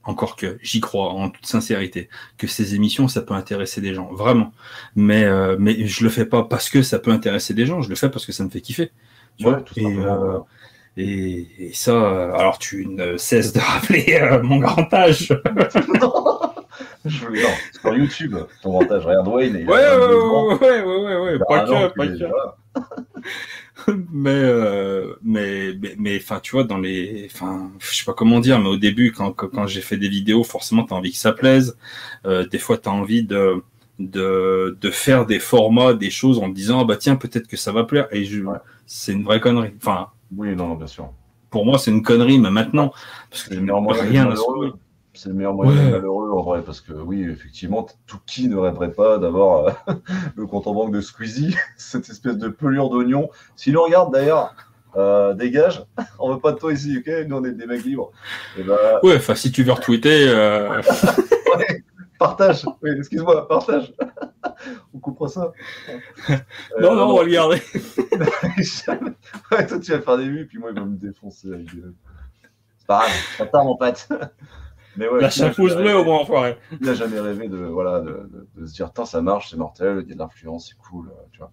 [SPEAKER 1] encore que j'y crois en toute sincérité, que ces émissions, ça peut intéresser des gens, vraiment. Mais, euh, mais je le fais pas parce que ça peut intéresser des gens, je le fais parce que ça me fait kiffer. Tu vois et, euh, et, et, ça, alors tu ne cesses de rappeler euh, mon grand âge.
[SPEAKER 2] je non, sur YouTube, ton âge, regarde Wayne.
[SPEAKER 1] ouais, ouais, ouais, ouais, ouais, ouais, pas que, pas que. mais, euh, mais, mais, enfin, tu vois, dans les, enfin, je sais pas comment dire, mais au début, quand, quand j'ai fait des vidéos, forcément, t'as envie que ça plaise. Euh, des fois, t'as envie de, de, de faire des formats, des choses en disant, ah, bah tiens, peut-être que ça va plaire. Et je, c'est une vraie connerie. Enfin.
[SPEAKER 2] Oui, non, bien sûr.
[SPEAKER 1] Pour moi, c'est une connerie, mais maintenant,
[SPEAKER 2] parce que rien à c'est le meilleur moyen malheureux en vrai, parce que oui, effectivement, tout qui ne rêverait pas d'avoir euh, le compte en banque de Squeezie, cette espèce de pelure d'oignon. Si nous regarde d'ailleurs, euh, dégage, on veut pas de toi ici, ok? Nous on est des mecs libres.
[SPEAKER 1] Et bah... Ouais, enfin si tu veux retweeter. Euh...
[SPEAKER 2] partage, oui, excuse-moi, partage. on coupera ça.
[SPEAKER 1] non, non, on va le garder.
[SPEAKER 2] ouais, toi tu vas faire des vues, puis moi il va me défoncer avec C'est pas grave, ça part mon pote.
[SPEAKER 1] Mais ouais, Lâche un pouce bleu au moins, enfoiré.
[SPEAKER 2] Il n'a jamais rêvé de, voilà, de, de, se dire, ça marche, c'est mortel, il y a de l'influence, c'est cool. Euh, tu vois.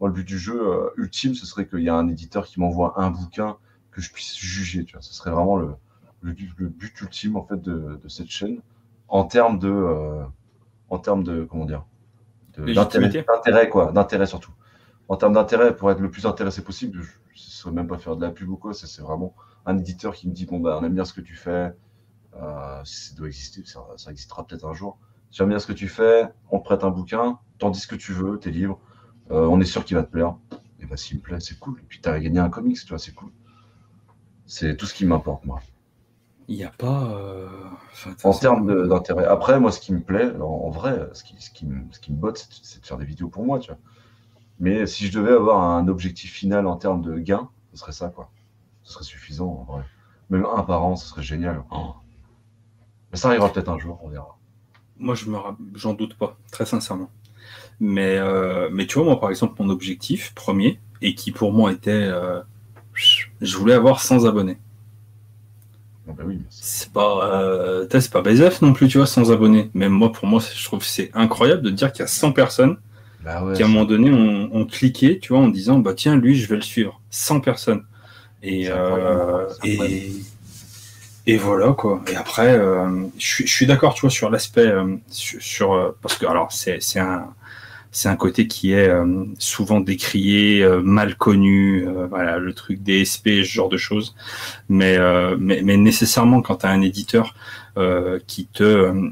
[SPEAKER 2] Moi, le but du jeu euh, ultime, ce serait qu'il y ait un éditeur qui m'envoie un bouquin que je puisse juger. Tu vois. Ce serait vraiment le, le, le but ultime en fait, de, de, cette chaîne en termes de, euh, en termes de comment dire, d'intérêt, quoi, d'intérêt surtout. En termes d'intérêt, pour être le plus intéressé possible, je ne saurais même pas faire de la pub ou quoi. C'est vraiment un éditeur qui me dit, bon, bah, on aime bien ce que tu fais euh, ça doit exister, ça, existera peut-être un jour. J'aime bien ce que tu fais, on te prête un bouquin, t'en dis ce que tu veux, t'es libre, euh, on est sûr qu'il va te plaire. Et bah s'il me plaît, c'est cool. Et puis t'as gagné un comics, tu vois, c'est cool. C'est tout ce qui m'importe, moi.
[SPEAKER 1] Il n'y a pas. Euh,
[SPEAKER 2] en termes d'intérêt. Après, moi, ce qui me plaît, en, vrai, ce qui, ce, qui me, ce qui me botte, c'est de faire des vidéos pour moi, tu vois. Mais si je devais avoir un objectif final en termes de gain, ce serait ça, quoi. Ce serait suffisant, en vrai. Même un par an, ce serait génial. Oh. Mais ça arrivera peut-être un jour, on verra.
[SPEAKER 1] Moi, je me, j'en doute pas, très sincèrement. Mais, euh, mais tu vois, moi, par exemple, mon objectif premier, et qui pour moi était, euh, je voulais avoir 100 abonnés.
[SPEAKER 2] Bah oui,
[SPEAKER 1] c'est pas, euh, c'est pas BZF non plus, tu vois, 100 abonnés. Même moi, pour moi, je trouve que c'est incroyable de dire qu'il y a 100 personnes bah qui, à un moment donné, ont, cliqué, tu vois, en disant, bah tiens, lui, je vais le suivre. 100 personnes. Et, et, et voilà quoi. Et après, euh, je, suis d'accord, tu vois, sur l'aspect, euh, sur, euh, parce que alors c'est un c'est un côté qui est souvent décrié, mal connu, voilà, le truc DSP, ce genre de choses. Mais, mais, mais, nécessairement, quand tu as un éditeur qui te,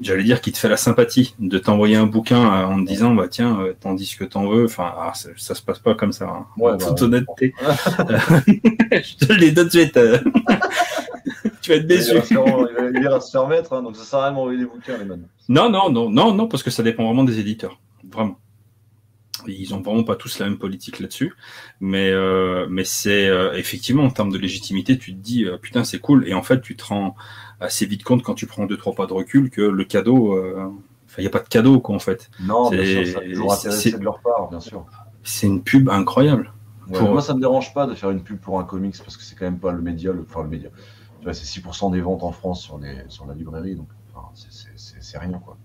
[SPEAKER 1] j'allais dire, qui te fait la sympathie de t'envoyer un bouquin en te disant, bah tiens, t'en dis ce que t'en veux. Enfin, ah, ça, se passe pas comme ça. Hein. en toute bah, honnêteté, je te dis tout de suite tu vas être déçu.
[SPEAKER 2] Il ira se faire mettre, hein, donc ça sert à rien d'envoyer des bouquins, les man.
[SPEAKER 1] Non, non, non, non, non, parce que ça dépend vraiment des éditeurs. Vraiment. Ils ont vraiment pas tous la même politique là-dessus, mais euh, mais c'est euh, effectivement en termes de légitimité, tu te dis euh, putain c'est cool et en fait tu te rends assez vite compte quand tu prends deux trois pas de recul que le cadeau, il n'y a pas de cadeau quoi en fait.
[SPEAKER 2] Non, bien sûr, ça de leur part, bien sûr.
[SPEAKER 1] C'est une pub incroyable.
[SPEAKER 2] Moi, ça me dérange pas de faire une pub pour un comics parce que c'est quand même pas le média, le, enfin le média c'est 6% des ventes en France sur, sur la librairie, donc c'est rien. Quoi.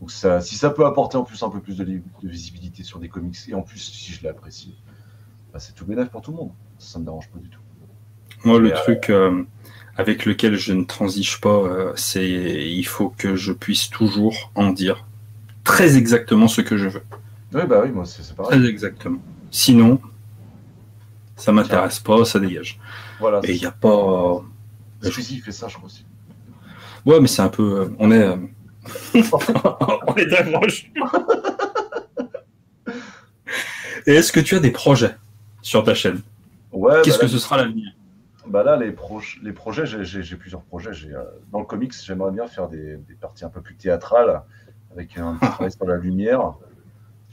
[SPEAKER 2] Donc ça, si ça peut apporter en plus un peu plus de, visibilité sur des comics, et en plus si je l'apprécie, bah, c'est tout bénéfice pour tout le monde. Ça, ne me dérange pas du tout.
[SPEAKER 1] Moi, le truc euh, avec lequel je ne transige pas, euh, c'est il faut que je puisse toujours en dire très exactement ce que je veux.
[SPEAKER 2] Oui, bah oui, moi c'est pareil.
[SPEAKER 1] Très exactement. Sinon, ça m'intéresse pas, ça dégage. Voilà. Et il n'y a pas
[SPEAKER 2] Squeezie fait ça, je crois aussi.
[SPEAKER 1] Ouais, mais c'est un peu. Euh, on est. Euh, on est proche. Et est-ce que tu as des projets sur ta chaîne?
[SPEAKER 2] Ouais.
[SPEAKER 1] Qu'est-ce bah que ce sera l'avenir?
[SPEAKER 2] Bah là, les, les projets, j'ai plusieurs projets. Euh, dans le comics, j'aimerais bien faire des, parties un peu plus théâtrales, avec un travail sur la lumière,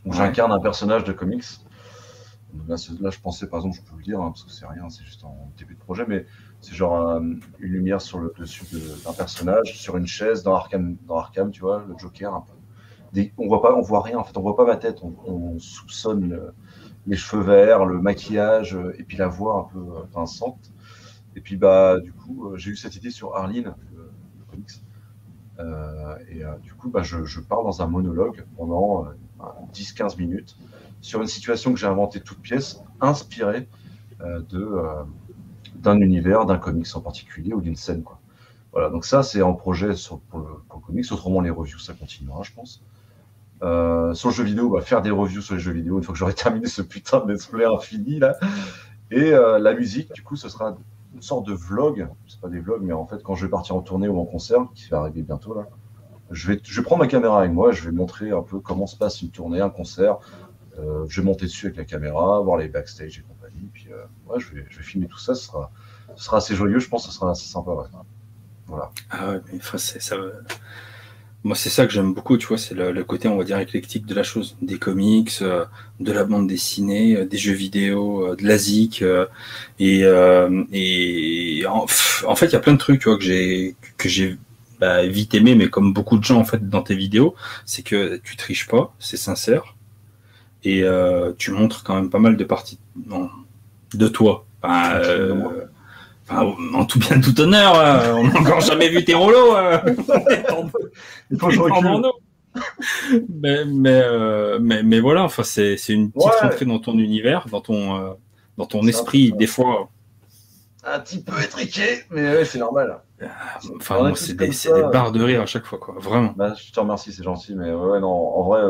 [SPEAKER 2] où j'incarne un personnage de comics. Là, je pensais, par exemple, je peux le dire, hein, parce que c'est rien, c'est juste en début de projet, mais c'est genre euh, une lumière sur le dessus d'un personnage, sur une chaise dans Arkham, dans Arkham, tu vois, le Joker un peu. on voit pas, on voit rien en fait, on voit pas ma tête, on, soupçonne les cheveux verts, le maquillage et puis la voix un peu vincente. Et puis bah du coup, euh, j'ai eu cette idée sur Arline, comics. et du coup, bah, je, je, pars dans un monologue pendant 10-15 minutes sur une situation que j'ai inventée toute pièce, inspirée d'un univers, d'un comics en particulier ou d'une scène. Quoi. Voilà, donc ça, c'est en projet pour, le, le, comics. Autrement, les reviews, ça continuera, je pense. Euh, sur le jeu vidéo, va faire des reviews sur les jeux vidéo une fois que j'aurai terminé ce putain de let's infini là. Et euh, la musique, du coup, ce sera une sorte de vlog. C'est pas des vlogs, mais en fait, quand je vais partir en tournée ou en concert, qui va arriver bientôt là, je vais, je vais prendre ma caméra avec moi. Je vais montrer un peu comment se passe une tournée, un concert. Euh, je vais monter dessus avec la caméra, voir les backstage et compagnie. Puis, euh, ouais, je vais, je vais filmer tout ça. Ce sera, ce sera assez joyeux. Je pense ce sera assez sympa. Ouais. Voilà.
[SPEAKER 1] Ah ouais, mais c'est ça. Moi, c'est ça que j'aime beaucoup, tu vois, c'est le, côté, on va dire, éclectique de la chose. Des comics, euh, de la bande dessinée, euh, des jeux vidéo, euh, de la zik. et, et en, fait, il y a plein de trucs, tu vois, que j'ai que j'ai bah, vite aimé, mais comme beaucoup de gens, en fait, dans tes vidéos, c'est que tu triches pas, c'est sincère. Et tu montres quand même pas mal de parties de toi. Bah, en tout bien, tout honneur, euh, on n'a encore jamais vu tes rouleaux. Euh. Faut mais, mais, euh, mais, mais, voilà, enfin, c'est, une petite rentrée dans ton univers, dans ton, dans ton esprit, des fois.
[SPEAKER 2] Un petit peu étriqué, mais c'est normal.
[SPEAKER 1] Enfin, c'est des, des, barres de rire à chaque fois, quoi. Vraiment.
[SPEAKER 2] Bah, je te remercie, c'est gentil, mais ouais, non, en vrai,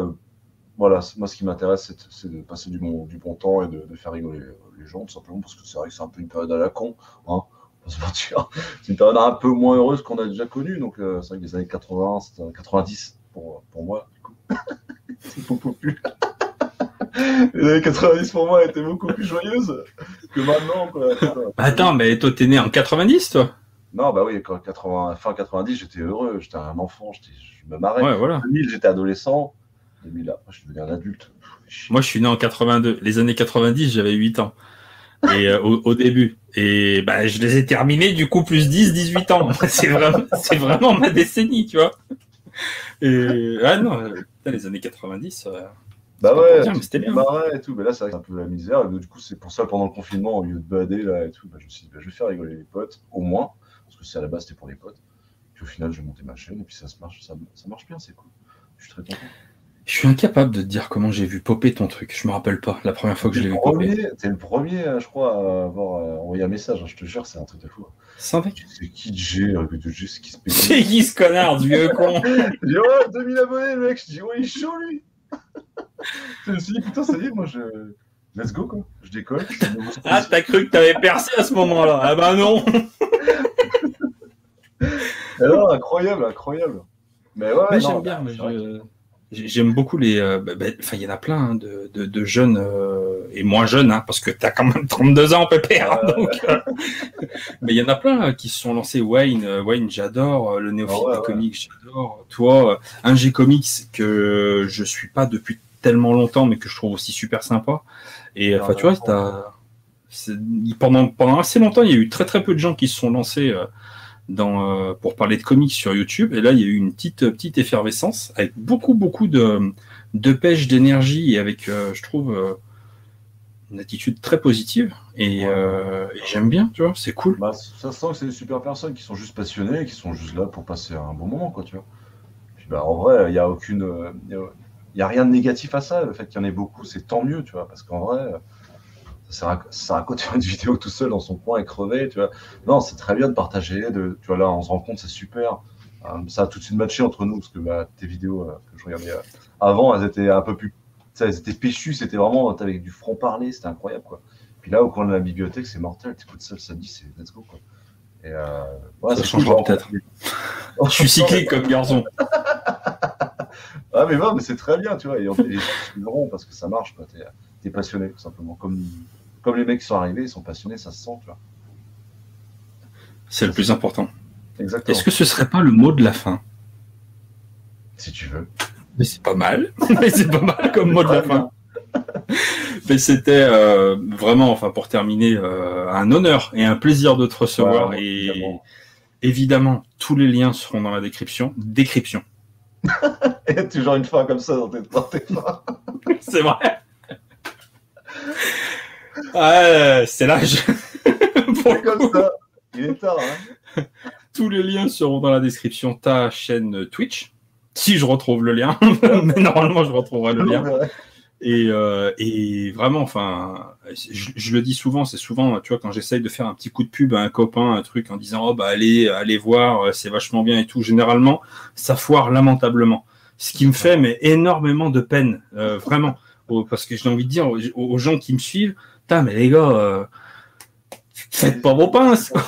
[SPEAKER 2] voilà, moi, ce qui m'intéresse, c'est, de passer du bon, du bon temps et de, de faire rigoler les gens, tout simplement, parce que c'est vrai que c'est un peu une période à la con. Hein. C'est une période un peu moins heureuse qu'on a déjà connue. Donc, euh, c'est vrai que les années 80, 90 pour, pour moi, du coup. c'est beaucoup plus. les années 90 pour moi étaient beaucoup plus joyeuses que maintenant. Quoi.
[SPEAKER 1] Bah, attends, mais toi, t'es né en 90, toi?
[SPEAKER 2] Non, bah oui, quand 80, fin 90, j'étais heureux. J'étais un enfant, je me marrais.
[SPEAKER 1] Ouais, voilà.
[SPEAKER 2] 2000, j'étais adolescent. 2000, après, je suis devenu un adulte.
[SPEAKER 1] Moi, je suis né en 82. Les années 90, j'avais 8 ans. Et euh, au, début. Et bah, je les ai terminés, du coup, plus 10, 18 ans. c'est vraiment, c'est vraiment ma décennie, tu vois. Et, ah non, les années 90. Euh,
[SPEAKER 2] bah ouais, c'était bien. Bah ouais, et tout. Mais là, c'est un peu la misère. Et du coup, c'est pour ça, pendant le confinement, au lieu de bader, là, et tout, bah, je me suis dit, bah, je vais faire rigoler les potes, au moins. Parce que c'est à la base, c'était pour les potes. Puis au final, je vais monter ma chaîne, et puis ça se marche, ça, ça marche bien, c'est cool. Je suis très content.
[SPEAKER 1] Je suis incapable de te dire comment j'ai vu popper ton truc. Je me rappelle pas la première fois que je l'ai vu popper.
[SPEAKER 2] T'es le premier, euh, je crois, à avoir euh, envoyé un message. Hein, je te jure, c'est un truc de fou.
[SPEAKER 1] Sans
[SPEAKER 2] C'est qui G C'est qui
[SPEAKER 1] se C'est qui ce connard, du vieux con?
[SPEAKER 2] Je dis, oh, 2000 abonnés, le mec. Je dis, ouais, il est chaud, lui. je me suis dit, putain, ça y est, moi, je. Let's go, quoi. Je décolle.
[SPEAKER 1] ah, t'as cru que t'avais percé à ce moment-là Ah bah non
[SPEAKER 2] Alors, incroyable, incroyable. Mais ouais,
[SPEAKER 1] mais j'aime bien. Mais je... J'aime beaucoup les. Euh, bah, bah, enfin, il y en a plein hein, de, de, de, jeunes euh, et moins jeunes, hein, parce que tu as quand même 32 ans, pépère. Hein, donc, euh, mais il y en a plein qui se sont lancés. Wayne, Wayne, j'adore. Le néophyte ah des comics, j'adore. Toi, un G Comics que je suis pas depuis tellement longtemps, mais que je trouve aussi super sympa. Et enfin, tu vois, as, pendant pendant assez longtemps, il y a eu très très peu de gens qui se sont lancés dans, euh, pour parler de comics sur YouTube. Et là, il y a eu une petite, petite effervescence avec beaucoup, beaucoup de, de pêche, d'énergie et avec, euh, je trouve, euh, une attitude très positive. Et, j'aime bien, tu vois, c'est cool.
[SPEAKER 2] Bah, ça sent que c'est des super personnes qui sont juste passionnées, qui sont juste là pour passer un bon moment, quoi, tu vois. Puis, bah, en vrai, il n'y a aucune. Il n'y a rien de négatif à ça. Le fait qu'il y en ait beaucoup, c'est tant mieux, tu vois, parce qu'en vrai ça sert à quoi de faire une vidéo tout seul dans son coin et crever, tu vois? Non, c'est très bien de partager, de, tu vois, là, on se rend compte, c'est super. Euh, ça a tout de suite matché entre nous, parce que bah, tes vidéos euh, que je regardais euh, avant, elles étaient un peu plus, elles étaient péchues, c'était vraiment avec du franc-parler, c'était incroyable, quoi. Puis là, au coin de la bibliothèque, c'est mortel, t'écoutes ça le samedi, c'est let's go, quoi.
[SPEAKER 1] Et ouais, ça changera peut-être. je suis cyclique comme garçon.
[SPEAKER 2] ah, mais non, mais c'est très bien, tu vois. Et les gens parce que ça marche, quoi. T'es es passionné, tout simplement. Comme, comme les mecs qui sont arrivés, ils sont passionnés, ça se sent, tu vois.
[SPEAKER 1] C'est le plus important. Exactement. Est-ce que ce serait pas le mot de la fin?
[SPEAKER 2] Si tu veux.
[SPEAKER 1] Mais c'est pas mal. Mais c'est pas mal comme mot de la fin. Mais c'était euh, vraiment, enfin, pour terminer, euh, un honneur et un plaisir de te recevoir. et évidemment. évidemment. tous les liens seront dans la description. Décryption.
[SPEAKER 2] et toujours une fin comme ça dans tes, dans tes fins.
[SPEAKER 1] c'est vrai. Ouais, c'est l'âge.
[SPEAKER 2] Pour comme ça. Il est tard, hein.
[SPEAKER 1] Tous les liens seront dans la description. Ta chaîne Twitch, si je retrouve le lien, mais normalement je retrouverai le lien. Et, euh, et vraiment, enfin, je, je, le dis souvent, c'est souvent, tu vois, quand j'essaye de faire un petit coup de pub à un copain, un truc en disant, oh bah allez, allez voir, euh, c'est vachement bien et tout. Généralement, ça foire lamentablement. Ce qui me fait mais énormément de peine, euh, vraiment, parce que j'ai envie de dire aux, aux, gens qui me suivent, putain, mais les gars, euh, faites pas vos pinces.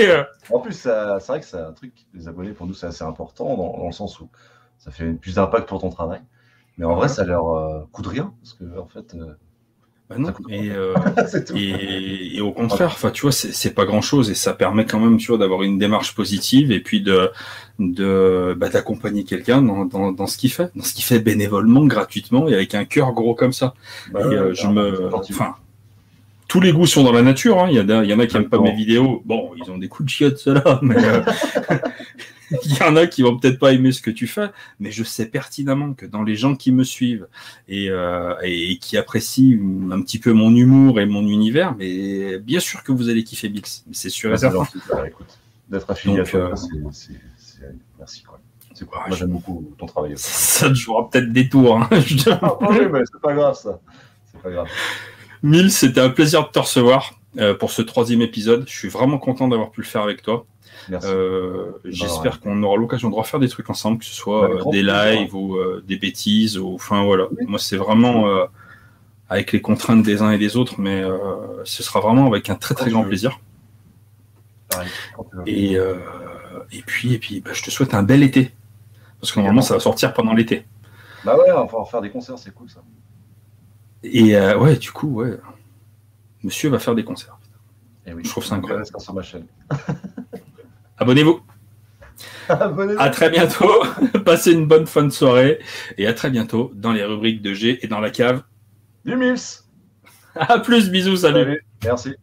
[SPEAKER 2] Euh. en plus, c'est vrai que c'est un truc, les abonnés pour nous, c'est assez important dans, dans, le sens où ça fait plus d'impact pour ton travail. Mais en vrai, ça leur euh, coûte rien. Parce que, en fait.
[SPEAKER 1] Bah non, et, euh, et, et, au contraire, enfin, tu vois, c'est pas grand chose et ça permet quand même, tu vois, d'avoir une démarche positive et puis de de bah, d'accompagner quelqu'un dans, dans, dans, ce qu'il fait, dans ce qu'il fait bénévolement, gratuitement et avec un cœur gros comme ça. Bah, et euh, je me, enfin, tous les goûts sont dans la nature. Hein. Il, y a, il y en a qui n'aiment pas mes vidéos. Bon, ils ont des coups de chiottes, ceux-là, mais euh, il y en a qui vont peut-être pas aimer ce que tu fais. Mais je sais pertinemment que dans les gens qui me suivent et, euh, et qui apprécient un petit peu mon humour et mon univers, mais bien sûr que vous allez kiffer Bix. C'est sûr et certain.
[SPEAKER 2] D'être affilié à toi, euh, c'est merci quoi. C'est quoi? Moi j'aime beaucoup ton travail.
[SPEAKER 1] Ça te jouera peut-être des tours. Hein.
[SPEAKER 2] ah, oui, mais c'est pas grave ça. C'est pas grave.
[SPEAKER 1] Mille, c'était un plaisir de te recevoir euh, pour ce troisième épisode. Je suis vraiment content d'avoir pu le faire avec toi. Euh, J'espère qu'on aura l'occasion de refaire des trucs ensemble, que ce soit euh, des lives ou euh, des bêtises. Ou, enfin voilà. Moi, c'est vraiment euh, avec les contraintes des uns et des autres, mais ce sera vraiment avec un très très grand plaisir. Et, et puis, et puis bah, je te souhaite un bel été. Parce que normalement, ça va sortir pendant l'été.
[SPEAKER 2] Bah ouais, on va pouvoir faire des concerts, c'est cool ça.
[SPEAKER 1] Et euh, ouais, du coup, ouais. Monsieur va faire des concerts.
[SPEAKER 2] Et eh oui,
[SPEAKER 1] je trouve ça incroyable.
[SPEAKER 2] sur ma chaîne.
[SPEAKER 1] Abonnez-vous.
[SPEAKER 2] Abonnez
[SPEAKER 1] à très bientôt. Passez une bonne fin de soirée. Et à très bientôt dans les rubriques de G et dans la cave.
[SPEAKER 2] Du Mills.
[SPEAKER 1] À plus, bisous, salut.
[SPEAKER 2] salut. Merci.